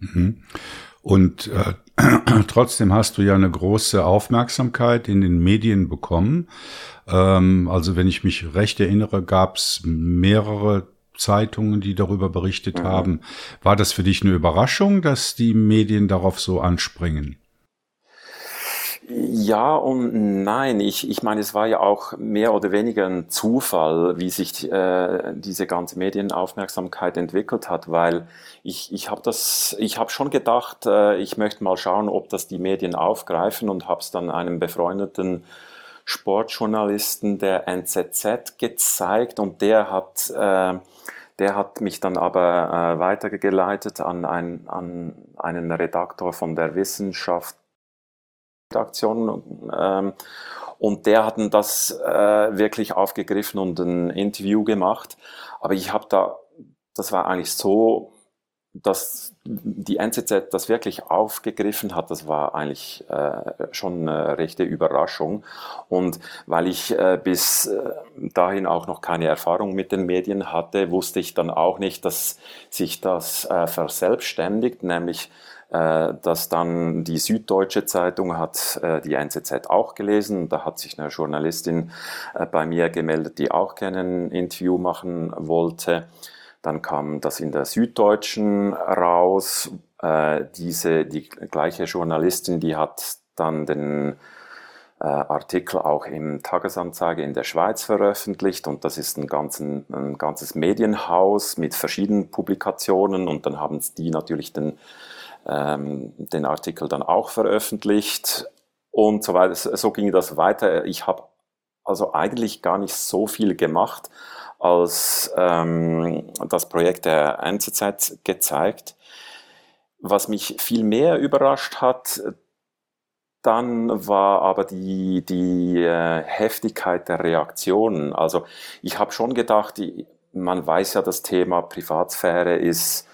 Mhm. Und äh, trotzdem hast du ja eine große Aufmerksamkeit in den Medien bekommen. Ähm, also wenn ich mich recht erinnere, gab es mehrere Zeitungen, die darüber berichtet mhm. haben. War das für dich eine Überraschung, dass die Medien darauf so anspringen? Ja und nein. Ich, ich meine, es war ja auch mehr oder weniger ein Zufall, wie sich äh, diese ganze Medienaufmerksamkeit entwickelt hat, weil ich, ich habe das, ich habe schon gedacht, äh, ich möchte mal schauen, ob das die Medien aufgreifen und habe es dann einem befreundeten Sportjournalisten der NZZ gezeigt und der hat äh, Der hat mich dann aber äh, weitergeleitet an, ein, an einen Redaktor von der Wissenschaftsredaktion. Ähm, und der hat das äh, wirklich aufgegriffen und ein Interview gemacht. Aber ich habe da, das war eigentlich so, dass die NZZ das wirklich aufgegriffen hat, das war eigentlich äh, schon eine rechte Überraschung. Und weil ich äh, bis äh, dahin auch noch keine Erfahrung mit den Medien hatte, wusste ich dann auch nicht, dass sich das äh, verselbstständigt, nämlich dass dann die Süddeutsche Zeitung hat äh, die NZZ auch gelesen. Da hat sich eine Journalistin äh, bei mir gemeldet, die auch gerne ein Interview machen wollte. Dann kam das in der Süddeutschen raus. Äh, diese, die gleiche Journalistin, die hat dann den äh, Artikel auch im Tagesanzeiger in der Schweiz veröffentlicht und das ist ein, ganzen, ein ganzes Medienhaus mit verschiedenen Publikationen und dann haben die natürlich den, ähm, den Artikel dann auch veröffentlicht und so weiter. So ging das weiter. Ich habe also eigentlich gar nicht so viel gemacht, als ähm, das Projekt der NZZ gezeigt. Was mich viel mehr überrascht hat, dann war aber die, die äh, Heftigkeit der Reaktionen. Also ich habe schon gedacht, die, man weiß ja, das Thema Privatsphäre ist,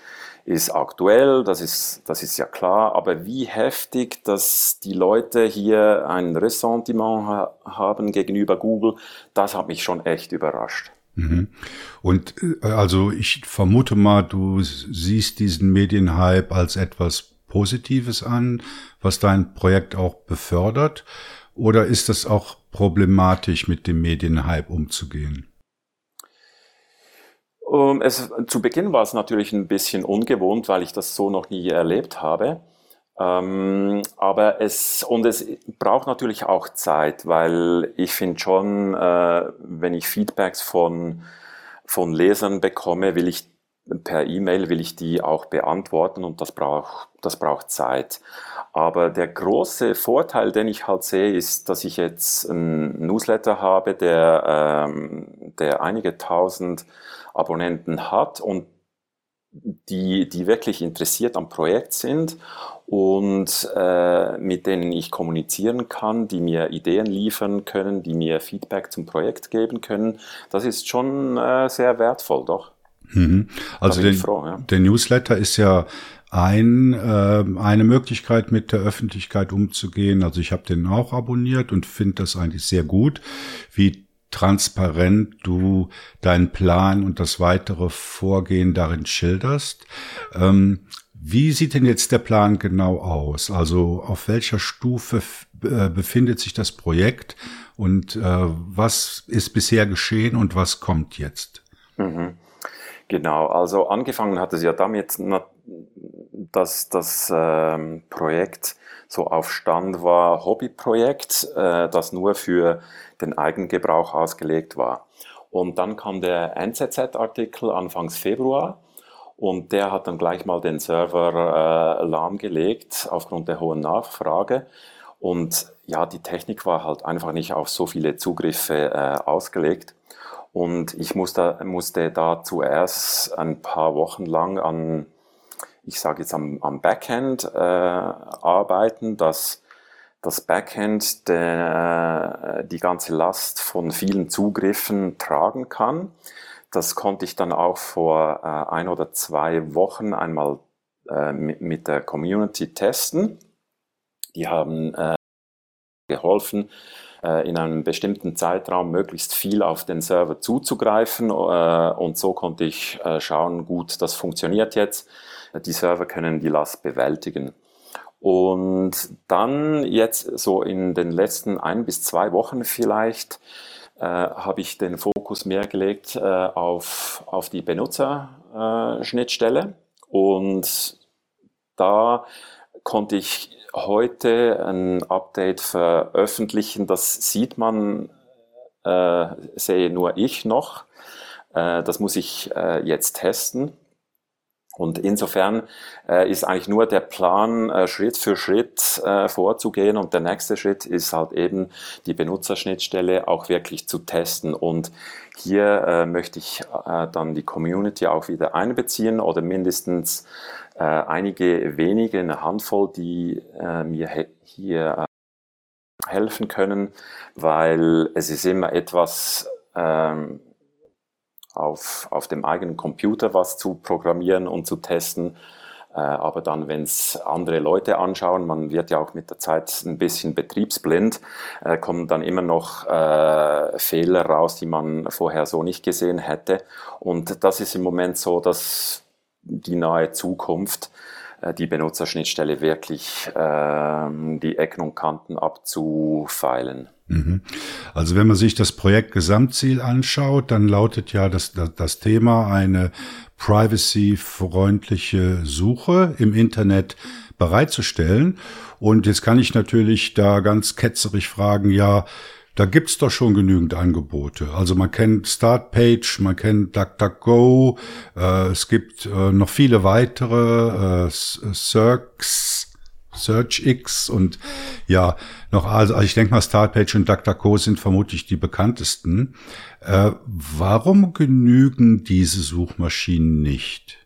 ist aktuell, das ist, das ist ja klar, aber wie heftig, dass die Leute hier ein Ressentiment ha haben gegenüber Google, das hat mich schon echt überrascht. Mhm. Und äh, also ich vermute mal, du siehst diesen Medienhype als etwas Positives an, was dein Projekt auch befördert, oder ist das auch problematisch, mit dem Medienhype umzugehen? Ähm, es, zu Beginn war es natürlich ein bisschen ungewohnt, weil ich das so noch nie erlebt habe. Ähm, aber es, und es braucht natürlich auch Zeit, weil ich finde schon, äh, wenn ich Feedbacks von, von Lesern bekomme, will ich per E-Mail will ich die auch beantworten und das braucht, das braucht Zeit. Aber der große Vorteil, den ich halt sehe, ist, dass ich jetzt einen Newsletter habe, der, ähm, der einige tausend Abonnenten hat und die, die wirklich interessiert am Projekt sind und äh, mit denen ich kommunizieren kann, die mir Ideen liefern können, die mir Feedback zum Projekt geben können. Das ist schon äh, sehr wertvoll, doch. Mhm. Also den, froh, ja. der Newsletter ist ja ein, äh, eine Möglichkeit, mit der Öffentlichkeit umzugehen. Also ich habe den auch abonniert und finde das eigentlich sehr gut, wie transparent du deinen Plan und das weitere Vorgehen darin schilderst. Ähm, wie sieht denn jetzt der Plan genau aus? Also auf welcher Stufe äh, befindet sich das Projekt und äh, was ist bisher geschehen und was kommt jetzt? Mhm. Genau, also angefangen hat es ja damit, dass das ähm, Projekt so auf Stand war, Hobbyprojekt, äh, das nur für den Eigengebrauch ausgelegt war. Und dann kam der NZZ-Artikel Anfangs Februar und der hat dann gleich mal den Server äh, lahmgelegt aufgrund der hohen Nachfrage. Und ja, die Technik war halt einfach nicht auf so viele Zugriffe äh, ausgelegt. Und ich musste, musste da zuerst ein paar Wochen lang an, ich sage jetzt am, am Backend äh, arbeiten, dass das Backend der, die ganze Last von vielen Zugriffen tragen kann. Das konnte ich dann auch vor äh, ein oder zwei Wochen einmal äh, mit, mit, der Community testen. Die haben äh, geholfen, äh, in einem bestimmten Zeitraum möglichst viel auf den Server zuzugreifen. Äh, und so konnte ich äh, schauen, gut, das funktioniert jetzt. Die Server können die Last bewältigen. Und dann jetzt so in den letzten ein bis zwei Wochen vielleicht äh, habe ich den Fokus mehr gelegt äh, auf, auf die Benutzerschnittstelle. Und da konnte ich heute ein Update veröffentlichen. Das sieht man, äh, sehe nur ich noch. Äh, das muss ich äh, jetzt testen. Und insofern äh, ist eigentlich nur der Plan, äh, Schritt für Schritt äh, vorzugehen. Und der nächste Schritt ist halt eben die Benutzerschnittstelle auch wirklich zu testen. Und hier äh, möchte ich äh, dann die Community auch wieder einbeziehen oder mindestens äh, einige wenige, eine Handvoll, die mir hier äh, helfen können, weil es ist immer etwas, ähm, auf, auf dem eigenen Computer was zu programmieren und zu testen. Äh, aber dann, wenn es andere Leute anschauen, man wird ja auch mit der Zeit ein bisschen betriebsblind, äh, kommen dann immer noch äh, Fehler raus, die man vorher so nicht gesehen hätte. Und das ist im Moment so, dass die nahe Zukunft die Benutzerschnittstelle wirklich ähm, die Ecken und Kanten abzufeilen. Mhm. Also wenn man sich das Projekt Gesamtziel anschaut, dann lautet ja das, das, das Thema eine privacy-freundliche Suche im Internet bereitzustellen. Und jetzt kann ich natürlich da ganz ketzerig fragen, ja, da gibt's doch schon genügend Angebote. Also man kennt Startpage, man kennt DuckDuckGo, äh, es gibt äh, noch viele weitere, äh, Circs, SearchX und ja, noch, also, also ich denke mal, Startpage und DuckDuckGo sind vermutlich die bekanntesten. Äh, warum genügen diese Suchmaschinen nicht?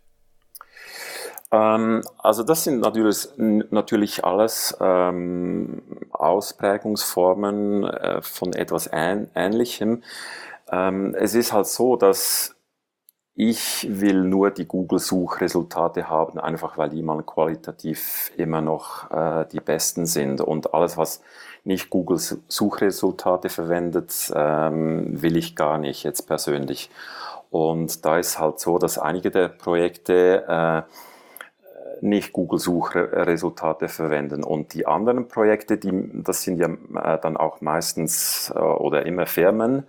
Ähm, also das sind natürlich, natürlich alles ähm, Ausprägungsformen äh, von etwas Ähn Ähnlichem. Ähm, es ist halt so, dass ich will nur die Google-Suchresultate haben, einfach weil die mal qualitativ immer noch äh, die besten sind. Und alles, was nicht Google-Suchresultate verwendet, ähm, will ich gar nicht jetzt persönlich. Und da ist halt so, dass einige der Projekte äh, nicht Google-Suchresultate verwenden. Und die anderen Projekte, die, das sind ja äh, dann auch meistens äh, oder immer Firmen,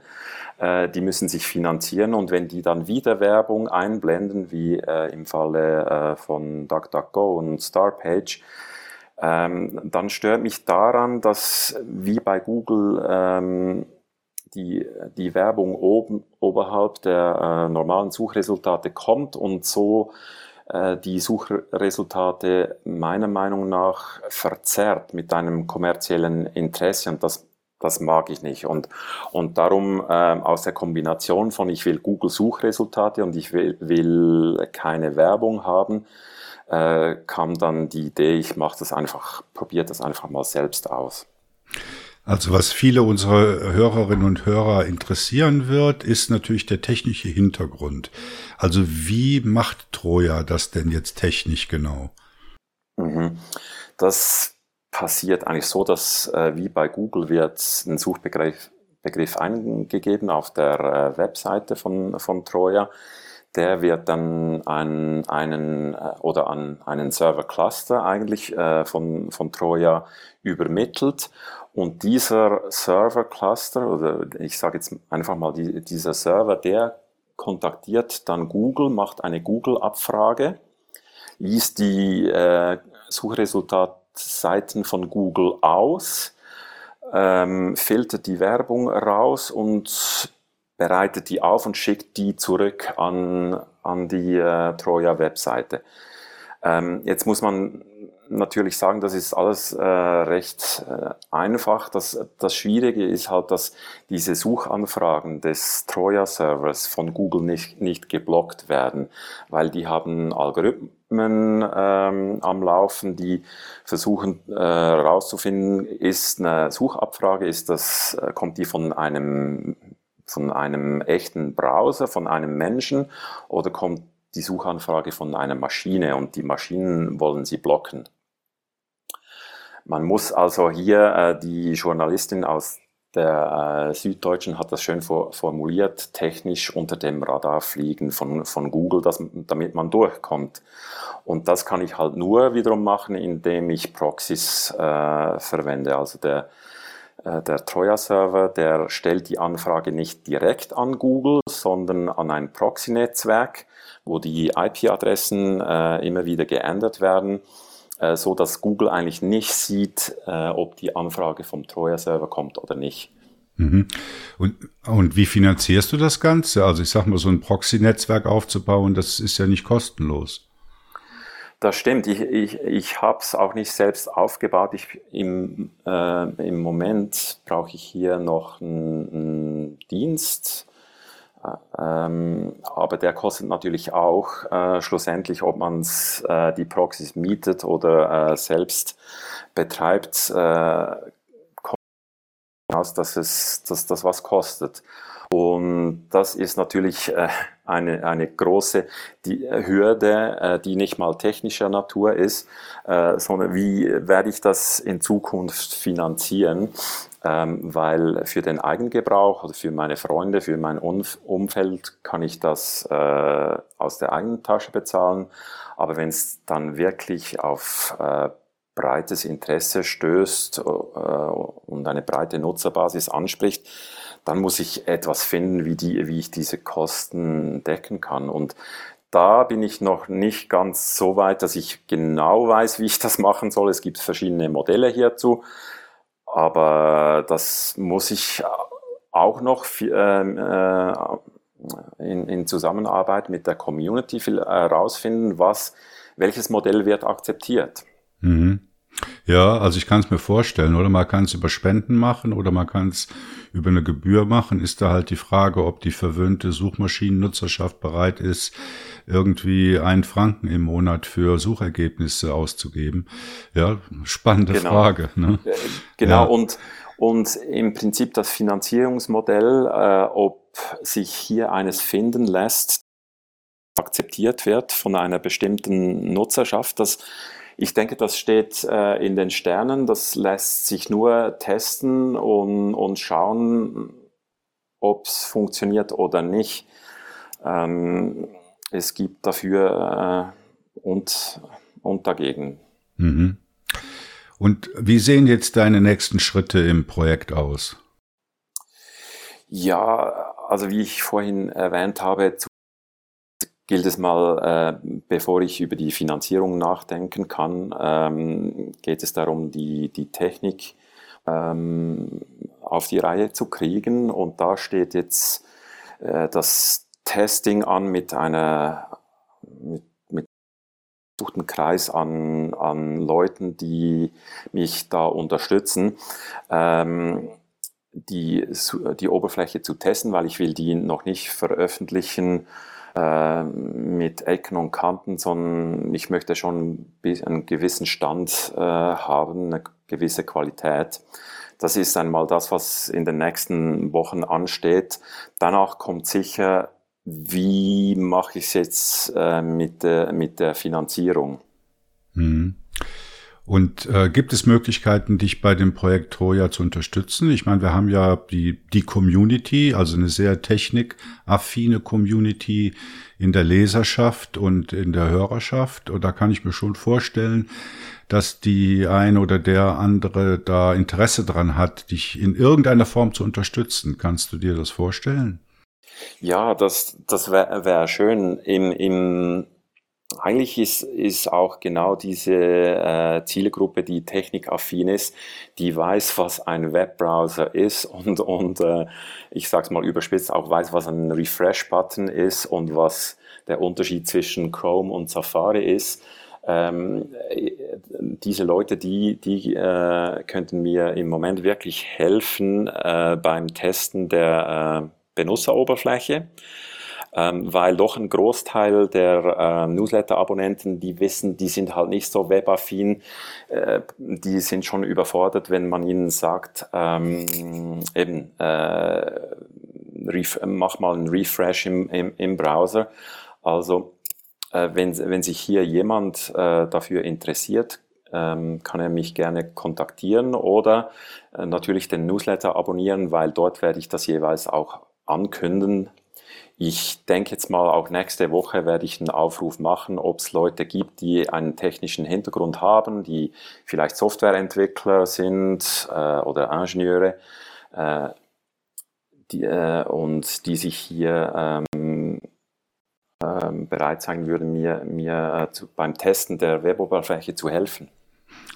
äh, die müssen sich finanzieren und wenn die dann wieder Werbung einblenden, wie im Falle von DuckDuckGo und Starpage, ähm, dann stört mich daran, dass wie bei Google ähm, die, die Werbung oben, oberhalb der normalen Suchresultate kommt und so die Suchresultate meiner Meinung nach verzerrt mit einem kommerziellen Interesse und das das mag ich nicht. Und, und darum äh, aus der Kombination von ich will Google-Suchresultate und ich will, will keine Werbung haben, äh, kam dann die Idee, ich mache das einfach, probiere das einfach mal selbst aus. Also was viele unserer Hörerinnen und Hörer interessieren wird, ist natürlich der technische Hintergrund. Also wie macht Troja das denn jetzt technisch genau? Mhm. Das passiert eigentlich so, dass äh, wie bei Google wird ein Suchbegriff Begriff eingegeben auf der äh, Webseite von, von Troja. Der wird dann an einen äh, oder an einen Server Cluster eigentlich von, von Troja übermittelt und dieser Server-Cluster, oder ich sage jetzt einfach mal, die, dieser Server, der kontaktiert dann Google, macht eine Google-Abfrage, liest die äh, Suchresultatseiten von Google aus, ähm, filtert die Werbung raus und bereitet die auf und schickt die zurück an, an die äh, Troja-Webseite. Ähm, jetzt muss man natürlich sagen, das ist alles äh, recht äh, einfach. Das, das Schwierige ist halt, dass diese Suchanfragen des Troja-Servers von Google nicht, nicht geblockt werden, weil die haben Algorithmen ähm, am Laufen, die versuchen herauszufinden, äh, ist eine Suchabfrage, ist das, äh, kommt die von einem von einem echten Browser, von einem Menschen oder kommt die Suchanfrage von einer Maschine und die Maschinen wollen sie blocken. Man muss also hier, äh, die Journalistin aus der äh, Süddeutschen hat das schön for formuliert, technisch unter dem Radar fliegen von, von Google, dass, damit man durchkommt. Und das kann ich halt nur wiederum machen, indem ich Proxys äh, verwende. Also der, äh, der Troja-Server, der stellt die Anfrage nicht direkt an Google, sondern an ein Proxy-Netzwerk, wo die IP-Adressen äh, immer wieder geändert werden äh, so dass Google eigentlich nicht sieht, äh, ob die Anfrage vom Troja-Server kommt oder nicht. Mhm. Und, und wie finanzierst du das Ganze? Also ich sag mal, so ein Proxy-Netzwerk aufzubauen, das ist ja nicht kostenlos. Das stimmt. Ich, ich, ich habe es auch nicht selbst aufgebaut. Ich, im, äh, Im Moment brauche ich hier noch einen, einen Dienst, ähm, aber der kostet natürlich auch äh, schlussendlich, ob man äh, die Proxys mietet oder äh, selbst betreibt, äh, kommt aus, dass es dass das was kostet. Und das ist natürlich äh, eine, eine große die Hürde, äh, die nicht mal technischer Natur ist, äh, sondern wie werde ich das in Zukunft finanzieren? Ähm, weil für den Eigengebrauch oder für meine Freunde, für mein Umfeld kann ich das äh, aus der eigenen Tasche bezahlen. Aber wenn es dann wirklich auf breites Interesse stößt und eine breite Nutzerbasis anspricht, dann muss ich etwas finden, wie, die, wie ich diese Kosten decken kann. Und da bin ich noch nicht ganz so weit, dass ich genau weiß, wie ich das machen soll. Es gibt verschiedene Modelle hierzu, aber das muss ich auch noch ähm, äh, in, Zusammenarbeit mit der Community herausfinden, was, welches Modell wird akzeptiert. Mhm. Ja, also ich kann es mir vorstellen, oder man kann es über Spenden machen oder man kann es über eine Gebühr machen. Ist da halt die Frage, ob die verwöhnte Suchmaschinennutzerschaft bereit ist, irgendwie einen Franken im Monat für Suchergebnisse auszugeben. Ja, spannende genau. Frage. Ne? Genau, ja. und, und im Prinzip das Finanzierungsmodell, äh, ob sich hier eines finden lässt, akzeptiert wird von einer bestimmten Nutzerschaft, das ich denke, das steht äh, in den Sternen. Das lässt sich nur testen und, und schauen, ob es funktioniert oder nicht. Ähm, es gibt dafür äh, und, und dagegen. Mhm. Und wie sehen jetzt deine nächsten Schritte im Projekt aus? Ja, also wie ich vorhin erwähnt habe, gilt es mal, äh, bevor ich über die Finanzierung nachdenken kann, ähm, geht es darum, die, die Technik ähm, auf die Reihe zu kriegen. Und da steht jetzt äh, das Testing an mit einer mit, mit Kreis an, an Leuten, die mich da unterstützen. Ähm, die, die Oberfläche zu testen, weil ich will die noch nicht veröffentlichen äh, mit Ecken und Kanten, sondern ich möchte schon einen gewissen Stand äh, haben, eine gewisse Qualität. Das ist einmal das, was in den nächsten Wochen ansteht. Danach kommt sicher, wie mache ich es jetzt äh, mit, der, mit der Finanzierung. Mhm. Und äh, gibt es Möglichkeiten, dich bei dem Projekt Troja zu unterstützen? Ich meine, wir haben ja die, die Community, also eine sehr technikaffine Community in der Leserschaft und in der Hörerschaft. Und da kann ich mir schon vorstellen, dass die ein oder der andere da Interesse dran hat, dich in irgendeiner Form zu unterstützen. Kannst du dir das vorstellen? Ja, das, das wäre wär schön. Im, im eigentlich ist, ist auch genau diese äh, Zielgruppe, die technikaffin ist, die weiß, was ein Webbrowser ist und, und äh, ich sage es mal überspitzt, auch weiß, was ein Refresh-Button ist und was der Unterschied zwischen Chrome und Safari ist. Ähm, diese Leute, die, die äh, könnten mir im Moment wirklich helfen äh, beim Testen der äh, Benutzeroberfläche ähm, weil doch ein Großteil der äh, Newsletter-Abonnenten, die wissen, die sind halt nicht so webaffin, äh, die sind schon überfordert, wenn man ihnen sagt, ähm, eben, äh, mach mal einen Refresh im, im, im Browser. Also äh, wenn, wenn sich hier jemand äh, dafür interessiert, ähm, kann er mich gerne kontaktieren oder äh, natürlich den Newsletter abonnieren, weil dort werde ich das jeweils auch ankündigen, ich denke jetzt mal, auch nächste Woche werde ich einen Aufruf machen, ob es Leute gibt, die einen technischen Hintergrund haben, die vielleicht Softwareentwickler sind äh, oder Ingenieure äh, die, äh, und die sich hier ähm, ähm, bereit sein würden, mir, mir äh, zu, beim Testen der Weboberfläche zu helfen.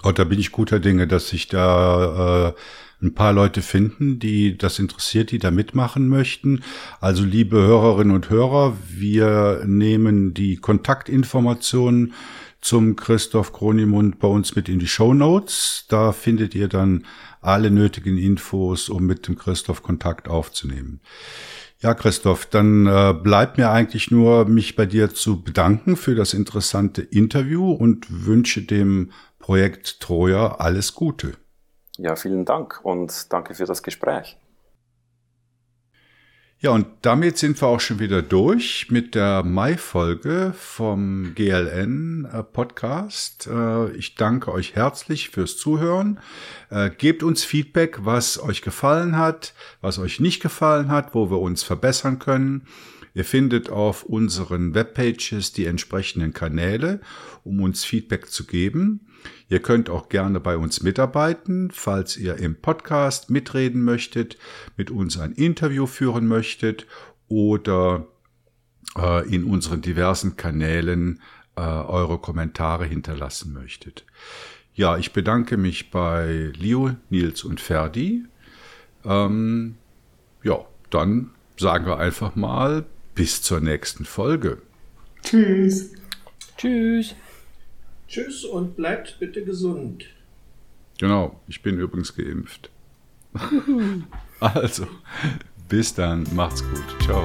Oh, da bin ich guter Dinge, dass sich da äh, ein paar Leute finden, die das interessiert, die da mitmachen möchten. Also liebe Hörerinnen und Hörer, wir nehmen die Kontaktinformationen zum Christoph Kronimund bei uns mit in die Show Notes. Da findet ihr dann alle nötigen Infos, um mit dem Christoph Kontakt aufzunehmen. Ja, Christoph, dann äh, bleibt mir eigentlich nur, mich bei dir zu bedanken für das interessante Interview und wünsche dem Projekt Troja alles Gute. Ja, vielen Dank und danke für das Gespräch. Ja, und damit sind wir auch schon wieder durch mit der Mai-Folge vom GLN äh. Äh, ich danke euch herzlich fürs Zuhören. Äh, gebt uns Feedback, was euch gefallen hat, was euch nicht gefallen hat, wo wir uns verbessern können. Ihr findet auf unseren Webpages die entsprechenden Kanäle, um uns Feedback zu geben. Ihr könnt auch gerne bei uns mitarbeiten, falls ihr im Podcast mitreden möchtet, mit uns ein Interview führen möchtet oder äh, in unseren diversen Kanälen äh, eure Kommentare hinterlassen möchtet. Ja, ich bedanke mich bei Leo, Nils und Ferdi. Ähm, ja, dann sagen wir einfach mal bis zur nächsten Folge. Tschüss. Tschüss. Tschüss und bleibt bitte gesund. Genau, ich bin übrigens geimpft. also, bis dann, macht's gut. Ciao.